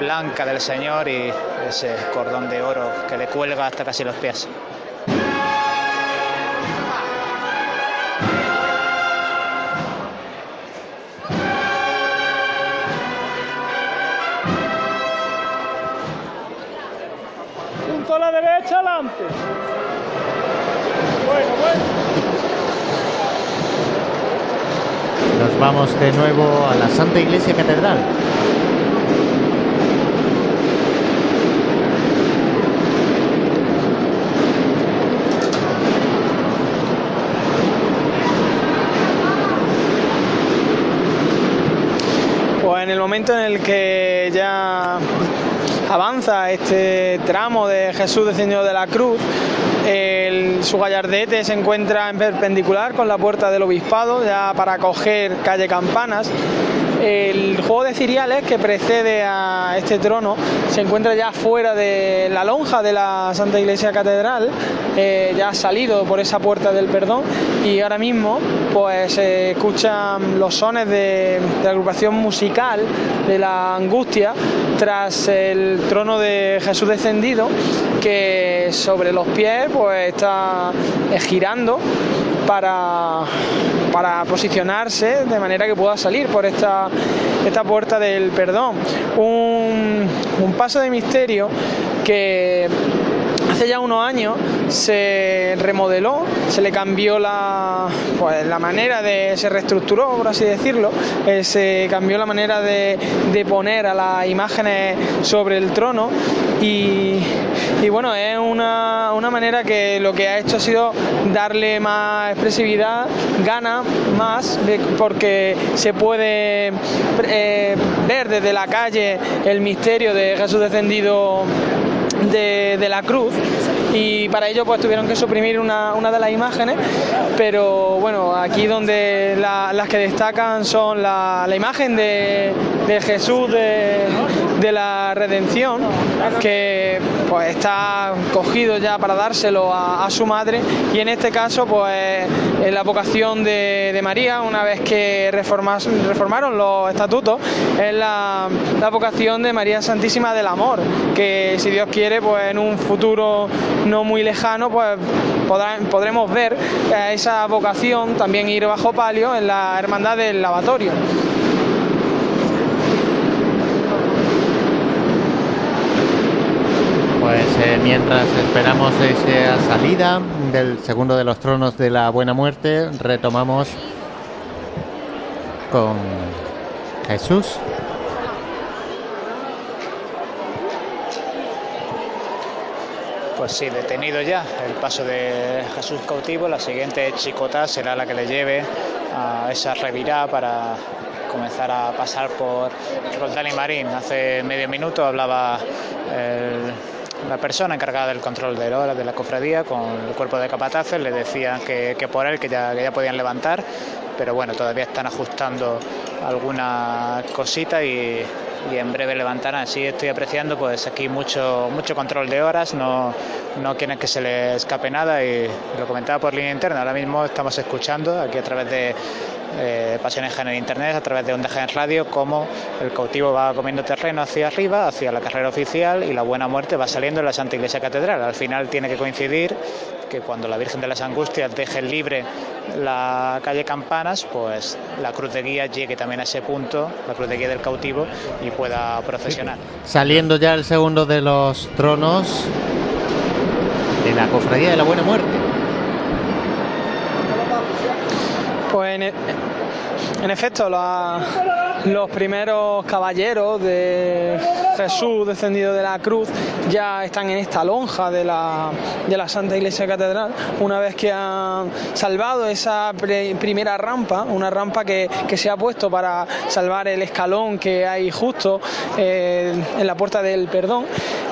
blanca del Señor y ese cordón de oro que le cuelga hasta casi los pies. Punto a la derecha, adelante. Bueno, bueno. Nos vamos de nuevo a la Santa Iglesia Catedral. Pues en el momento en el que ya avanza este tramo de Jesús descendido de la cruz, el- su gallardete se encuentra en perpendicular con la puerta del obispado, ya para coger calle Campanas. El juego de ciriales que precede a este trono se encuentra ya fuera de la lonja de la Santa Iglesia Catedral, eh, ya ha salido por esa puerta del perdón y ahora mismo pues se escuchan los sones de, de la agrupación musical de la angustia tras el trono de Jesús descendido que sobre los pies pues está eh, girando para, para posicionarse de manera que pueda salir por esta, esta puerta del perdón. Un, un paso de misterio que hace ya unos años se remodeló, se le cambió la, pues, la manera de, se reestructuró, por así decirlo, eh, se cambió la manera de, de poner a las imágenes sobre el trono y, bueno, es una, una manera que lo que ha hecho ha sido darle más expresividad, gana más, porque se puede eh, ver desde la calle el misterio de Jesús descendido de, la cruz y para ello pues tuvieron que suprimir una, una de las imágenes pero bueno aquí donde la- las que destacan son la, la imagen de, de Jesús de, de la redención que pues está cogido ya para dárselo a, su madre y en este caso pues en la vocación de, de María una vez que reformaron los estatutos es la, vocación de María Santísima del Amor que si Dios quiere pues en un futuro no muy lejano pues podremos ver eh, esa vocación también ir bajo palio en la hermandad del lavatorio. Pues eh, mientras esperamos esa salida del segundo de los tronos de la Buena Muerte, retomamos con Jesús. Pues sí, detenido ya el paso de Jesús cautivo, la siguiente chicota será la que le lleve a esa revirá para comenzar a pasar por Roldán y Marín. Hace medio minuto hablaba el- la persona encargada del control de horas de la cofradía con el cuerpo de capataces, le decían que, por él que ya, podían levantar, pero bueno, todavía están ajustando alguna cosita y, y en breve levantarán. Sí estoy apreciando pues aquí mucho, mucho control de horas, no, no quieren que se les escape nada y lo comentaba por línea interna. Ahora mismo estamos escuchando aquí a través de eh, Pasiones en Internet a través de Onda Jaén Radio, como el cautivo va comiendo terreno hacia arriba, hacia la carrera oficial y la buena muerte va saliendo en la Santa Iglesia Catedral. Al final tiene que coincidir que cuando la Virgen de las Angustias deje libre la calle Campanas, pues la cruz de guía llegue también a ese punto, la cruz de guía del cautivo, y pueda procesionar. Saliendo ya el segundo de los tronos de la Cofradía de la Buena Muerte. Pues en, en efecto, la- los primeros caballeros de Jesús descendido de la cruz ya están en esta lonja de la, de la Santa Iglesia Catedral, una vez que han salvado esa primera rampa, una rampa que, que se ha puesto para salvar el escalón que hay justo eh, en la puerta del perdón.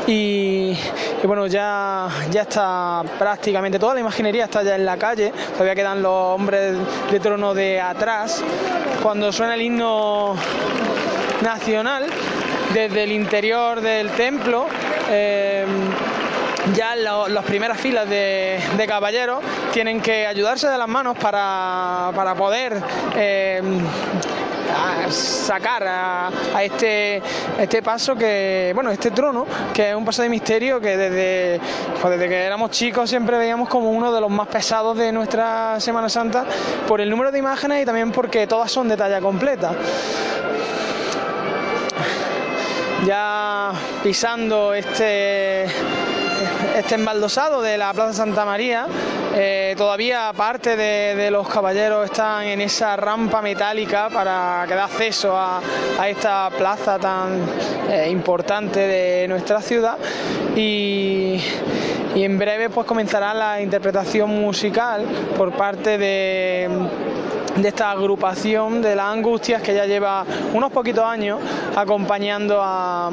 Y, y bueno, ya, ya está prácticamente toda la imaginería está ya en la calle, todavía quedan los hombres de trono de atrás. Cuando suena el himno nacional, desde el interior del templo, eh, ya las primeras filas de, de caballeros tienen que ayudarse de las manos para, para poder eh, sacar a, a este, este paso que, bueno, este trono, que es un paso de misterio que desde, pues desde que éramos chicos siempre veíamos como uno de los más pesados de nuestra Semana Santa por el número de imágenes y también porque todas son de talla completa. Ya pisando este este embaldosado de la Plaza Santa María, eh, todavía parte de, los caballeros están en esa rampa metálica para que da acceso a, esta plaza tan eh, importante de nuestra ciudad. Y, y en breve pues comenzará la interpretación musical por parte de de esta agrupación de las angustias que ya lleva unos poquitos años acompañando a-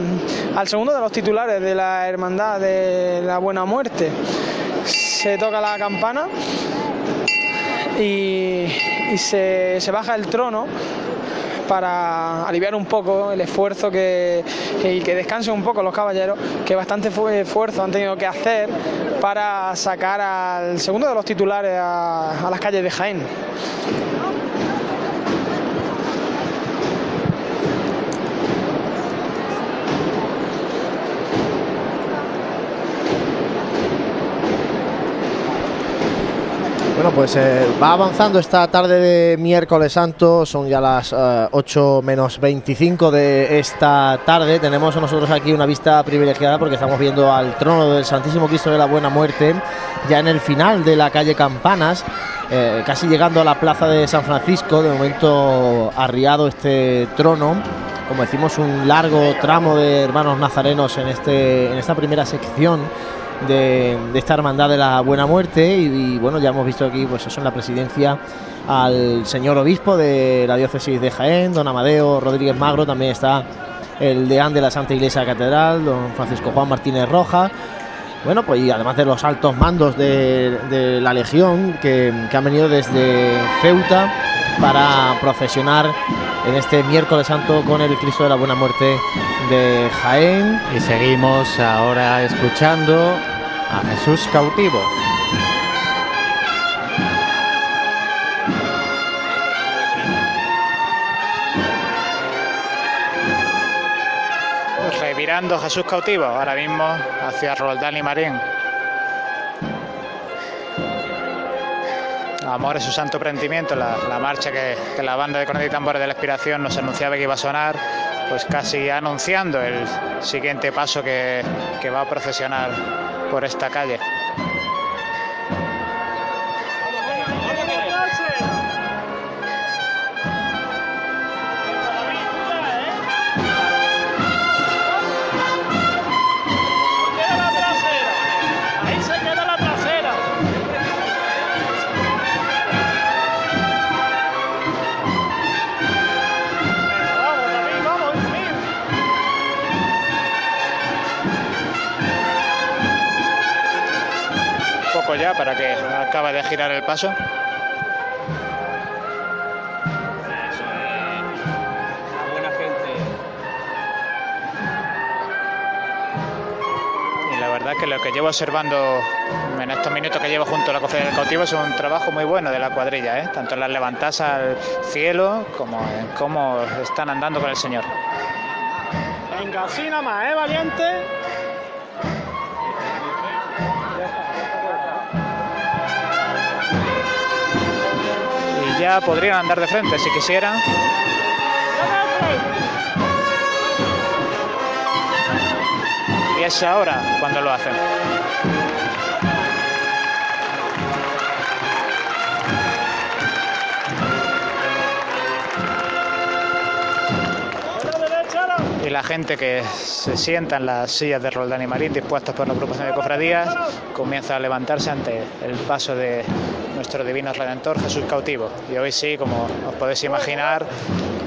al segundo de los titulares de la Hermandad de la Buena Muerte. Se toca la campana y, y se, se baja el trono para aliviar un poco el esfuerzo que, y que descansen un poco los caballeros, que bastante fu- esfuerzo han tenido que hacer para sacar al segundo de los titulares a, a las calles de Jaén. Bueno, pues eh, va avanzando esta tarde de miércoles santo, son ya las eh, 8 menos 25 de esta tarde. Tenemos nosotros aquí una vista privilegiada porque estamos viendo al trono del Santísimo Cristo de la Buena Muerte, ya en el final de la calle Campanas, eh, casi llegando a la plaza de San Francisco. De momento arriado este trono. Como decimos, un largo tramo de hermanos nazarenos en, este, en esta primera sección de, esta hermandad de la Buena Muerte y, bueno ya hemos visto aquí pues eso en la presidencia al señor obispo de la diócesis de Jaén don Amadeo Rodríguez Magro también está el deán de la Santa Iglesia Catedral don Francisco Juan Martínez Roja bueno pues y además de los altos mandos de, de la Legión que, que han venido desde Ceuta para procesionar en este miércoles santo con el Cristo de la Buena Muerte de Jaén. Y seguimos ahora escuchando a Jesús cautivo. Revirando Jesús cautivo, ahora mismo hacia Roldán y Marín. Amor es su santo prendimiento, la, marcha que, la banda de cornetas y tambores de la expiración nos anunciaba que iba a sonar, pues casi anunciando el siguiente paso que va a procesionar por esta calle. Para que acabe de girar el paso. Y la verdad que lo que llevo observando en estos minutos que llevo junto a la cofradía del cautivo es un trabajo muy bueno de la cuadrilla, ¿eh? tanto en las levantadas al cielo como en cómo están andando con el Señor. Venga, así nada más, ¿eh, valiente? Ya podrían andar de frente si quisieran. Y es ahora cuando lo hacen. y la gente que se sienta en las sillas de Roldán y Marín dispuestas por la agrupación de cofradías comienza a levantarse ante el paso de nuestro divino redentor Jesús cautivo. Y hoy sí, como os podéis imaginar,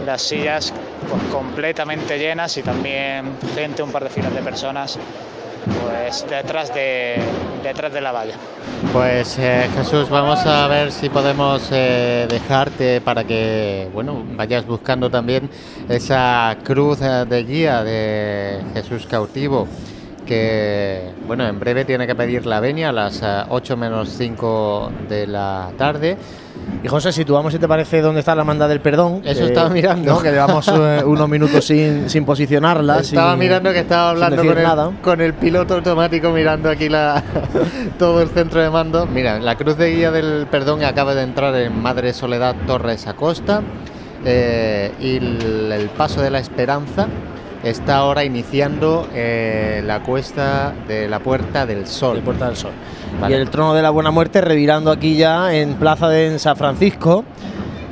las sillas pues, completamente llenas y también gente, un par de filas de personas pues detrás de, detrás de la valla. Pues eh, Jesús, vamos a ver si podemos eh, dejarte para que bueno vayas buscando también esa cruz eh, de guía de Jesús cautivo que bueno en breve tiene que pedir la venia a las 8 menos 5 de la tarde. Y José, situamos si te parece dónde está la manda del perdón. Eso que- estaba mirando. ¿no? Que llevamos eh, unos minutos sin, sin posicionarla. Estaba sin- mirando que estaba hablando con el, nada. con el piloto automático mirando aquí la, *laughs* todo el centro de mando. Mira, la cruz de guía del perdón acaba de entrar en Madre Soledad Torres Acosta eh, y el, el paso de la esperanza está ahora iniciando eh, la cuesta de la Puerta del Sol. Puerta del Sol. Vale. Y el trono de la buena muerte revirando aquí ya en Plaza de San Francisco.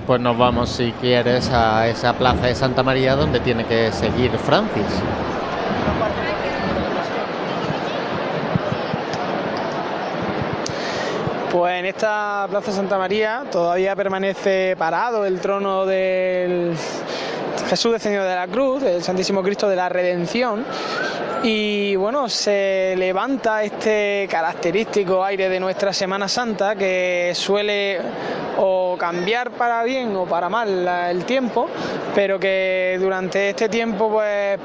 Pues nos vamos, si quieres, a esa plaza de Santa María donde tiene que seguir Francis. Pues en esta Plaza Santa María todavía permanece parado el trono del Jesús descendido de la cruz, el Santísimo Cristo de la Redención. Y bueno, se levanta este característico aire de nuestra Semana Santa que suele o cambiar para bien o para mal el tiempo, pero que durante este tiempo pues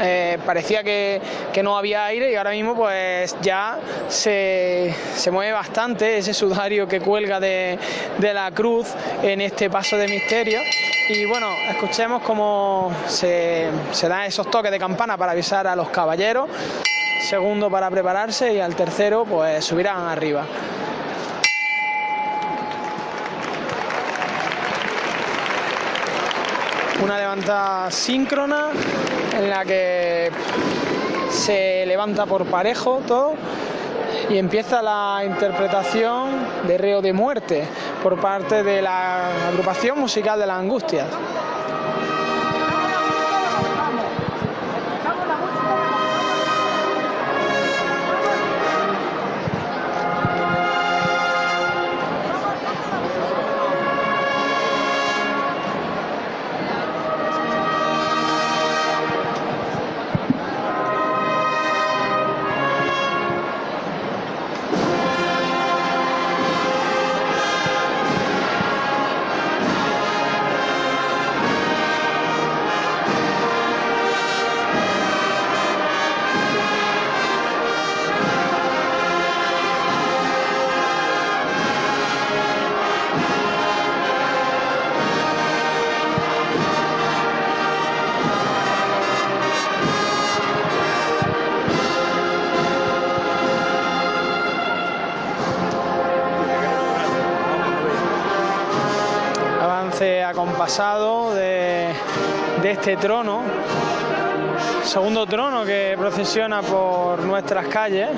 eh, parecía que, que no había aire y ahora mismo pues ya se, se mueve bastante ese sudario que cuelga de, de la cruz en este paso de misterio. Y bueno, escuchemos cómo se, se dan esos toques de campana para avisar a los caballeros, segundo para prepararse y al tercero pues subirán arriba. Una levantada síncrona en la que se levanta por parejo todo y empieza la interpretación de Reo de Muerte por parte de la agrupación musical de las Angustias. Trono, segundo trono que procesiona por nuestras calles,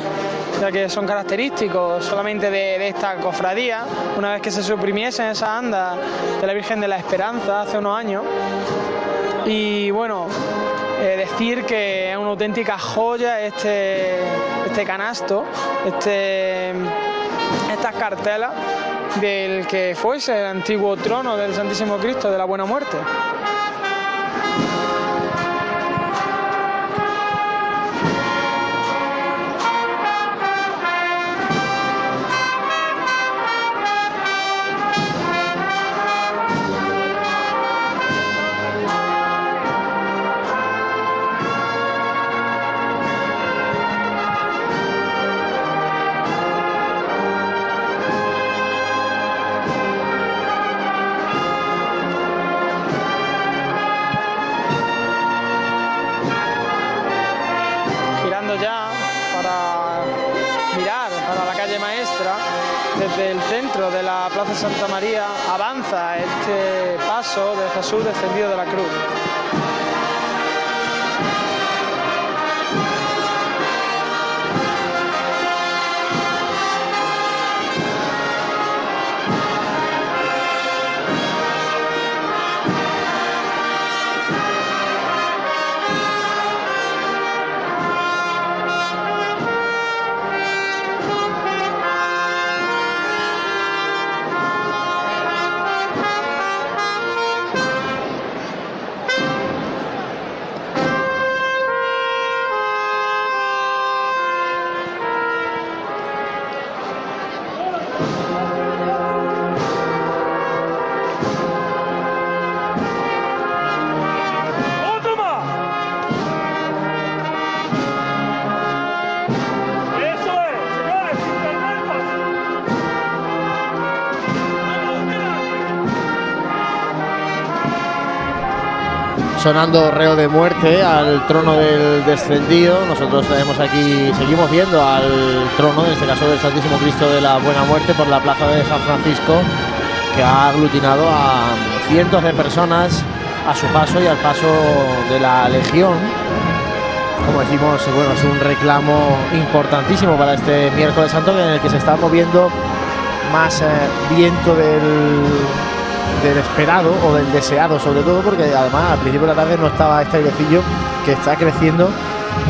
ya que son característicos solamente de, de esta cofradía, una vez que se suprimiesen esas andas de la Virgen de la Esperanza hace unos años. Y bueno, eh, decir que es una auténtica joya este, este canasto, este, estas cartelas del que fuese el antiguo trono del Santísimo Cristo de la Buena Muerte. Santa María avanza este paso de Jesús descendido de la cruz. Sonando reo de muerte al trono del descendido. Nosotros tenemos aquí, seguimos viendo al trono, en este caso del Santísimo Cristo de la Buena Muerte, por la plaza de San Francisco, que ha aglutinado a cientos de personas a su paso y al paso de la Legión. Como decimos, bueno, es un reclamo importantísimo para este miércoles santo en el que se está moviendo más eh, viento del, del esperado o del deseado, sobre todo porque además al principio de la tarde no estaba este airecillo que está creciendo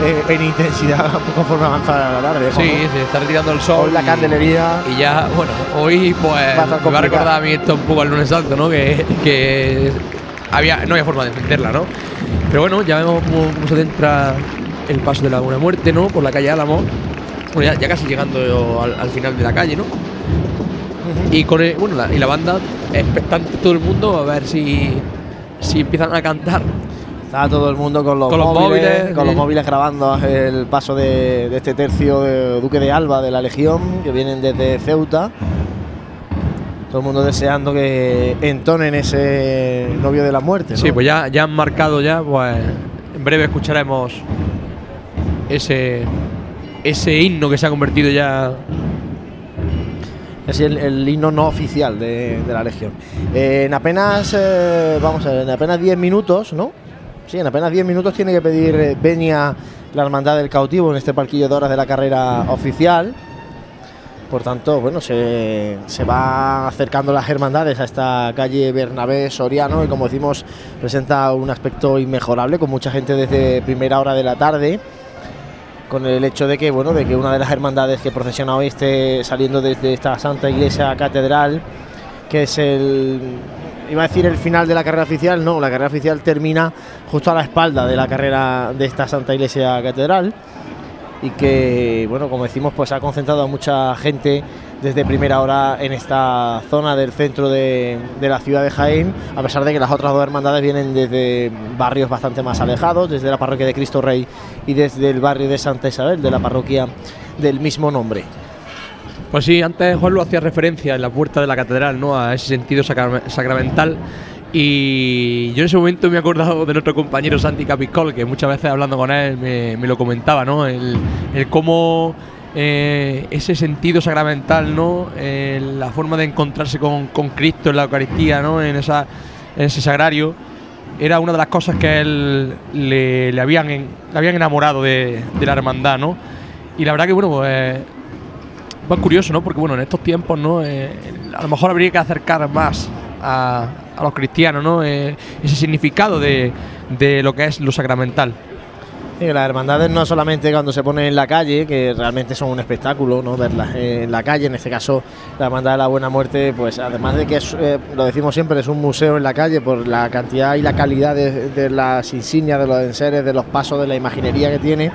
eh, en intensidad *laughs* conforme avanza la tarde. Sí, se está retirando el sol. Hoy la y- candelería. Y ya, bueno, hoy pues Va a me va a recordar a mí esto un poco al lunes santo, ¿no? Que, que había, no había forma de defenderla, ¿no? Pero bueno, ya vemos cómo, cómo se adentra el paso de la Buena Muerte, ¿no? Por la calle Álamo. Bueno, ya, ya casi llegando al, al final de la calle, ¿no? Y con el- bueno, la, y la banda expectante todo el mundo a ver si, si empiezan a cantar. Está todo el mundo con los, Con los móviles, con los móviles grabando el paso de, de este tercio de Duque de Alba de la Legión que vienen desde Ceuta. Todo el mundo deseando que entonen ese novio de la muerte. ¿no? Sí, pues ya, ya han marcado ya, pues en breve escucharemos ese, ese himno que se ha convertido ya Es el, himno no oficial de, la Legión. Eh, en apenas, eh, vamos en apenas 10 minutos, ¿no? Sí, en apenas 10 minutos tiene que pedir eh, venia la Hermandad del Cautivo en este parquillo de horas de la carrera oficial. Por tanto, bueno, se, se va acercando las hermandades a esta calle Bernabé Soriano y como decimos, presenta un aspecto inmejorable con mucha gente desde primera hora de la tarde con el hecho de que bueno de que una de las hermandades que procesiona hoy esté saliendo desde esta Santa Iglesia Catedral que es el iba a decir el final de la carrera oficial no la carrera oficial termina justo a la espalda de la carrera de esta Santa Iglesia Catedral y que bueno como decimos pues ha concentrado a mucha gente desde primera hora en esta zona del centro de, la ciudad de Jaén a pesar de que las otras dos hermandades vienen desde barrios bastante más alejados desde la parroquia de Cristo Rey y desde el barrio de Santa Isabel de la parroquia del mismo nombre Pues sí, antes Juan lo hacía referencia en la puerta de la catedral, ¿no? A ese sentido sacra- sacramental. Y yo en ese momento me he acordado de nuestro compañero Santi Capiscol, que muchas veces hablando con él me, lo comentaba, ¿no? El cómo eh, ese sentido sacramental, ¿no? Eh, la forma de encontrarse con, Cristo en la Eucaristía, ¿no? En, esa, en ese sagrario, era una de las cosas que él le, habían, le habían enamorado de, la hermandad, ¿no? Y la verdad que, bueno, pues curioso, ¿no? Porque bueno, en estos tiempos, ¿no? Eh, a lo mejor habría que acercar más a, los cristianos, ¿no? Ese significado de, de lo que es lo sacramental. Sí, las hermandades no solamente cuando se ponen en la calle, que realmente son un espectáculo, ¿no? Verlas en la calle, en este caso la Hermandad de la Buena Muerte, pues además de que es, eh, lo decimos siempre, es un museo en la calle por la cantidad y la calidad de, las insignias, de los enseres, de los pasos, de la imaginería que tiene.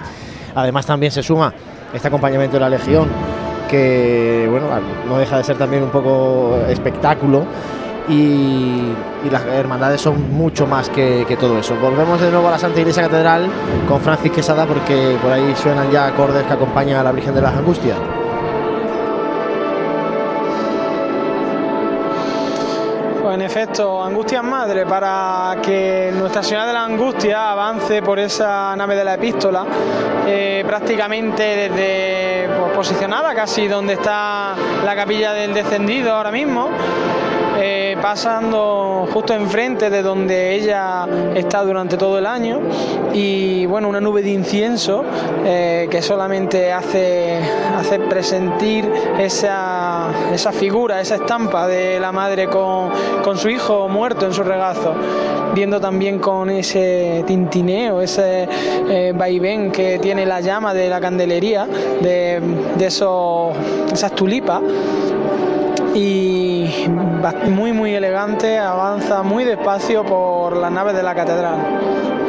Además también se suma este acompañamiento de la Legión, que bueno, no deja de ser también un poco espectáculo. Y, las hermandades son mucho más que, que todo eso. Volvemos de nuevo a la Santa Iglesia Catedral con Francis Quesada porque por ahí suenan ya acordes que acompañan a la Virgen de las Angustias. Pues en efecto, Angustias Madre, para que Nuestra Señora de la Angustia avance por esa nave de la epístola, eh, prácticamente desde pues, posicionada, casi donde está la capilla del descendido ahora mismo. Eh, pasando justo enfrente de donde ella está durante todo el año. Y bueno una nube de incienso eh, que solamente hace, presentir esa, esa figura, esa estampa de la madre con, con su hijo muerto en su regazo, viendo también con ese tintineo, ese eh, vaivén que tiene la llama de la candelería, de, de esos, esas tulipas y muy muy elegante, avanza muy despacio por las naves de la catedral.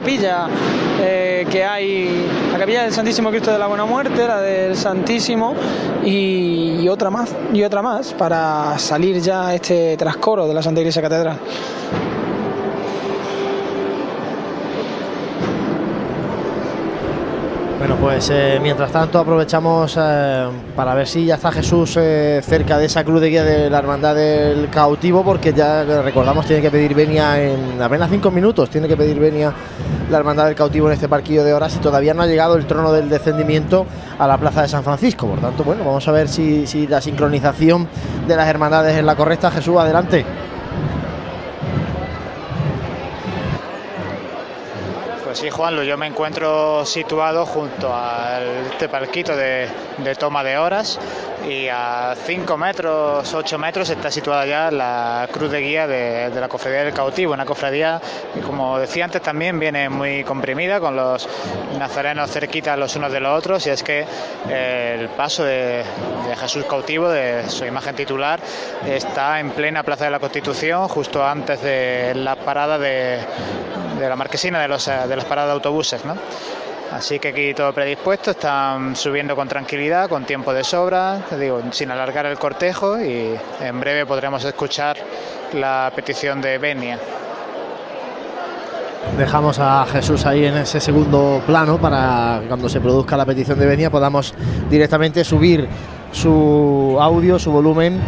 Capillas eh, que hay, la capilla del Santísimo Cristo de la Buena Muerte, la del Santísimo y, otra más, y otra más para salir ya este trascoro de la Santa Iglesia Catedral. Bueno, pues eh, mientras tanto aprovechamos eh, para ver si ya está Jesús cerca de esa cruz de guía de la Hermandad del Cautivo, porque ya recordamos tiene que pedir venia en apenas cinco minutos, tiene que pedir venia la Hermandad del Cautivo en este parquillo de horas y todavía no ha llegado el trono del descendimiento a la Plaza de San Francisco. Por tanto, bueno, vamos a ver si, si la sincronización de las hermandades es la correcta. Jesús, adelante. Sí, Juanlu, yo me encuentro situado junto a este palquito de, de toma de horas y a 5 metros, 8 metros está situada ya la cruz de guía de, la cofradía del cautivo, una cofradía que como decía antes también viene muy comprimida con los nazarenos cerquitas los unos de los otros y es que eh, el paso de, de Jesús cautivo, de su imagen titular, está en plena Plaza de la Constitución, justo antes de la parada de, de la marquesina de, los, eh, de las paradas de autobuses. ¿no? Así que aquí todo predispuesto, están subiendo con tranquilidad, con tiempo de sobra, digo, sin alargar el cortejo y en breve podremos escuchar la petición de Benia. Dejamos a Jesús ahí en ese segundo plano para cuando se produzca la petición de venia podamos directamente subir su audio, su volumen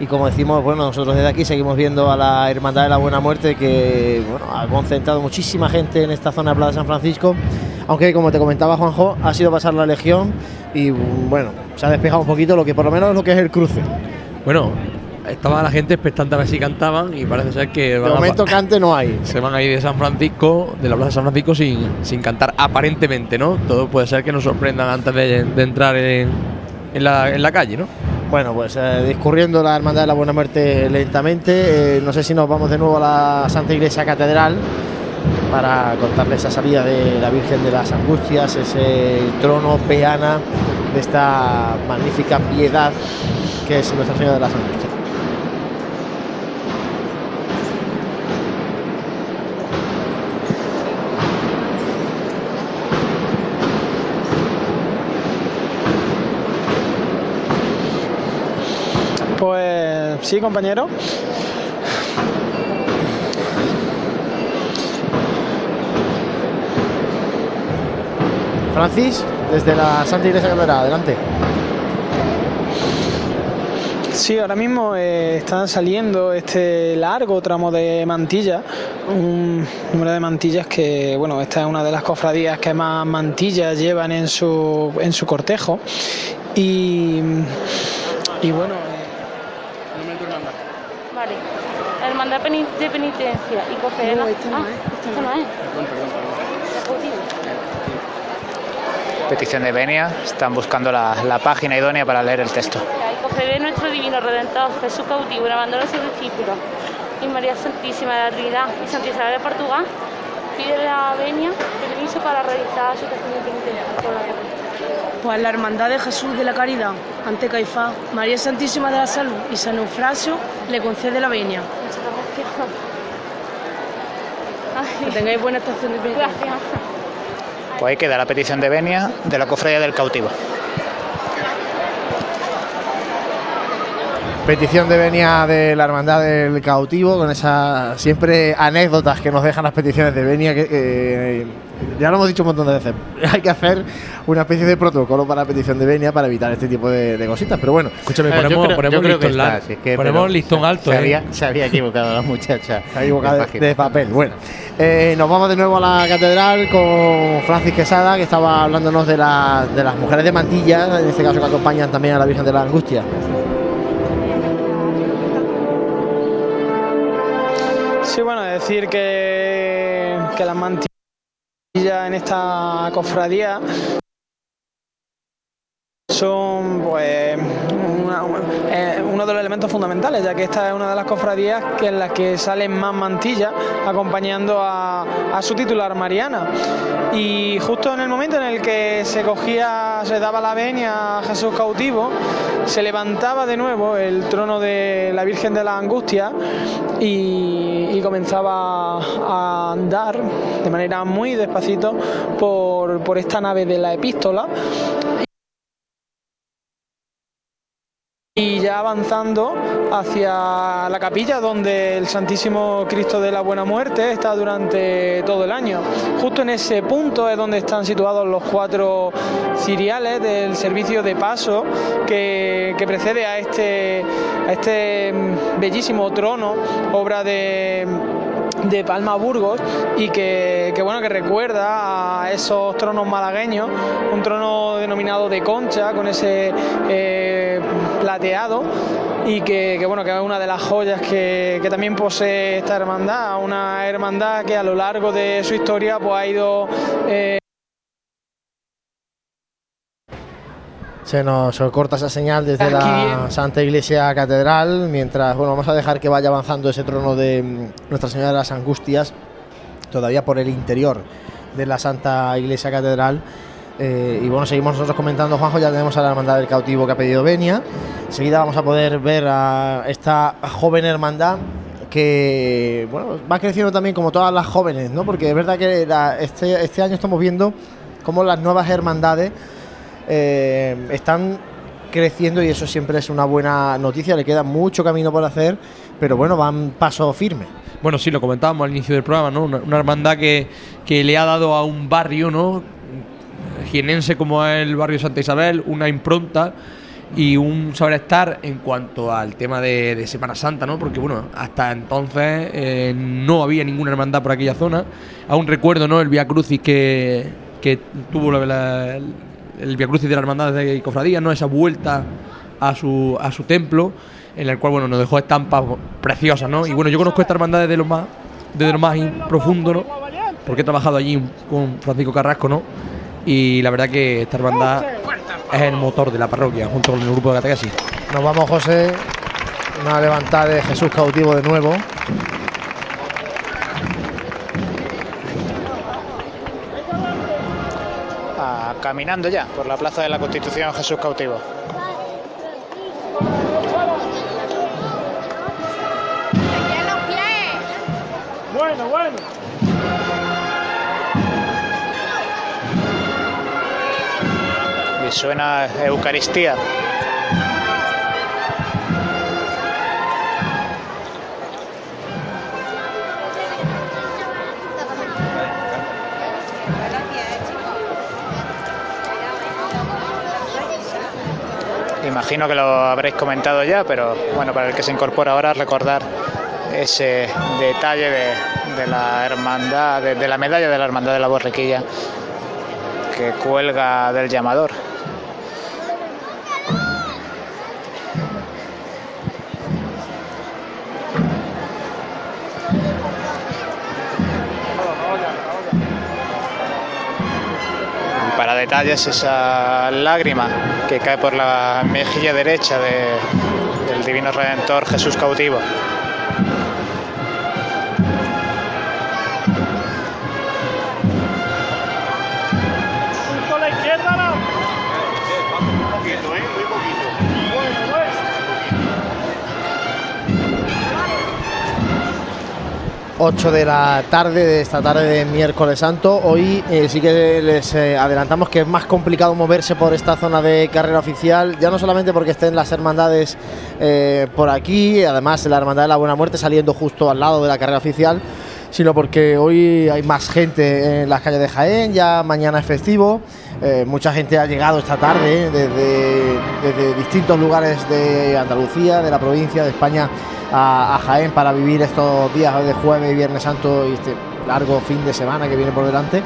y como decimos, bueno, nosotros desde aquí seguimos viendo a la Hermandad de la Buena Muerte que bueno, ha concentrado muchísima gente en esta zona de Plaza de San Francisco, aunque como te comentaba Juanjo, ha sido pasar la Legión y bueno, se ha despejado un poquito lo que por lo menos es lo que es el cruce. Bueno, estaba la gente expectante a ver si cantaban y parece ser que... De van a- momento cante no hay. se van a ir de San Francisco, de la Plaza de San Francisco, sin, sin cantar, aparentemente, ¿no? Todo puede ser que nos sorprendan antes de, de entrar en, en la, en la calle, ¿no? Bueno, pues eh, discurriendo la Hermandad de la Buena Muerte lentamente, eh, no sé si nos vamos de nuevo a la Santa Iglesia Catedral para contarles esa salida de la Virgen de las Angustias, ese trono peana de esta magnífica piedad que es Nuestra Señora de las Angustias. Pues sí, compañero. Francis, desde la Santa Iglesia Catedral, adelante. Sí, ahora mismo eh, están saliendo este largo tramo de mantilla, un número de mantillas que, bueno, esta es una de las cofradías que más mantillas llevan en su, en su cortejo. Y, y bueno, Vale. La hermandad peni- de penitencia y cofradía. No, no ah, es, esto no es. Petición de venia, están buscando la, la página idónea para leer el texto. Y de nuestro divino redentor Jesús cautivo, abandono a sus discípulos. Y María Santísima de la Trinidad y Santa Isabel de Portugal pide la venia permiso para realizar su testimonio de penitencia por la. Pues la Hermandad de Jesús de la Caridad, ante Caifás, María Santísima de la Salud y San Eufrasio le concede la venia. Que tengáis buena estación de penitencia. Gracias. Pues ahí queda la petición de venia de la cofradía del cautivo. Petición de venia de la Hermandad del Cautivo, con esas siempre anécdotas que nos dejan las peticiones de venia, que eh, ya lo hemos dicho un montón de veces. *laughs* Hay que hacer una especie de protocolo para la petición de venia para evitar este tipo de, de cositas, pero bueno. Escúchame, ponemos, yo creo- ponemos yo creo que listón, está, lar- si es que- ponemos pero listón alto, se ¿eh? había, se había equivocado la muchacha. Se había equivocado de, de papel. Bueno, eh, nos vamos de nuevo a la catedral con Francis Quesada, que estaba hablándonos de, la- de las mujeres de mantilla, en este caso que acompañan también a la Virgen de la Angustia. Decir que, que las mantillas en esta cofradía son pues eh, uno de los elementos fundamentales, ya que esta es una de las cofradías que en las que salen más mantillas acompañando a, su titular Mariana. Y justo en el momento en el que se cogía, se daba la venia a Jesús cautivo, se levantaba de nuevo el trono de la Virgen de la Angustia y, comenzaba a andar de manera muy despacito por esta nave de la epístola y ya avanzando hacia la capilla donde el Santísimo Cristo de la Buena Muerte está durante todo el año. Justo en ese punto es donde están situados los cuatro ciriales del servicio de paso que, precede a este, a este mm, bellísimo trono, obra de de Palma Burgos y que, que, bueno que recuerda a esos tronos malagueños, un trono denominado de concha con ese eh, plateado y que, que, bueno que es una de las joyas que, que, también posee esta hermandad, una hermandad que a lo largo de su historia pues ha ido eh, Se nos corta esa señal desde Aquí la bien. Santa Iglesia Catedral, mientras, bueno, vamos a dejar que vaya avanzando ese trono de mm, Nuestra Señora de las Angustias, todavía por el interior de la Santa Iglesia Catedral. Eh, y bueno, seguimos nosotros comentando, Juanjo, ya tenemos a la hermandad del cautivo que ha pedido venia. Enseguida vamos a poder ver a esta joven hermandad que bueno, va creciendo también como todas las jóvenes, ¿no? Porque es verdad que la- este, este año estamos viendo cómo las nuevas hermandades eh, están creciendo y eso siempre es una buena noticia. Le queda mucho camino por hacer, pero bueno, van paso firme. Bueno, sí, lo comentábamos al inicio del programa, ¿no? Una, hermandad que, que le ha dado a un barrio, ¿no? Jienense como es el barrio Santa Isabel, una impronta y un saber estar en cuanto al tema de, Semana Santa, ¿no? Porque bueno, hasta entonces eh, no había ninguna hermandad por aquella zona. Aún recuerdo, ¿no? El Via Crucis que, que tuvo la- el Via Crucis de la Hermandad de Cofradía, ¿no? esa vuelta a su, a su templo, en el cual bueno, nos dejó estampas preciosas. ¿no? Y bueno, yo conozco esta hermandad desde lo más, desde lo más profundo, ¿no? porque he trabajado allí con Francisco Carrasco, ¿no? y la verdad que esta hermandad es el motor de la parroquia, junto con el grupo de catequesis. Nos vamos, José. Una levantada de Jesús cautivo de nuevo. Caminando ya por la Plaza de la Constitución Jesús cautivo. Bueno, bueno. Y suena Eucaristía. Imagino que lo habréis comentado ya, pero bueno, para el que se incorpora ahora, recordar ese detalle de, la hermandad, de la medalla de la hermandad de la borriquilla que cuelga del llamador. Y para detalles esa lágrima que cae por la mejilla derecha de- del Divino Redentor Jesús cautivo. 8 de la tarde de esta tarde de miércoles santo. Hoy eh, sí que les eh, adelantamos que es más complicado moverse por esta zona de carrera oficial, ya no solamente porque estén las hermandades eh, por aquí, además la hermandad de la Buena Muerte saliendo justo al lado de la carrera oficial, sino porque hoy hay más gente en las calles de Jaén, ya mañana es festivo, eh, mucha gente ha llegado esta tarde eh, desde, distintos lugares de Andalucía, de la provincia, de España a, a Jaén para vivir estos días de jueves y viernes santo y este largo fin de semana que viene por delante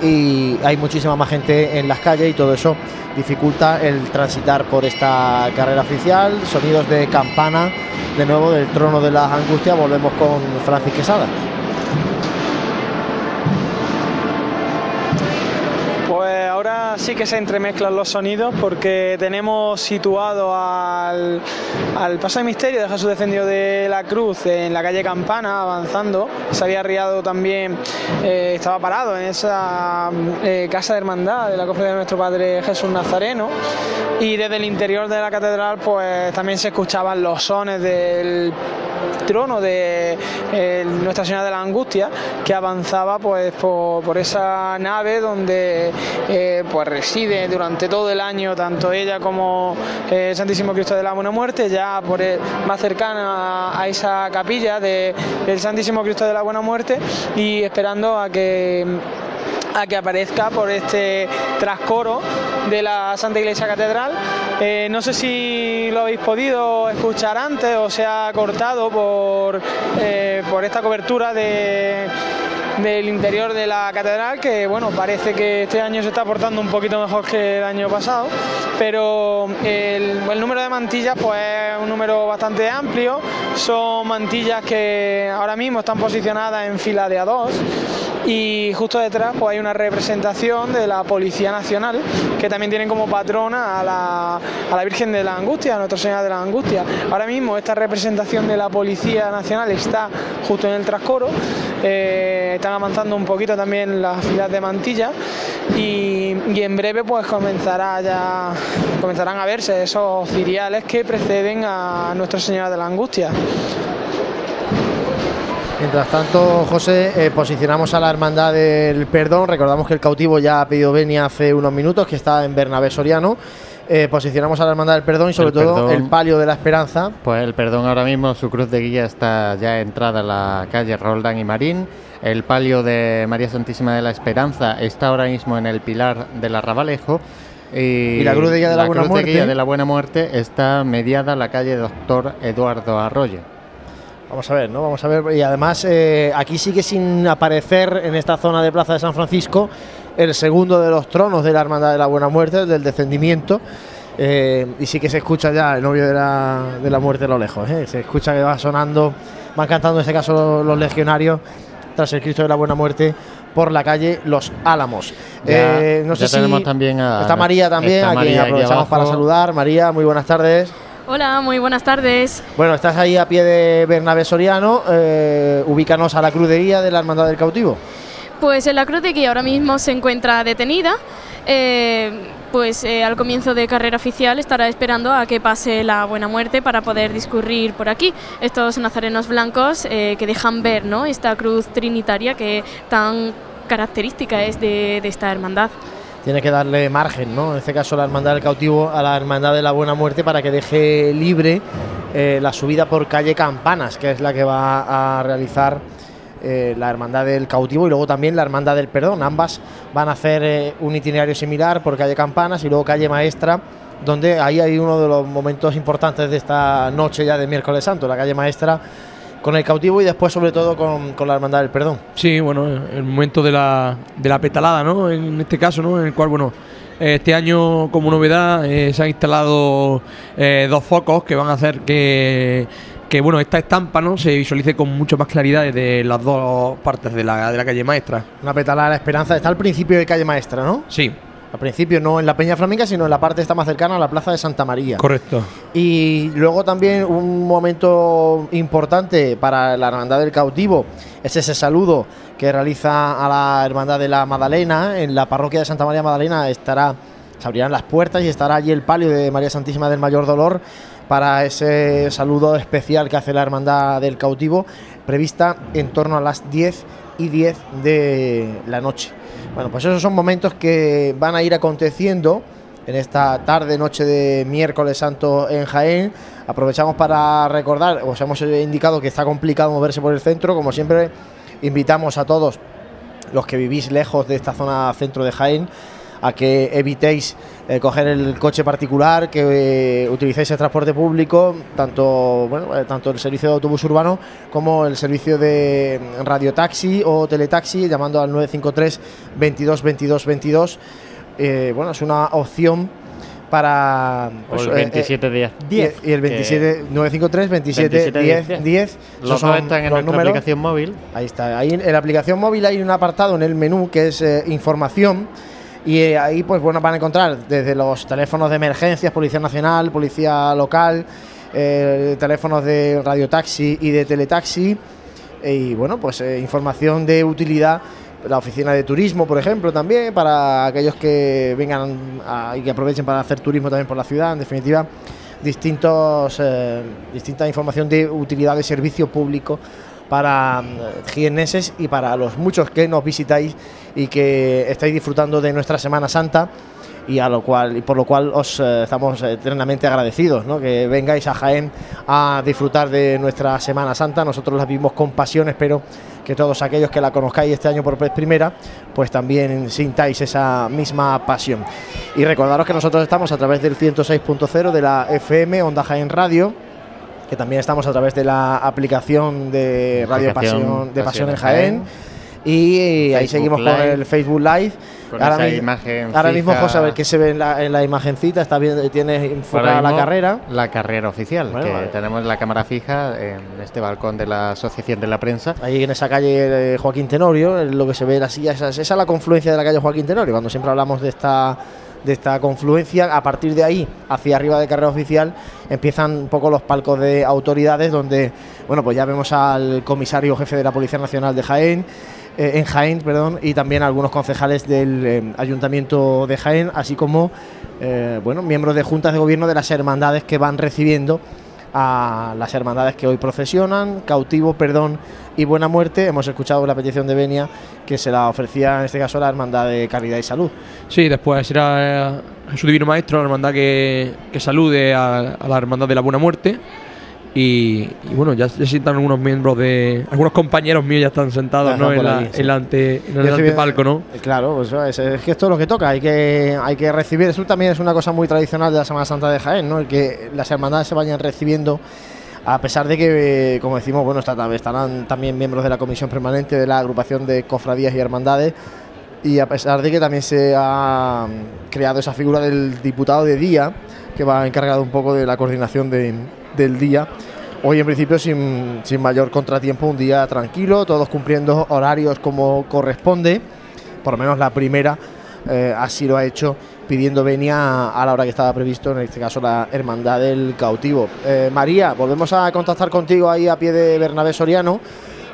y hay muchísima más gente en las calles y todo eso dificulta el transitar por esta carrera oficial. Sonidos de campana, de nuevo del trono de las angustias, volvemos con Francis Quesada. Sí que se entremezclan los sonidos porque tenemos situado al, al paso de misterio de Jesús descendió de la cruz en la calle Campana avanzando. Se había arriado también, eh, estaba parado en esa eh, casa de hermandad de la cofradía de nuestro Padre Jesús Nazareno y desde el interior de la catedral pues también se escuchaban los sones del trono de eh, Nuestra Señora de la Angustia que avanzaba pues por, por esa nave donde pues reside durante todo el año tanto ella como eh, el Santísimo Cristo de la Buena Muerte ya por el- más cercana a, esa capilla de- del Santísimo Cristo de la Buena Muerte y esperando a que a que aparezca por este trascoro de la Santa Iglesia Catedral. Eh, no sé si lo habéis podido escuchar antes o se ha cortado por, eh, por esta cobertura de, del interior de la catedral, que bueno, parece que este año se está portando un poquito mejor que el año pasado, pero el, número de mantillas pues es un número bastante amplio, son mantillas que ahora mismo están posicionadas en fila de a dos y justo detrás pues hay una representación de la Policía Nacional que también tienen como patrona a la, a la Virgen de la Angustia, a Nuestra Señora de la Angustia. Ahora mismo esta representación de la Policía Nacional está justo en el trascoro, eh, están avanzando un poquito también las filas de mantilla y, y en breve pues comenzará ya comenzarán a verse esos ciriales que preceden a Nuestra Señora de la Angustia. Mientras tanto, José, eh, posicionamos a la Hermandad del Perdón. Recordamos que el cautivo ya ha pedido venia hace unos minutos, que está en Bernabé Soriano. Eh, posicionamos a la Hermandad del Perdón y sobre El todo Perdón. el palio de la esperanza. Pues el perdón ahora mismo, su cruz de guía está ya entrada a la calle Roldán y Marín. El palio de María Santísima de la Esperanza está ahora mismo en el pilar del Arrabalejo. Y, Y la cruz de guía de la Buena cruz Muerte. de la Buena Muerte está mediada a la calle Doctor Eduardo Arroyo. Vamos a ver, ¿no? Vamos a ver. Y además, eh, aquí sigue sin aparecer en esta zona de Plaza de San Francisco el segundo de los tronos de la Hermandad de la Buena Muerte, del descendimiento. Eh, y sí que se escucha ya el novio de la, de la muerte a lo lejos. ¿eh? Se escucha que va sonando, van cantando en este caso los, los legionarios tras el Cristo de la Buena Muerte por la calle Los Álamos. Ya- Eh, no ya sé tenemos si también a- está María también, está a quien María aquí aprovechamos para saludar. María, muy buenas tardes. Hola, muy buenas tardes. Bueno, estás ahí a pie de Bernabé Soriano, eh, ubícanos a la cruz de guía de la Hermandad del Cautivo. Pues en la Cruz de Guía ahora mismo se encuentra detenida. eh, pues eh, al comienzo de carrera oficial estará esperando a que pase la buena muerte para poder discurrir por aquí. Estos nazarenos blancos eh, que dejan ver ¿no? esta cruz trinitaria que tan característica es de, esta hermandad. Tiene que darle margen, ¿no? En este caso la Hermandad del Cautivo a la Hermandad de la Buena Muerte para que deje libre eh, la subida por calle Campanas, que es la que va a realizar eh, la Hermandad del Cautivo y luego también la Hermandad del Perdón. Ambas van a hacer eh, un itinerario similar por calle Campanas y luego calle Maestra, donde ahí hay uno de los momentos importantes de esta noche ya de miércoles santo, la calle Maestra con el cautivo y después sobre todo con, con la Hermandad del Perdón. Sí, bueno, el momento de la, de la petalada, ¿no? En este caso, ¿no? En el cual, bueno, este año como novedad eh, se han instalado dos focos que van a hacer que, que, bueno, esta estampa, ¿no? Se visualice con mucho más claridad desde las dos partes de la, de la calle maestra. Una petalada de la esperanza está al principio de calle Maestra, ¿no? Sí. Al principio no en la Peña Flamenca, sino en la parte está más cercana a la Plaza de Santa María. Correcto. Y luego también un momento importante para la Hermandad del Cautivo es ese saludo que realiza a la Hermandad de la Madalena. En la parroquia de Santa María Madalena estará, se abrirán las puertas y estará allí el palio de María Santísima del Mayor Dolor para ese saludo especial que hace la Hermandad del Cautivo, prevista en torno a las 10 y 10 de la noche. Bueno, pues esos son momentos que van a ir aconteciendo en esta tarde, noche de miércoles santo en Jaén. Aprovechamos para recordar, os hemos indicado que está complicado moverse por el centro, como siempre invitamos a todos los que vivís lejos de esta zona centro de Jaén a que evitéis eh, coger el coche particular, que eh, utilicéis el transporte público, tanto, bueno, eh, tanto el servicio de autobús urbano como el servicio de mm, radiotaxi o teletaxi, llamando al 953 22 22 22. Eh, bueno, es una opción para O el eh, 27 10. 10 y el 27 953 27 10 10 Los Esos dos están en los nuestra números. aplicación móvil. Ahí está. Ahí en la aplicación móvil hay un apartado en el menú que es eh, información. Y eh, ahí pues bueno van a encontrar desde los teléfonos de emergencias, Policía Nacional, Policía Local, eh, teléfonos de radiotaxi y de teletaxi. eh, y bueno, pues información de utilidad. La oficina de turismo, por ejemplo, también, para aquellos que vengan y que aprovechen para hacer turismo también por la ciudad. En definitiva, distintos, distinta información de utilidad de servicio público para jieneses y para los muchos que nos visitáis y que estáis disfrutando de nuestra Semana Santa y a lo cual y por lo cual os eh, estamos eternamente agradecidos, ¿no? que vengáis a Jaén a disfrutar de nuestra Semana Santa. Nosotros la vivimos con pasión, espero que todos aquellos que la conozcáis este año por vez primera, pues también sintáis esa misma pasión. Y recordaros que nosotros estamos a través del 106.0 de la FM Onda Jaén Radio que también estamos a través de la aplicación de Radio Aplicación Pasión, de Pasión en Jaén. Y ahí Facebook seguimos con el Facebook Live. Con esa mi- imagen ahora mismo. José, a ver qué se ve en la, en la imagencita. Está bien, tienes enfocada Ahora la carrera. La carrera oficial, Bueno, que vale. tenemos la cámara fija en este balcón de la Asociación de la Prensa. Ahí en esa calle eh, Joaquín Tenorio, eh, lo que se ve la silla, esa, esa es la confluencia de la calle Joaquín Tenorio. Cuando siempre hablamos de esta de esta confluencia, a partir de ahí, hacia arriba de carrera oficial, empiezan un poco los palcos de autoridades, donde, bueno, pues ya vemos al comisario jefe de la Policía Nacional de Jaén, eh, en Jaén, perdón, y también algunos concejales del eh, Ayuntamiento de Jaén, así como, eh, bueno, miembros de juntas de gobierno de las hermandades que van recibiendo a las hermandades que hoy procesionan, cautivo, perdón y buena muerte. Hemos escuchado la petición de Benia que se la ofrecía en este caso la Hermandad de Caridad y Salud. Sí, después será eh, Jesús Divino Maestro, la hermandad que, que salude a, a la hermandad de la Buena Muerte. Y, y bueno, ya se sientan algunos miembros de. Algunos compañeros míos ya están sentados ¿no? en, la, allí, sí. en la ante- en el antepalco, ¿no? Eh, Claro, pues eso es, es que esto es lo que toca, hay que, hay que recibir, eso también es una cosa muy tradicional de la Semana Santa de Jaén, ¿no? El que las hermandades se vayan recibiendo, a pesar de que, eh, como decimos, bueno, está- estarán también miembros de la Comisión Permanente de la Agrupación de Cofradías y Hermandades, y a pesar de que también se ha mm, creado esa figura del diputado de día, que va encargado un poco de la coordinación de- del día, hoy en principio sin, sin mayor contratiempo, un día tranquilo, todos cumpliendo horarios como corresponde, por lo menos la primera eh, así lo ha hecho pidiendo venia a la hora que estaba previsto, en este caso la Hermandad del Cautivo. Eh, María, volvemos a contactar contigo ahí a pie de Bernabé Soriano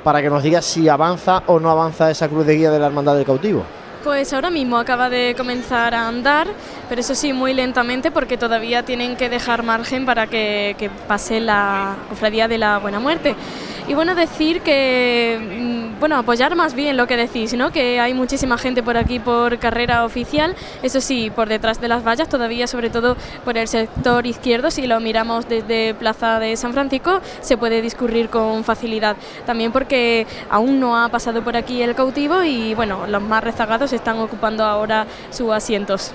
para que nos digas si avanza o no avanza esa cruz de guía de la Hermandad del Cautivo. Pues ahora mismo acaba de comenzar a andar, pero eso sí, muy lentamente porque todavía tienen que dejar margen para que, que pase la cofradía de la Buena Muerte. Y bueno, decir que, mm, bueno, apoyar más bien lo que decís, ¿no? Que hay muchísima gente por aquí por carrera oficial, eso sí, por detrás de las vallas, todavía sobre todo por el sector izquierdo, si lo miramos desde Plaza de San Francisco, se puede discurrir con facilidad. También porque aún no ha pasado por aquí el cautivo y bueno, los más rezagados están ocupando ahora sus asientos.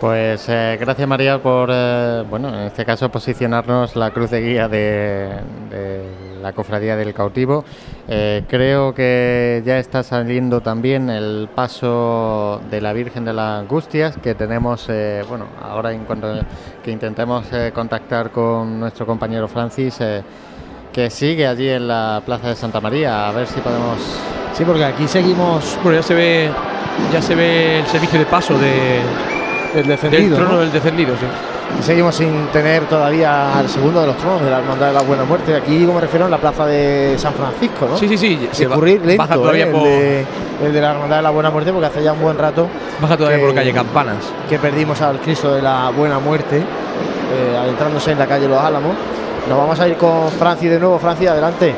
Pues eh, gracias María por, eh, bueno, en este caso posicionarnos la cruz de guía de, de la cofradía del cautivo. Eh, creo que ya está saliendo también el paso de la Virgen de las Angustias, que tenemos, eh, bueno, ahora en cuanto que intentemos eh, contactar con nuestro compañero Francis, eh, que sigue allí en la Plaza de Santa María, a ver si podemos... Sí, porque aquí seguimos... Bueno, ya se ve, ya se ve el servicio de paso de, El descendido, del trono ¿no? del descendido, sí. Y seguimos sin tener todavía al segundo de los tronos de la Hermandad de la Buena Muerte. Aquí, como me refiero, en la plaza de San Francisco, ¿no? Sí, sí, sí, se Discurrir lento, baja todavía ¿eh? por- el, de, el de la Hermandad de la Buena Muerte, porque hace ya un buen rato. Baja todavía que- por calle Campanas. Que perdimos al Cristo de la Buena Muerte, eh, adentrándose en la calle Los Álamos. Nos vamos a ir con Franci de nuevo. Franci, adelante.